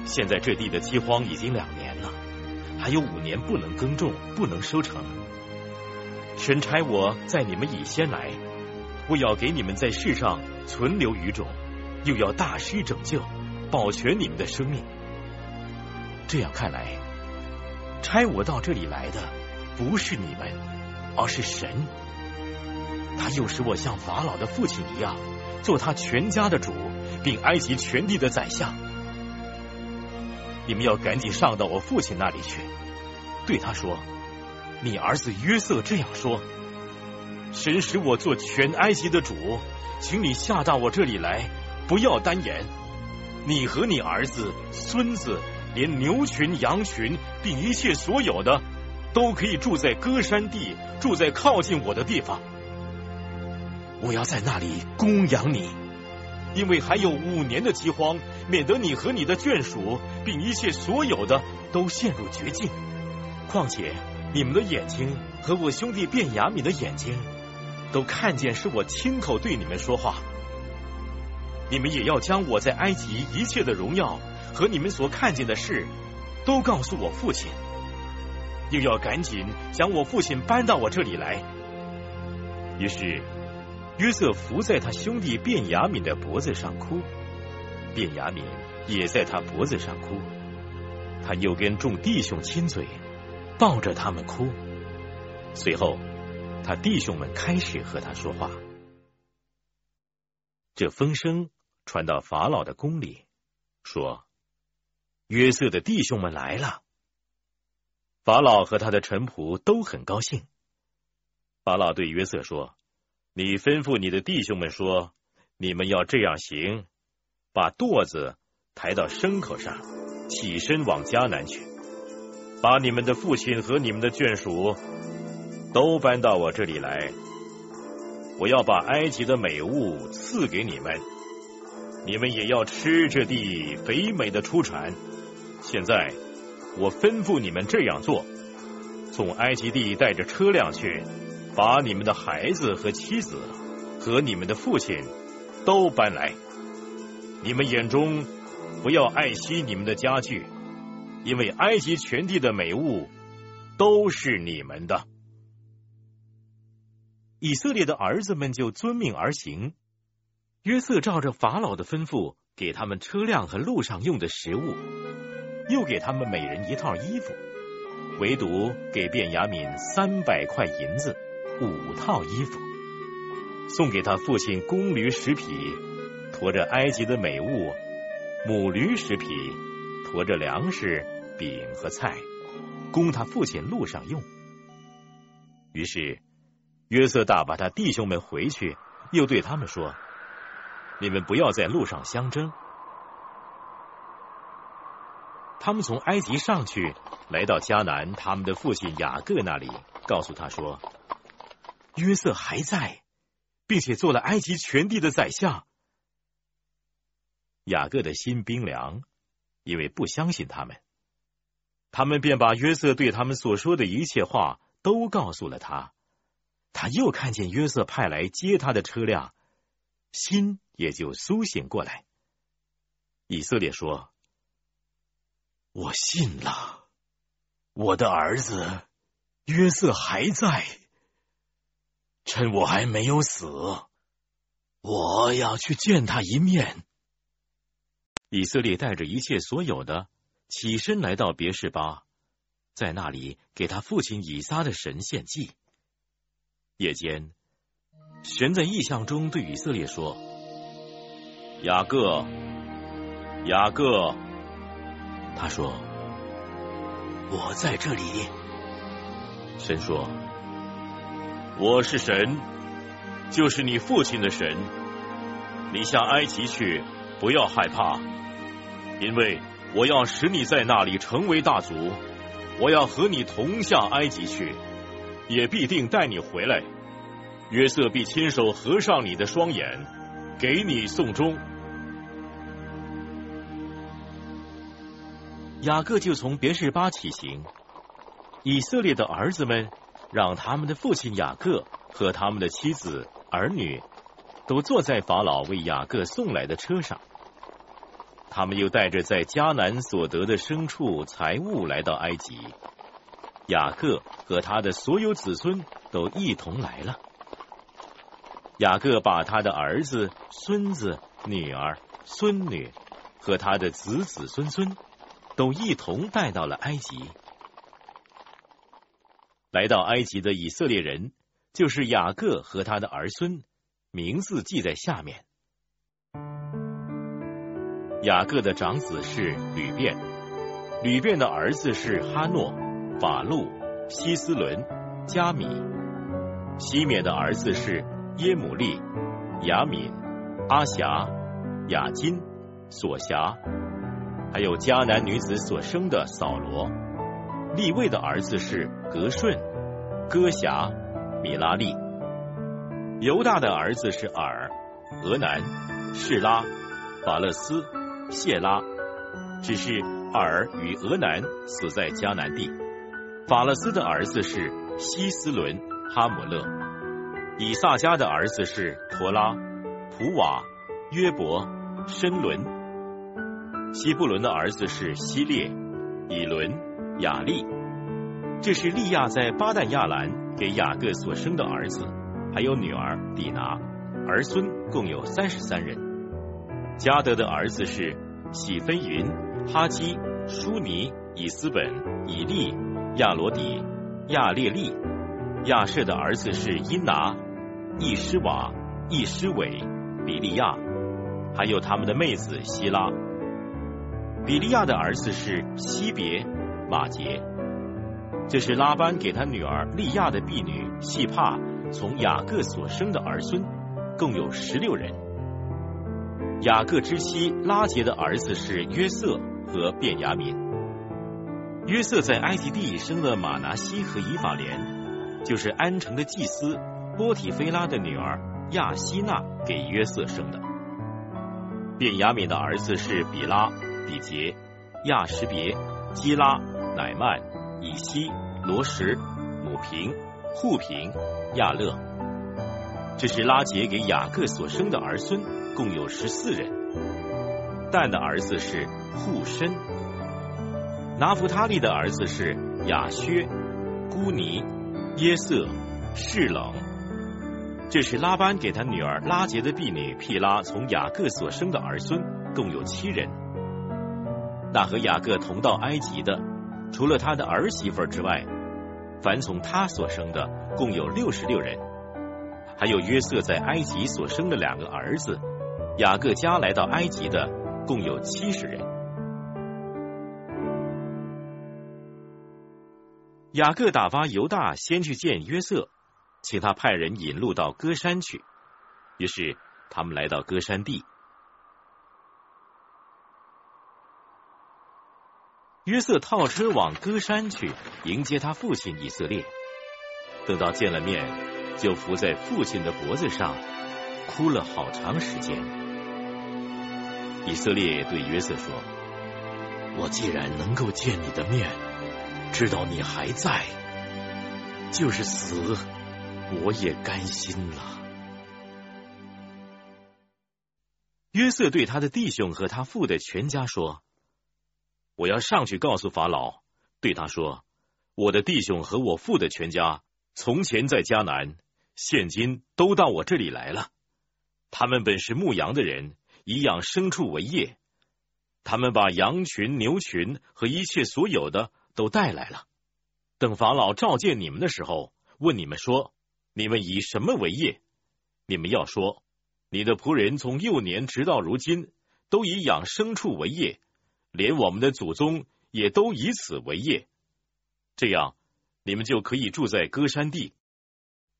现在这地的饥荒已经两年了，还有五年不能耕种，不能收成。神差我在你们以先来，我要给你们在世上存留余种，又要大施拯救，保全你们的生命。这样看来，差我到这里来的不是你们，而是神。他又使我像法老的父亲一样，做他全家的主，并埃及全地的宰相。你们要赶紧上到我父亲那里去，对他说：“你儿子约瑟这样说：神使我做全埃及的主，请你下到我这里来，不要单言。你和你儿子、孙子，连牛群、羊群，并一切所有的，都可以住在歌山地，住在靠近我的地方。我要在那里供养你。”因为还有五年的饥荒，免得你和你的眷属，并一切所有的都陷入绝境。况且你们的眼睛和我兄弟卞雅敏的眼睛，都看见是我亲口对你们说话。你们也要将我在埃及一切的荣耀和你们所看见的事，都告诉我父亲。又要赶紧将我父亲搬到我这里来。于是。约瑟伏在他兄弟卞雅敏的脖子上哭，卞雅敏也在他脖子上哭。他又跟众弟兄亲嘴，抱着他们哭。随后，他弟兄们开始和他说话。这风声传到法老的宫里，说约瑟的弟兄们来了。法老和他的臣仆都很高兴。法老对约瑟说。你吩咐你的弟兄们说：“你们要这样行，把垛子抬到牲口上，起身往迦南去，把你们的父亲和你们的眷属都搬到我这里来。我要把埃及的美物赐给你们，你们也要吃这地肥美的出产。现在我吩咐你们这样做：从埃及地带着车辆去。”把你们的孩子和妻子和你们的父亲都搬来。你们眼中不要爱惜你们的家具，因为埃及全地的美物都是你们的。以色列的儿子们就遵命而行。约瑟照着法老的吩咐，给他们车辆和路上用的食物，又给他们每人一套衣服，唯独给卞雅敏三百块银子。五套衣服，送给他父亲公驴十匹，驮着埃及的美物；母驴十匹，驮着粮食、饼和菜，供他父亲路上用。于是约瑟大把他弟兄们回去，又对他们说：“你们不要在路上相争。”他们从埃及上去，来到迦南，他们的父亲雅各那里，告诉他说。约瑟还在，并且做了埃及全地的宰相。雅各的心冰凉，因为不相信他们。他们便把约瑟对他们所说的一切话都告诉了他。他又看见约瑟派来接他的车辆，心也就苏醒过来。以色列说：“我信了，我的儿子约瑟还在。”趁我还没有死，我要去见他一面。以色列带着一切所有的，起身来到别是巴，在那里给他父亲以撒的神献祭。夜间，神在异象中对以色列说：“雅各，雅各。”他说：“我在这里。”神说。我是神，就是你父亲的神。你下埃及去，不要害怕，因为我要使你在那里成为大族。我要和你同下埃及去，也必定带你回来。约瑟必亲手合上你的双眼，给你送终。雅各就从别是巴起行。以色列的儿子们让他们的父亲雅各和他们的妻子儿女都坐在法老为雅各送来的车上。他们又带着在迦南所得的牲畜财物来到埃及。雅各和他的所有子孙都一同来了。雅各把他的儿子、孙子、女儿、孙女和他的子子孙孙都一同带到了埃及。来到埃及的以色列人，就是雅各和他的儿孙，名字记在下面。雅各的长子是吕便，吕便的儿子是哈诺、法路、希斯伦、加米。西缅的儿子是耶姆利、雅敏、阿霞、雅金、索辖，还有迦南女子所生的扫罗。利位的儿子是格顺、哥辖、米拉利。犹大的儿子是尔、俄南、士拉、法勒斯、谢拉。只是尔与俄南死在迦南地。法勒斯的儿子是希斯伦、哈姆勒。以萨迦的儿子是陀拉、普瓦、约伯、申伦。希布伦的儿子是希列、以伦。雅利，这是利亚在巴旦亚兰给雅各所生的儿子，还有女儿底拿，儿孙共有三十三人。加德的儿子是喜芬云、哈基、舒尼、以斯本、以利、亚罗底、亚列利。亚舍的儿子是因拿、易施瓦、易施伟、比利亚，还有他们的妹子希拉。比利亚的儿子是西别。马杰，这是拉班给他女儿利亚的婢女细帕从雅各所生的儿孙，共有十六人。雅各之妻拉杰的儿子是约瑟和便雅敏。约瑟在埃及地生了马拿西和以法莲，就是安城的祭司波提菲拉的女儿亚希娜给约瑟生的。便雅敏的儿子是比拉、比杰、亚什别、基拉。乃曼、以西、罗什、母平、户平、亚勒，这是拉杰给雅各所生的儿孙，共有十四人。但的儿子是户申，拿弗他利的儿子是雅薛、孤尼、耶色、士冷。这是拉班给他女儿拉杰的婢女毗拉从雅各所生的儿孙，共有七人。那和雅各同到埃及的。除了他的儿媳妇之外，凡从他所生的共有六十六人，还有约瑟在埃及所生的两个儿子，雅各家来到埃及的共有七十人。雅各打发犹大先去见约瑟，请他派人引路到歌山去。于是他们来到歌山地。约瑟套车往歌山去迎接他父亲以色列。等到见了面，就伏在父亲的脖子上，哭了好长时间。以色列对约瑟说：“我既然能够见你的面，知道你还在，就是死，我也甘心了。”约瑟对他的弟兄和他父的全家说。我要上去告诉法老，对他说：“我的弟兄和我父的全家，从前在迦南，现今都到我这里来了。他们本是牧羊的人，以养牲畜为业。他们把羊群、牛群和一切所有的都带来了。等法老召见你们的时候，问你们说：你们以什么为业？你们要说：你的仆人从幼年直到如今，都以养牲畜为业。”连我们的祖宗也都以此为业，这样你们就可以住在歌山地，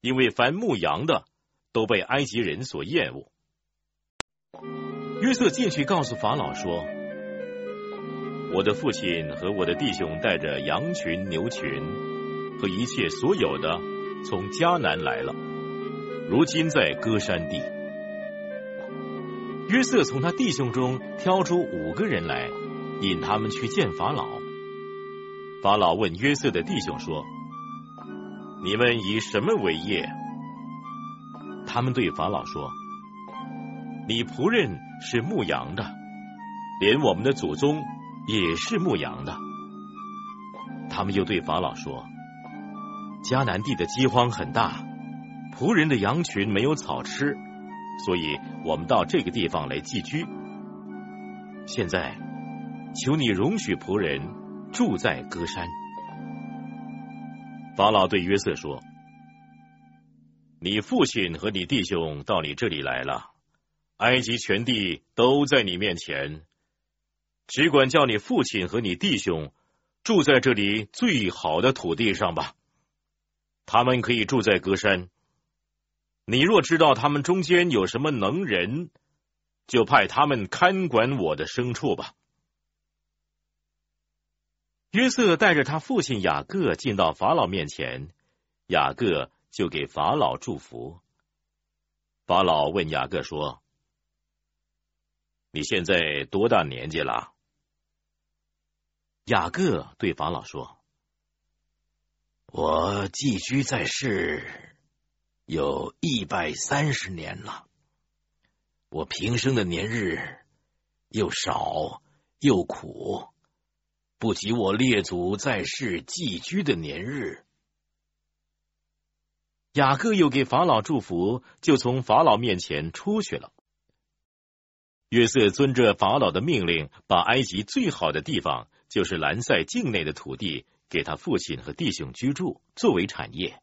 因为凡牧羊的都被埃及人所厌恶。约瑟进去告诉法老说：“我的父亲和我的弟兄带着羊群、牛群和一切所有的从迦南来了，如今在歌山地。”约瑟从他弟兄中挑出五个人来。引他们去见法老。法老问约瑟的弟兄说：“你们以什么为业？”他们对法老说：“你仆人是牧羊的，连我们的祖宗也是牧羊的。”他们又对法老说：“迦南地的饥荒很大，仆人的羊群没有草吃，所以我们到这个地方来寄居。现在，求你容许仆人住在歌山。”法老对约瑟说。你父亲和你弟兄到你这里来了，埃及全地都在你面前，只管叫你父亲和你弟兄住在这里最好的土地上吧。他们可以住在歌山。你若知道他们中间有什么能人，就派他们看管我的牲畜吧。约瑟带着他父亲雅各进到法老面前，雅各。就给法老祝福。法老问雅各说：“你现在多大年纪了？”雅各对法老说：“我寄居在世有一百三十年了。我平生的年日又少又苦，不及我列祖在世寄居的年日。”雅各又给法老祝福，就从法老面前出去了。约瑟遵着法老的命令，把埃及最好的地方，就是兰塞境内的土地，给他父亲和弟兄居住，作为产业。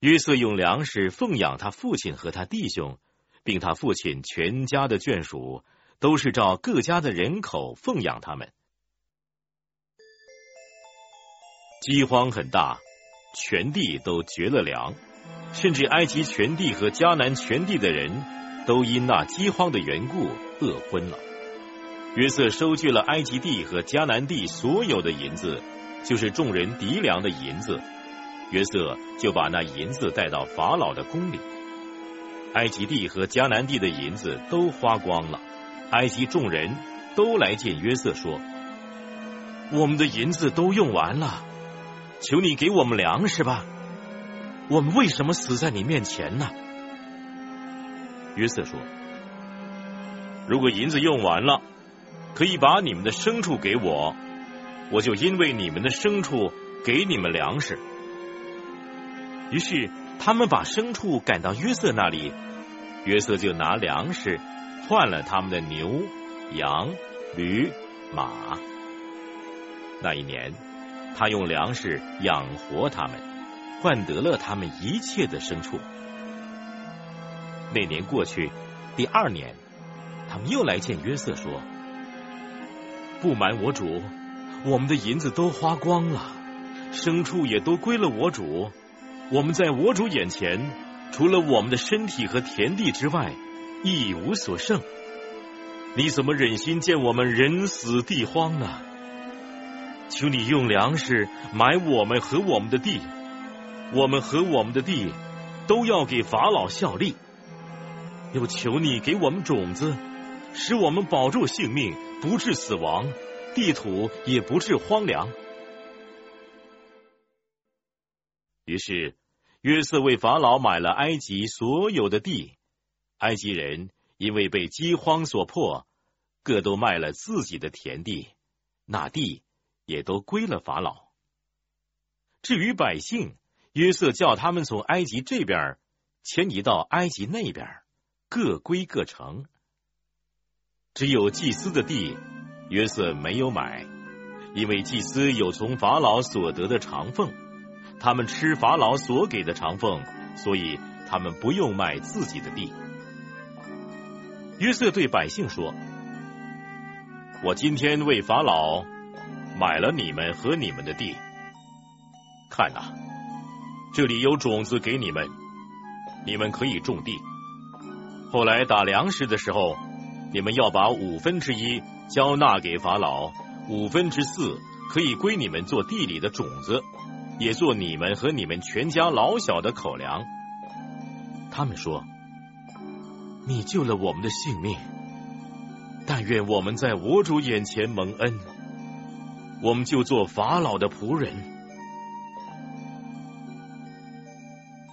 约瑟用粮食奉养他父亲和他弟兄，并他父亲全家的眷属，都是照各家的人口奉养他们。饥荒很大。全地都绝了粮，甚至埃及全地和迦南全地的人都因那饥荒的缘故饿昏了。约瑟收据了埃及地和迦南地所有的银子，就是众人敌粮的银子。约瑟就把那银子带到法老的宫里。埃及地和迦南地的银子都花光了，埃及众人都来见约瑟说：“我们的银子都用完了。”求你给我们粮食吧，我们为什么死在你面前呢？约瑟说：“如果银子用完了，可以把你们的牲畜给我，我就因为你们的牲畜给你们粮食。”于是他们把牲畜赶到约瑟那里，约瑟就拿粮食换了他们的牛、羊、驴、马。那一年。他用粮食养活他们，换得了他们一切的牲畜。那年过去，第二年，他们又来见约瑟说：“不瞒我主，我们的银子都花光了，牲畜也都归了我主。我们在我主眼前，除了我们的身体和田地之外，一无所剩。你怎么忍心见我们人死地荒呢？”求你用粮食买我们和我们的地，我们和我们的地都要给法老效力。又求你给我们种子，使我们保住性命，不致死亡，地土也不致荒凉。于是约瑟为法老买了埃及所有的地，埃及人因为被饥荒所迫，各都卖了自己的田地，那地。也都归了法老。至于百姓，约瑟叫他们从埃及这边迁移到埃及那边，各归各城。只有祭司的地，约瑟没有买，因为祭司有从法老所得的长俸，他们吃法老所给的长俸，所以他们不用卖自己的地。约瑟对百姓说：“我今天为法老。”买了你们和你们的地，看呐，这里有种子给你们，你们可以种地。后来打粮食的时候，你们要把五分之一交纳给法老，五分之四可以归你们做地里的种子，也做你们和你们全家老小的口粮。他们说：“你救了我们的性命，但愿我们在我主眼前蒙恩，我们就做法老的仆人。”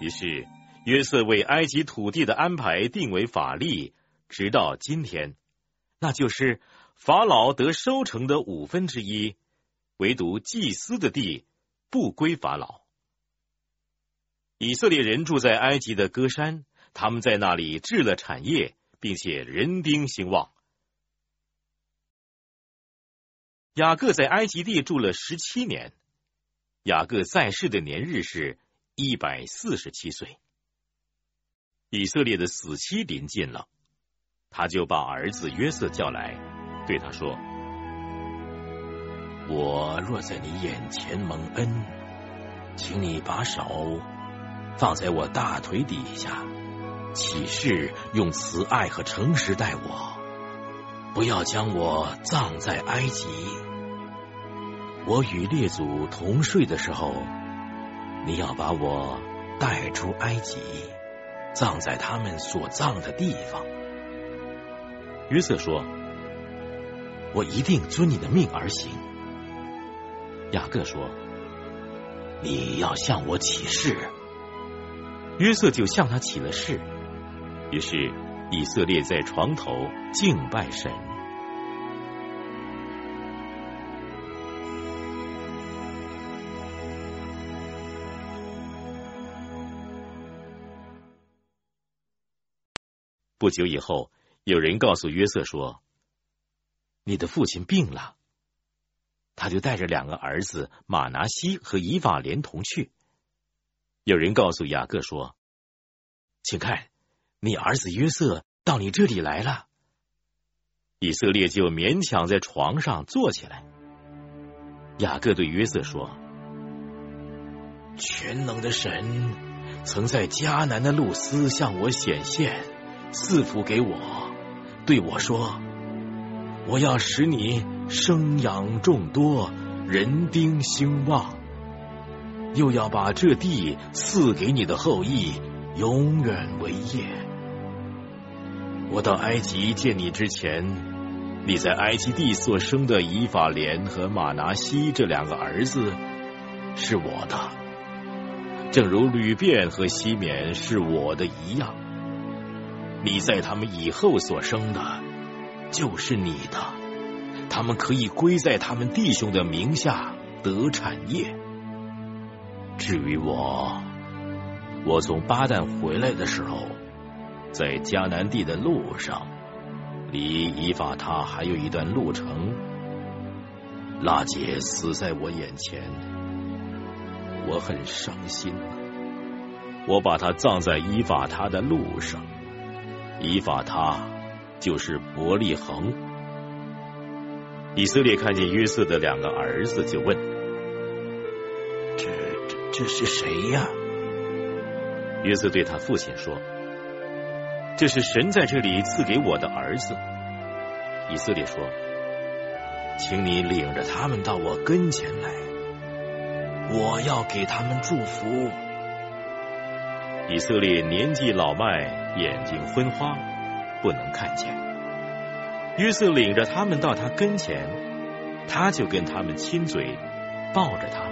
于是约瑟为埃及土地的安排定为法例，直到今天，那就是法老得收成的五分之一，唯独祭司的地不归法老。以色列人住在埃及的歌山，他们在那里置了产业，并且人丁兴旺。雅各在埃及地住了十七年，雅各在世的年日是一百四十七岁。以色列的死期临近了，他就把儿子约瑟叫来，对他说：“我若在你眼前蒙恩，请你把手。”放在我大腿底下，起誓用慈爱和诚实待我，不要将我葬在埃及。我与列祖同睡的时候，你要把我带出埃及，葬在他们所葬的地方。约瑟说：“我一定遵你的命而行。”雅各说：“你要向我起誓。”约瑟就向他起了誓，于是以色列在床头敬拜神。不久以后，有人告诉约瑟说：“你的父亲病了。”他就带着两个儿子马拿西和以法连同去。有人告诉雅各说：“请看，你儿子约瑟到你这里来了。”以色列就勉强在床上坐起来。雅各对约瑟说：“全能的神曾在迦南的路斯向我显现，赐福给我，对我说：我要使你生养众多，人丁兴旺。”又要把这地赐给你的后裔，永远为业。我到埃及见你之前，你在埃及地所生的以法莲和马拿西这两个儿子是我的，正如吕便和西缅是我的一样。你在他们以后所生的，就是你的，他们可以归在他们弟兄的名下得产业。至于我，我从巴旦回来的时候，在迦南地的路上，离以法他还有一段路程。拉杰死在我眼前，我很伤心。我把他葬在伊法他的路上，以法他就是伯利恒。以色列看见约瑟的两个儿子，就问。这这这是谁呀？约瑟对他父亲说：“这是神在这里赐给我的儿子。”以色列说：“请你领着他们到我跟前来，我要给他们祝福。”以色列年纪老迈，眼睛昏花，不能看见。约瑟领着他们到他跟前，他就跟他们亲嘴，抱着他们。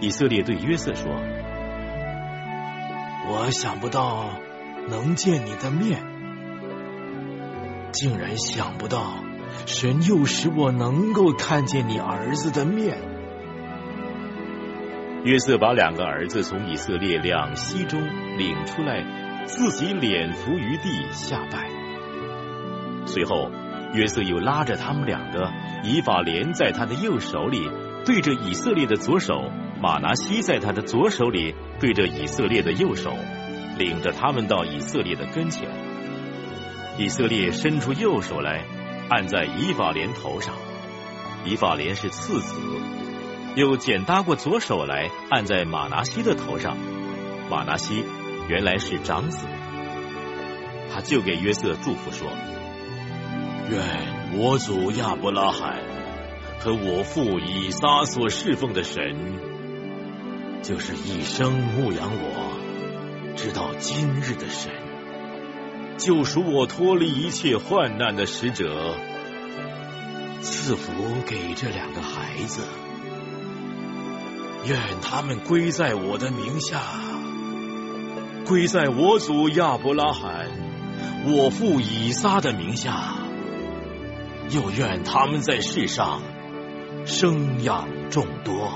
以色列对约瑟说：“我想不到能见你的面，竟然想不到神又使我能够看见你儿子的面。”约瑟把两个儿子从以色列两栖中领出来，自己脸伏于地下拜。随后，约瑟又拉着他们两个，以法莲在他的右手里，对着以色列的左手。马拿西在他的左手里对着以色列的右手，领着他们到以色列的跟前。以色列伸出右手来，按在以法莲头上。以法莲是次子，又简搭过左手来，按在马拿西的头上。马拿西原来是长子，他就给约瑟祝福说：“愿我祖亚伯拉罕和我父以撒所侍奉的神。”就是一生牧养我，直到今日的神，救赎我脱离一切患难的使者，赐福给这两个孩子，愿他们归在我的名下，归在我祖亚伯拉罕、我父以撒的名下，又愿他们在世上生养众多。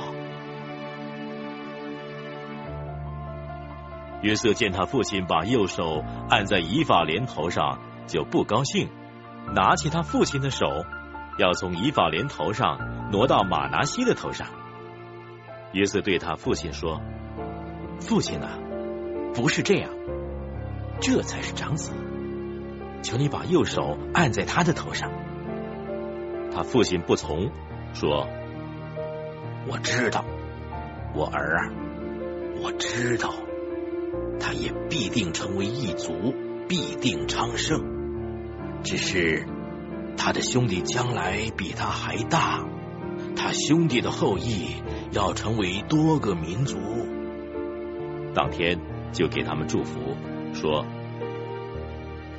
约瑟见他父亲把右手按在以法莲头上，就不高兴，拿起他父亲的手，要从以法莲头上挪到马拿西的头上。约瑟对他父亲说：“父亲啊，不是这样，这才是长子。求你把右手按在他的头上。”他父亲不从，说：“我知道，我儿啊，我知道。”他也必定成为一族，必定昌盛。只是他的兄弟将来比他还大，他兄弟的后裔要成为多个民族。当天就给他们祝福，说：“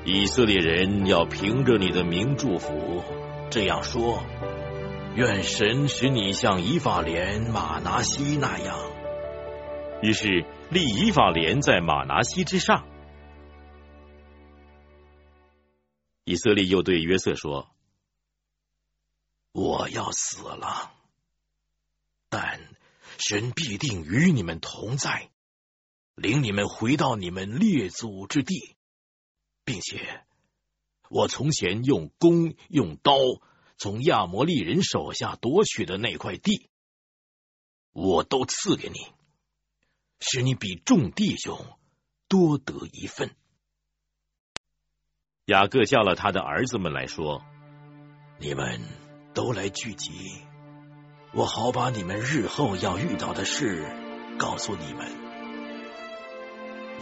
以色列人要凭着你的名祝福，这样说：愿神使你像以法莲、马拿西那样。”于是。立以法莲在马拿西之上。以色列又对约瑟说：“我要死了，但神必定与你们同在，领你们回到你们列祖之地，并且我从前用弓用刀从亚摩利人手下夺取的那块地，我都赐给你。”使你比众弟兄多得一份。雅各叫了他的儿子们来说：“你们都来聚集，我好把你们日后要遇到的事告诉你们。”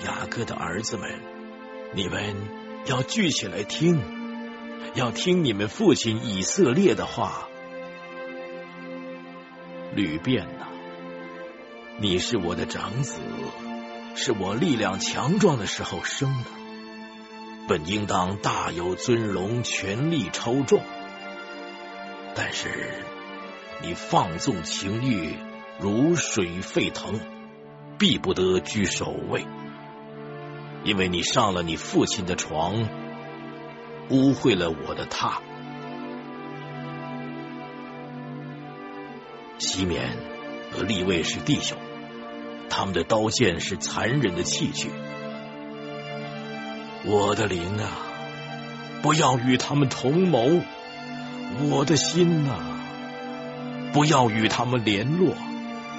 雅各的儿子们，你们要聚起来听，要听你们父亲以色列的话。吕变呐！你是我的长子，是我力量强壮的时候生的，本应当大有尊荣，权力超重。但是你放纵情欲，如水沸腾，必不得居首位，因为你上了你父亲的床，污秽了我的榻。西缅和立位是弟兄。他们的刀剑是残忍的器具，我的灵啊，不要与他们同谋；我的心呐，不要与他们联络，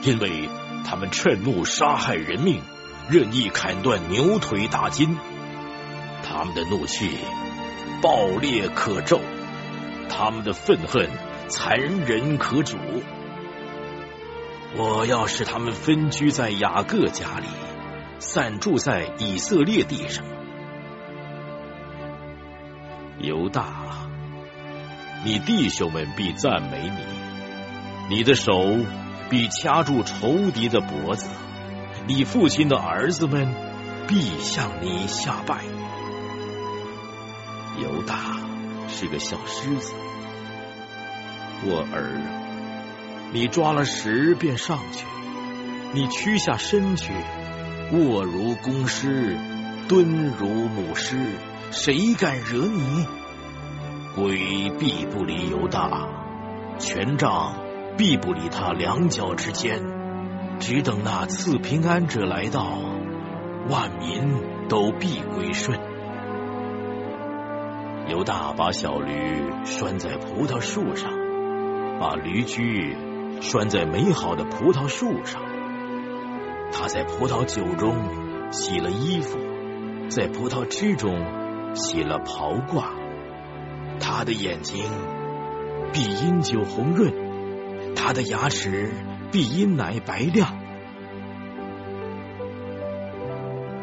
因为他们趁怒杀害人命，任意砍断牛腿大筋。他们的怒气暴烈可咒，他们的愤恨残忍可阻。我要使他们分居在雅各家里，散住在以色列地上。犹大，你弟兄们必赞美你，你的手必掐住仇敌的脖子，你父亲的儿子们必向你下拜。犹大是个小狮子，我儿。你抓了石便上去，你屈下身去，卧如公狮，蹲如母狮，谁敢惹你？鬼必不离犹大，权杖必不离他两脚之间，只等那赐平安者来到，万民都必归顺。犹大把小驴拴在葡萄树上，把驴驹。拴在美好的葡萄树上，他在葡萄酒中洗了衣服，在葡萄汁中洗了袍褂。他的眼睛必因酒红润，他的牙齿必因奶白亮。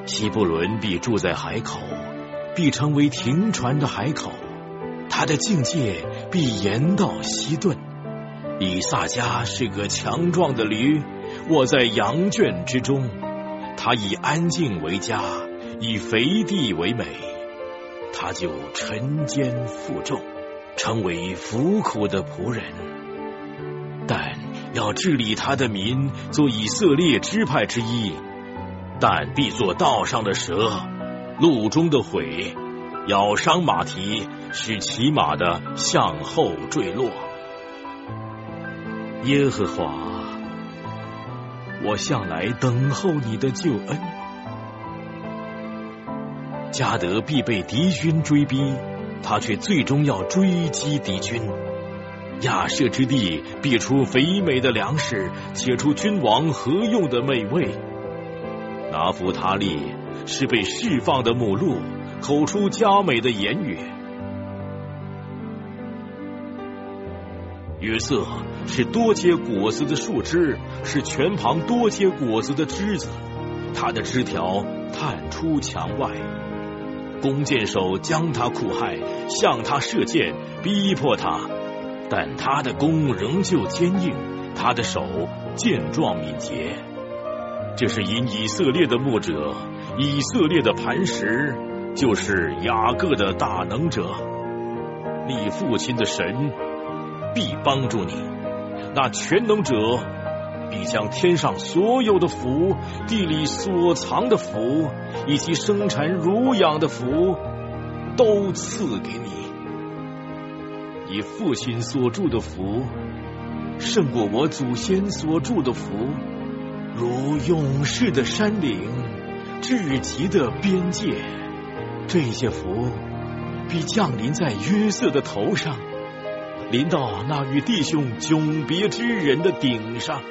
希布伦必住在海口，必成为停船的海口。他的境界必延到西顿。以萨迦是个强壮的驴，卧在羊圈之中。他以安静为家，以肥地为美。他就沉肩负重，成为服苦的仆人。要治理他的民，做以色列支派之一，但必做道上的蛇，路中的悔，咬伤马蹄，使骑马的向后坠落。耶和华，我向来等候你的救恩。加德必被敌军追逼，他却最终要追击敌军。亚舍之地必出肥美的粮食，且出君王何用的美味。拿弗他利是被释放的母鹿，口出佳美的言语。约瑟是多结果子的树枝，是泉旁多结果子的枝子。他的枝条探出墙外，弓箭手将他酷害，向他射箭，逼迫他。但他的弓仍旧坚硬，他的手健壮敏捷。这是因以色列的牧者，以色列的磐石，就是雅各的大能者。你父亲的神必帮助你，那全能者必将天上所有的福、地里所藏的福，以及生产乳养的福，都赐给你。你父亲所住的福，胜过我祖先所住的福，如勇士的山岭，至极的边界。这些福必降临在约瑟的头上，临到那与弟兄迥别之人的顶上。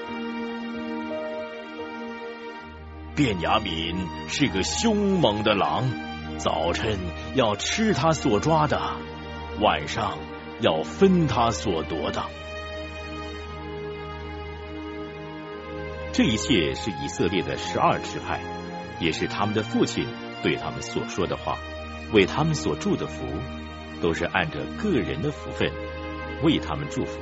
卞雅敏是个凶猛的狼，早晨要吃他所抓的，晚上。要分他所夺的，这一切是以色列的十二支派，也是他们的父亲对他们所说的话，为他们所祝的福，都是按着个人的福分为他们祝福。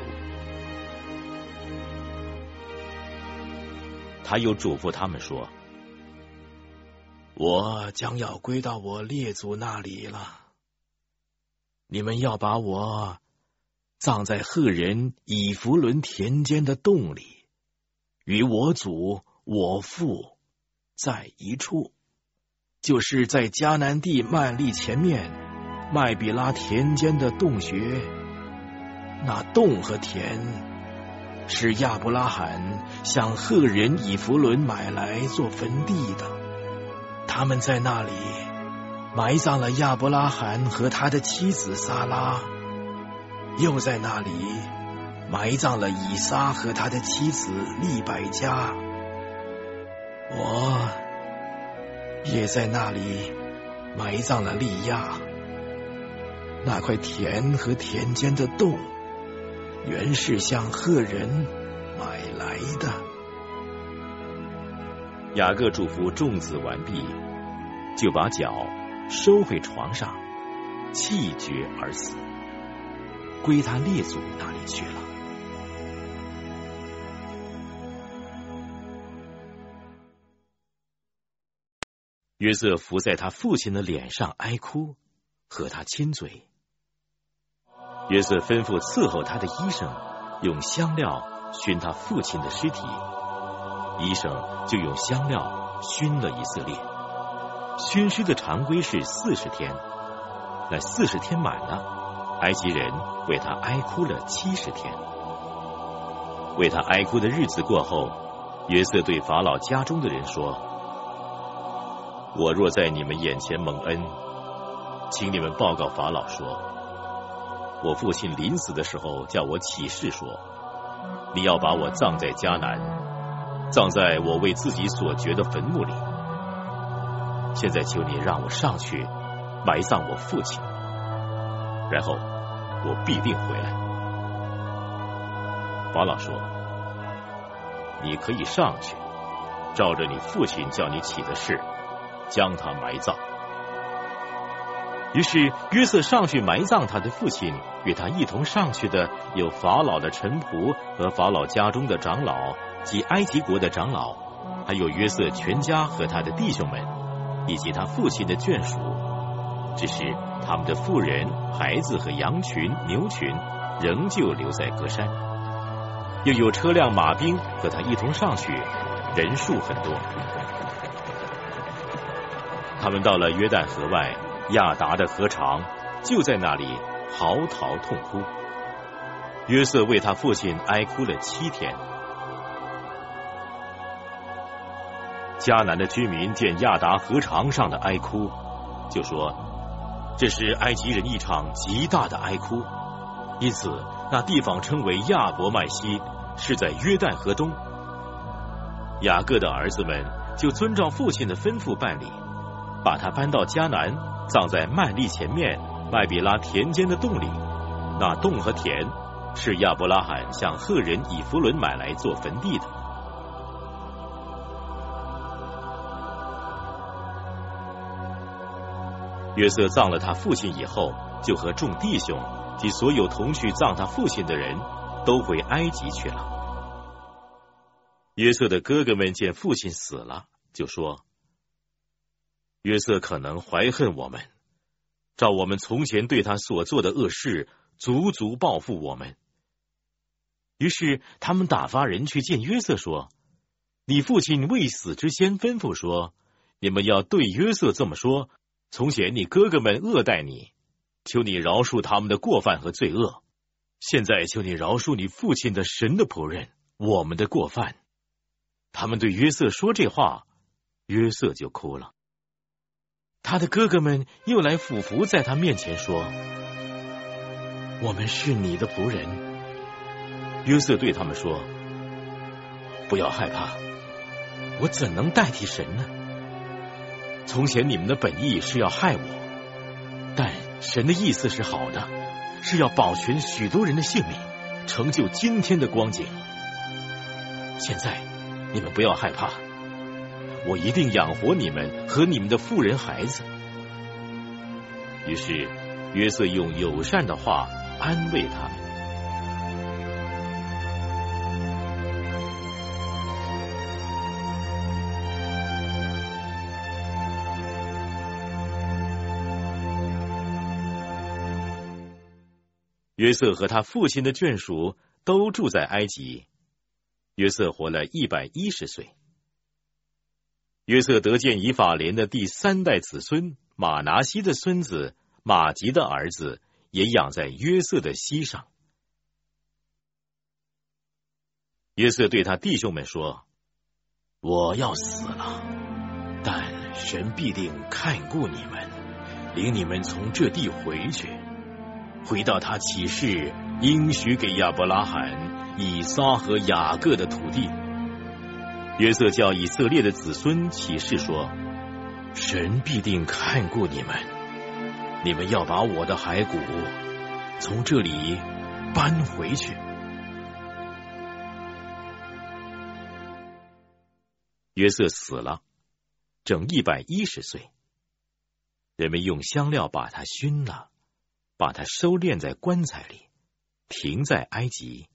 他又嘱咐他们说：“我将要归到我列祖那里了，你们要把我。”葬在赫人以弗伦田间的洞里，与我祖我父在一处，就是在迦南地曼利前面麦比拉田间的洞穴。那洞和田是亚伯拉罕向赫人以弗伦买来做坟地的，他们在那里埋葬了亚伯拉罕和他的妻子撒拉。又在那里埋葬了以撒和他的妻子利百加，我也在那里埋葬了利亚。那块田和田间的洞，原是向赫人买来的。雅各祝福种子完毕，就把脚收回床上，气绝而死。归他列祖那里去了。约瑟伏在他父亲的脸上哀哭，和他亲嘴。约瑟吩咐伺候他的医生用香料熏他父亲的尸体，医生就用香料熏了以色列。熏尸的常规是四十天，那四十天满了，埃及人。为他哀哭了七十天。为他哀哭的日子过后，约瑟对法老家中的人说：“我若在你们眼前蒙恩，请你们报告法老说，我父亲临死的时候叫我起誓说，你要把我葬在迦南，葬在我为自己所掘的坟墓里。现在求你让我上去埋葬我父亲，然后。”我必定回来。法老说：“你可以上去，照着你父亲叫你起的事，将他埋葬。”于是约瑟上去埋葬他的父亲，与他一同上去的有法老的臣仆和法老家中的长老及埃及国的长老，还有约瑟全家和他的弟兄们，以及他父亲的眷属。只是他们的妇人、孩子和羊群、牛群仍旧留在歌山。又有车辆、马兵和他一同上去，人数很多。他们到了约旦河外亚达的河床，就在那里嚎啕痛哭。约瑟为他父亲哀哭了七天。迦南的居民见亚达河床上的哀哭，就说：“这是埃及人一场极大的哀哭。”因此，那地方称为亚伯麦西，是在约旦河东。雅各的儿子们就遵照父亲的吩咐办理，把他搬到迦南，葬在麦利前面麦比拉田间的洞里。那洞和田是亚伯拉罕向赫人以弗伦买来做坟地的。约瑟葬了他父亲以后，就和众弟兄及所有同去葬他父亲的人都回埃及去了。约瑟的哥哥们见父亲死了，就说：“约瑟可能怀恨我们，照我们从前对他所做的恶事，足足报复我们。”于是他们打发人去见约瑟，说：“你父亲未死之先吩咐说，你们要对约瑟这么说。”从前你哥哥们恶待你，求你饶恕他们的过犯和罪恶。现在求你饶恕你父亲的神的仆人我们的过犯。他们对约瑟说这话，约瑟就哭了。他的哥哥们又来俯伏在他面前说：“我们是你的仆人。”约瑟对他们说：“不要害怕，我怎能代替神呢？”从前你们的本意是要害我，但神的意思是好的，是要保全许多人的性命，成就今天的光景。现在你们不要害怕，我一定养活你们和你们的妇人孩子。于是约瑟用友善的话安慰他们。约瑟和他父亲的眷属都住在埃及。约瑟活了一百一十岁。约瑟得见以法莲的第三代子孙马拿西的孙子马吉的儿子也养在约瑟的膝上。约瑟对他弟兄们说：“我要死了，但神必定看顾你们，领你们从这地回去。”回到他启示应许给亚伯拉罕、以撒和雅各的土地。约瑟叫以色列的子孙启示说：“神必定看顾你们，你们要把我的骸骨从这里搬回去。”约瑟死了，整一百一十岁。人们用香料把他熏了。把它收敛在棺材里，停在埃及。